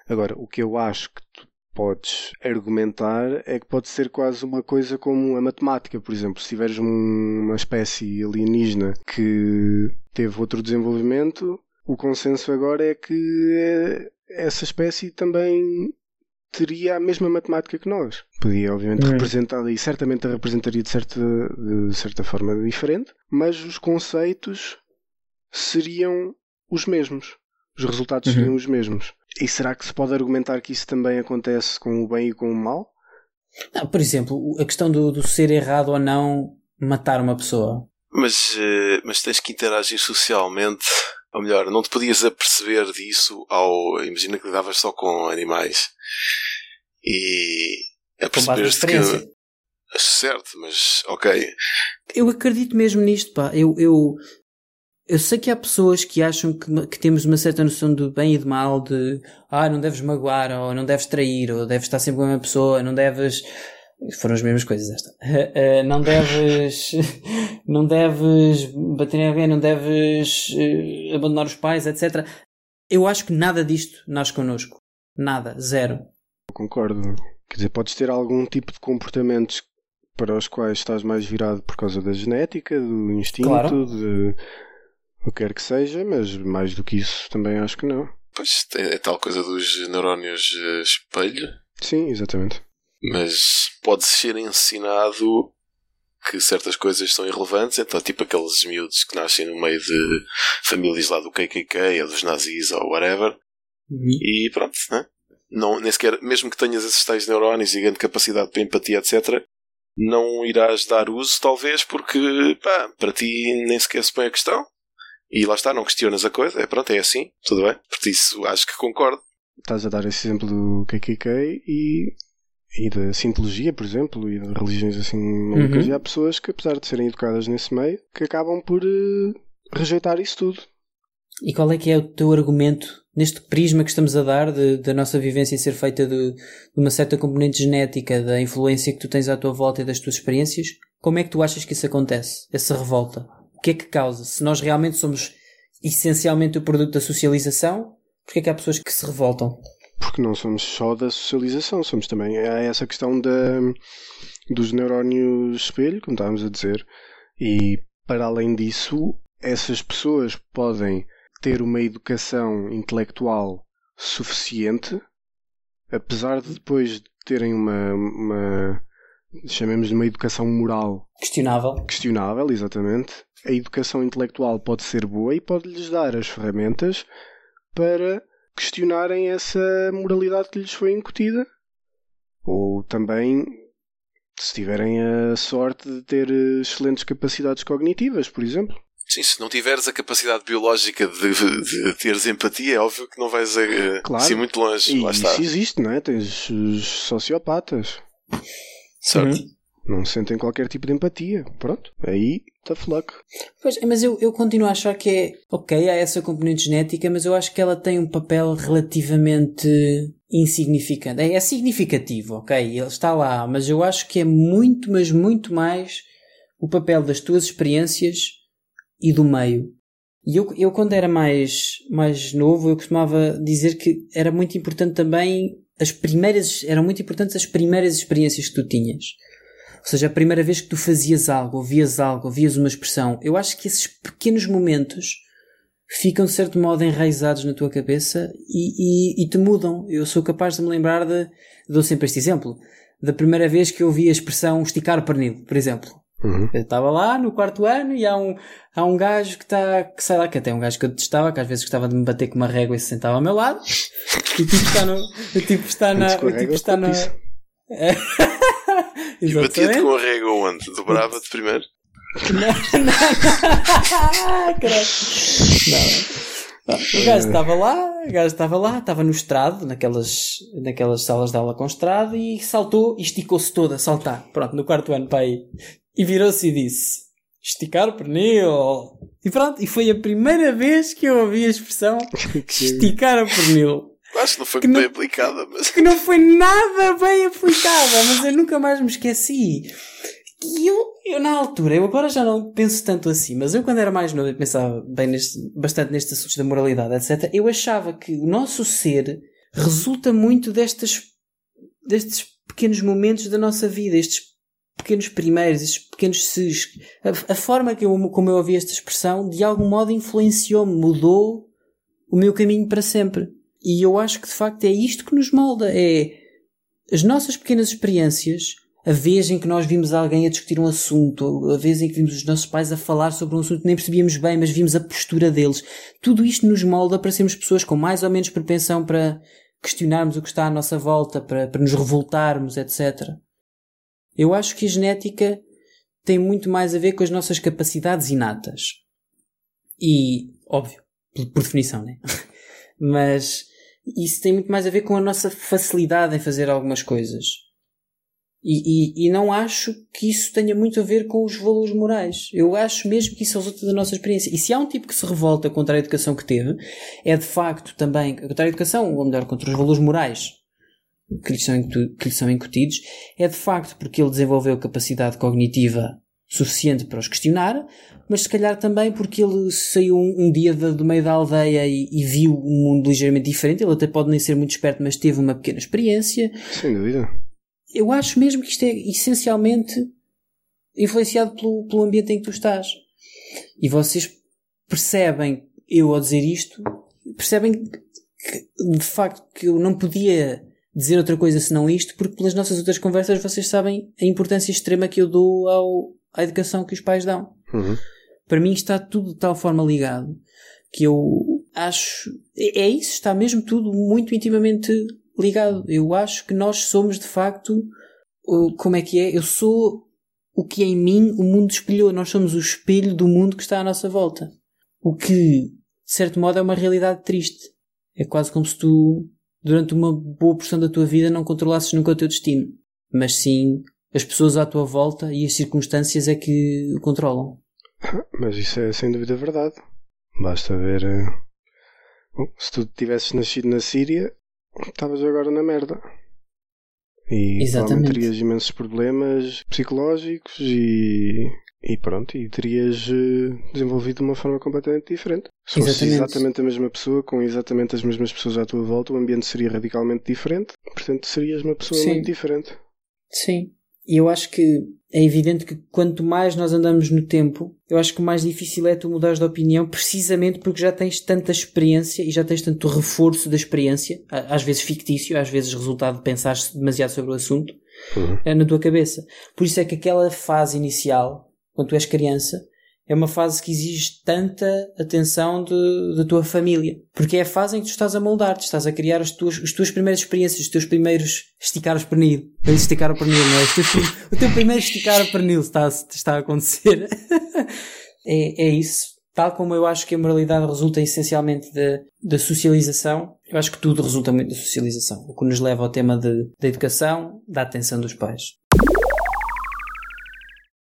Agora, o que eu acho que tu podes argumentar é que pode ser quase uma coisa como a matemática, por exemplo. Se tiveres um- uma espécie alienígena que teve outro desenvolvimento, o consenso agora é que eh, essa espécie também teria a mesma matemática que nós. Podia, obviamente, Hum. representar e certamente a representaria de certa, de certa forma diferente, mas os conceitos seriam os mesmos. Os resultados Uhum. seriam os mesmos. E será que se pode argumentar que isso também acontece com o bem e com o mal? Não, por exemplo, a questão do, do ser errado ou não matar uma pessoa. Mas, eh, mas tens que interagir socialmente. Ou melhor, não te podias aperceber disso ao. Imagina que lidavas só com animais. E. Com base na aperceberes-te experiência. que. Certo, mas ok. Eu acredito mesmo nisto, pá. Eu, eu, eu sei que há pessoas que acham que, que temos uma certa noção de bem e de mal, de ah, não deves magoar, ou não deves trair, ou deves estar sempre com a mesma pessoa, não deves. Foram as mesmas coisas esta. Eh, não deves. não deves bater em alguém, não deves eh, abandonar os pais, etc. Eu acho que nada disto nasce connosco. Nada. Zero. Concordo. Quer dizer, podes ter algum tipo de comportamentos para os quais estás mais virado por causa da genética, do instinto, Claro. de o que quer que seja, mas mais do que isso também acho que não. Pois é, é tal coisa dos neurónios eh, espelho. Sim, exatamente. mas pode ser ensinado que certas coisas são irrelevantes, então tipo aqueles miúdos que nascem no meio de famílias lá do KKK ou dos nazis ou whatever, e pronto, né? Não, nem sequer, mesmo que tenhas esses tais neurónios e grande capacidade para empatia, etc., não irás dar uso, talvez, porque pá, para ti nem sequer se põe a questão. E lá está, não questionas a coisa, é pronto, é assim, tudo bem. Por isso acho que concordo. Estás a dar esse exemplo do KKK e, e da Scientologia, por exemplo, e de religiões assim malucas, Uhum. e há pessoas que, apesar de serem educadas nesse meio, que acabam por eh, rejeitar isso tudo. E qual é que é o teu argumento neste prisma que estamos a dar da nossa vivência ser feita de, de uma certa componente genética, da influência que tu tens à tua volta e das tuas experiências? Como é que tu achas que isso acontece? Essa revolta? O que é que causa? Se nós realmente somos essencialmente o produto da socialização, porquê é que há pessoas que se revoltam? Porque não somos só da socialização, somos também. Há essa questão da, dos neurónios espelho, como estávamos a dizer, e para além disso, essas pessoas podem ter uma educação intelectual suficiente, apesar de depois terem uma, uma chamemos de uma educação moral Questionável. questionável, exatamente. A educação intelectual pode ser boa e pode-lhes dar as ferramentas para questionarem essa moralidade que lhes foi incutida. Ou também, se tiverem a sorte de ter excelentes capacidades cognitivas, por exemplo. Sim, se não tiveres a capacidade biológica de, de teres empatia, é óbvio que não vais a, Claro. ser muito longe. E Lá está. isso existe, não é? Tens os sociopatas. Certo. Uhum. Não sentem qualquer tipo de empatia. Pronto. Aí, tough luck. Pois, mas eu, eu continuo a achar que é ok, há essa componente genética, mas eu acho que ela tem um papel relativamente insignificante. É, é significativo, ok, ele está lá, mas eu acho que é muito, mas muito mais o papel das tuas experiências e do meio. E eu, eu quando era mais, mais novo, eu costumava dizer que era muito importante também as primeiras, eram muito importantes as primeiras experiências que tu tinhas. Ou seja, a primeira vez que tu fazias algo, ouvias algo, ouvias uma expressão, eu acho que esses pequenos momentos ficam de certo modo enraizados na tua cabeça e, e, e te mudam. Eu sou capaz de me lembrar de, dou sempre este exemplo, da primeira vez que eu ouvi a expressão esticar o pernil, por exemplo. Uhum. Eu estava lá no quarto ano e há um, há um gajo que está, que sei lá, que até é um gajo que eu detestava, que às vezes gostava de me bater com uma régua e se sentava ao meu lado. E o tipo está no, o tipo está na, tipo está na. E batia-te com a régua onde? Dobrava-te primeiro? Não, não, não. O gajo estava lá, o gajo estava lá, estava no estrado, naquelas, naquelas salas de aula com estrado, e saltou e esticou-se todo a saltar. Pronto, no quarto ano para aí. E virou-se e disse: Esticar o pernil. E pronto, e foi a primeira vez que eu ouvi a expressão esticar o pernil. Acho que não foi Que bem não- aplicada, mas. que não foi nada bem aplicada, mas eu nunca mais me esqueci. E eu, eu na altura, eu agora já não penso tanto assim, mas eu quando era mais novo, eu pensava bem neste, bastante nestes assuntos da moralidade, etc. Eu achava que o nosso ser resulta muito destas destes pequenos momentos da nossa vida, estes pequenos primeiros, estes pequenos ses. A, a forma que eu, como eu ouvi esta expressão, de algum modo influenciou-me, mudou o meu caminho para sempre. E eu acho que de facto é isto que nos molda. É as nossas pequenas experiências, a vez em que nós vimos alguém a discutir um assunto, a vez em que vimos os nossos pais a falar sobre um assunto nem percebíamos bem, mas vimos a postura deles. Tudo isto nos molda para sermos pessoas com mais ou menos propensão para questionarmos o que está à nossa volta, para, para nos revoltarmos, etc. Eu acho que a genética tem muito mais a ver com as nossas capacidades inatas. E, óbvio, por, definição, né? Mas isso tem muito mais a ver com a nossa facilidade em fazer algumas coisas. E, e, e, não acho que isso tenha muito a ver com os valores morais. Eu acho mesmo que isso resulta da nossa experiência. E se há um tipo que se revolta contra a educação que teve, é de facto também contra a educação, ou melhor, contra os valores morais que lhe são, que lhe são incutidos, é de facto porque ele desenvolveu capacidade cognitiva suficiente para os questionar, mas se calhar também porque ele saiu um, um dia de, do meio da aldeia e, e, viu um mundo ligeiramente diferente. Ele até pode nem ser muito esperto, mas teve uma pequena experiência. Sem dúvida. Eu acho mesmo que isto é essencialmente influenciado pelo, pelo ambiente em que tu estás. E vocês percebem, eu ao dizer isto, percebem que, de facto que eu não podia dizer outra coisa senão isto, porque pelas nossas outras conversas vocês sabem a importância extrema que eu dou ao, à educação que os pais dão. Uhum. Para mim está tudo de tal forma ligado que eu acho. É, é isso, está mesmo tudo muito intimamente ligado. Eu acho que nós somos de facto. Como é que é? Eu sou o que em mim o mundo espelhou. Nós somos o espelho do mundo que está à nossa volta. O que, de certo modo, é uma realidade triste. É quase como se tu, durante uma boa porção da tua vida, não controlasses nunca o teu destino. Mas sim as pessoas à tua volta e as circunstâncias é que o controlam. Mas isso é sem dúvida verdade. Basta ver. eh, bom, se tu tivesses nascido na Síria, estavas agora na merda. E Exatamente. terias imensos problemas psicológicos e, e pronto, e terias eh, desenvolvido de uma forma completamente diferente. Se fosse Exatamente. exatamente a mesma pessoa, com exatamente as mesmas pessoas à tua volta, o ambiente seria radicalmente diferente. Portanto, serias uma pessoa Sim. muito diferente. Sim. E eu acho que é evidente que quanto mais nós andamos no tempo, eu acho que mais difícil é tu mudares de opinião precisamente porque já tens tanta experiência e já tens tanto reforço da experiência, às vezes fictício, às vezes resultado de pensar demasiado sobre o assunto, Uhum. é na tua cabeça. Por isso é que aquela fase inicial, quando tu és criança, é uma fase que exige tanta atenção da tua família. Porque é a fase em que tu estás a moldar-te, estás a criar as tuas, as tuas primeiras experiências, os teus primeiros esticar os pernil. Esticar o pernil, não é? Teus o teu primeiro esticar o pernil está, está a acontecer. é, é isso. Tal como eu acho que a moralidade resulta essencialmente da, socialização, eu acho que tudo resulta muito da socialização. O que nos leva ao tema da educação, da atenção dos pais.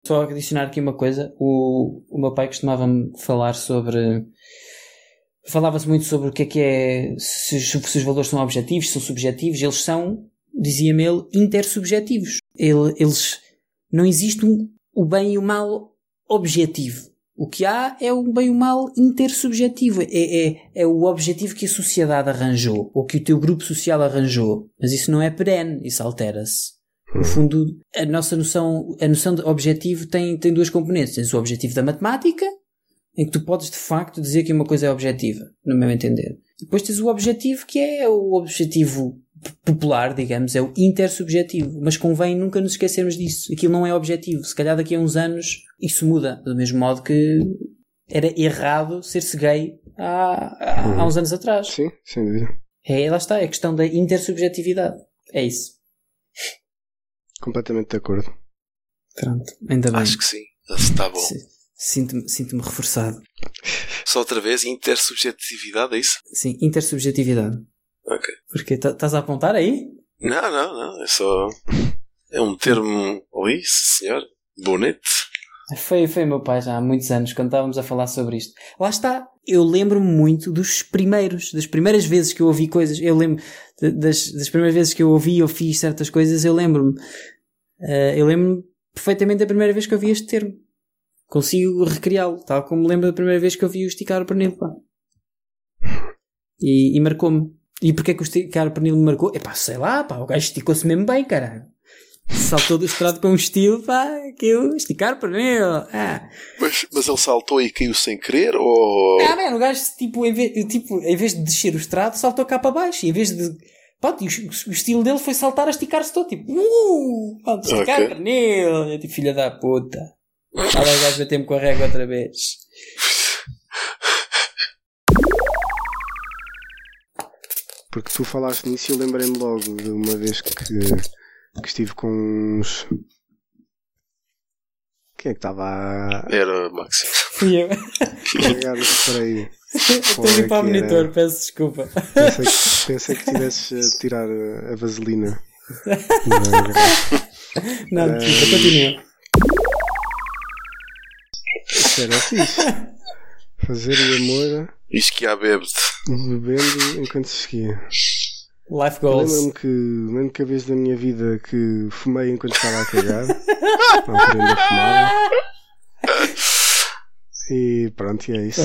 Só adicionar aqui uma coisa. O, o meu pai costumava-me falar sobre. Falava-se muito sobre o que é que é. Se, se os valores são objetivos, se são subjetivos. Eles são, dizia-me ele, intersubjetivos. Ele, eles. Não existe um, o bem e o mal objetivo. O que há é o bem e o mal intersubjetivo. É, é, é o objetivo que a sociedade arranjou, ou que o teu grupo social arranjou. Mas isso não é perene, isso altera-se. No fundo, a nossa noção, a noção de objetivo tem, tem duas componentes. Tens o objetivo da matemática, em que tu podes de facto dizer que uma coisa é objetiva, no meu entender. Depois tens o objetivo que é o objetivo popular, digamos, é o intersubjetivo. Mas convém nunca nos esquecermos disso. Aquilo não é objetivo. Se calhar daqui a uns anos isso muda. Do mesmo modo que era errado ser-se gay há, há, há uns anos atrás. Sim, sem dúvida. É, lá está, é a questão da intersubjetividade. É isso. Completamente de acordo. Pronto, ainda bem. Acho que sim. Está bom. Si- Sinto-me sinto reforçado. Só outra vez, intersubjetividade, é isso? Sim, intersubjetividade. Ok. Porque tá- estás a apontar aí? Não, não, não. É só. É um termo. Oi, senhor. Bonito. Foi, foi meu pai já há muitos anos, quando estávamos a falar sobre isto. Lá está. Eu lembro-me muito dos primeiros, das primeiras vezes que eu ouvi coisas. Eu lembro das, das primeiras vezes que eu ouvi ou fiz certas coisas, eu lembro-me. Eh, eu lembro-me perfeitamente da primeira vez que eu ouvi este termo. Consigo recriá-lo, tal como lembro da primeira vez que eu vi o esticar o pernil, pá. E, e marcou-me. E porquê que o esticar pernil me marcou? Epá, sei lá, pá, o gajo esticou-se mesmo bem, caralho. Saltou do estrado com um estilo, pá, que eu esticar pernil. Ah. Mas, mas ele saltou e caiu sem querer? Ou. Ah, man, o gajo, tipo em, vez, tipo, em vez de descer o estrado, saltou cá para baixo. E em vez de. Pronto, e o, o estilo dele foi saltar a esticar-se todo, tipo, uh, pronto, esticar Ok. pernil. Eu, tipo, filha da puta. Estava o gajo bater-me com a régua outra vez. Porque tu falaste nisso e eu lembrei-me logo de uma vez que, que estive com uns. Quem é que estava a Era Maxi. Fui eu. pegar o spray? Estou a limpar o que era. monitor, peço desculpa. Pensei que, pensei que tivesses a tirar a, vaselina. Não, Não, Eh, desculpa, continua. Isso era fixe. Fazer o amor há bebe bebendo enquanto se esquia. Life goals. Lembro-me que, a única vez da minha vida que fumei enquanto estava a cagar. Não querendo a fumar. E pronto, e é isso.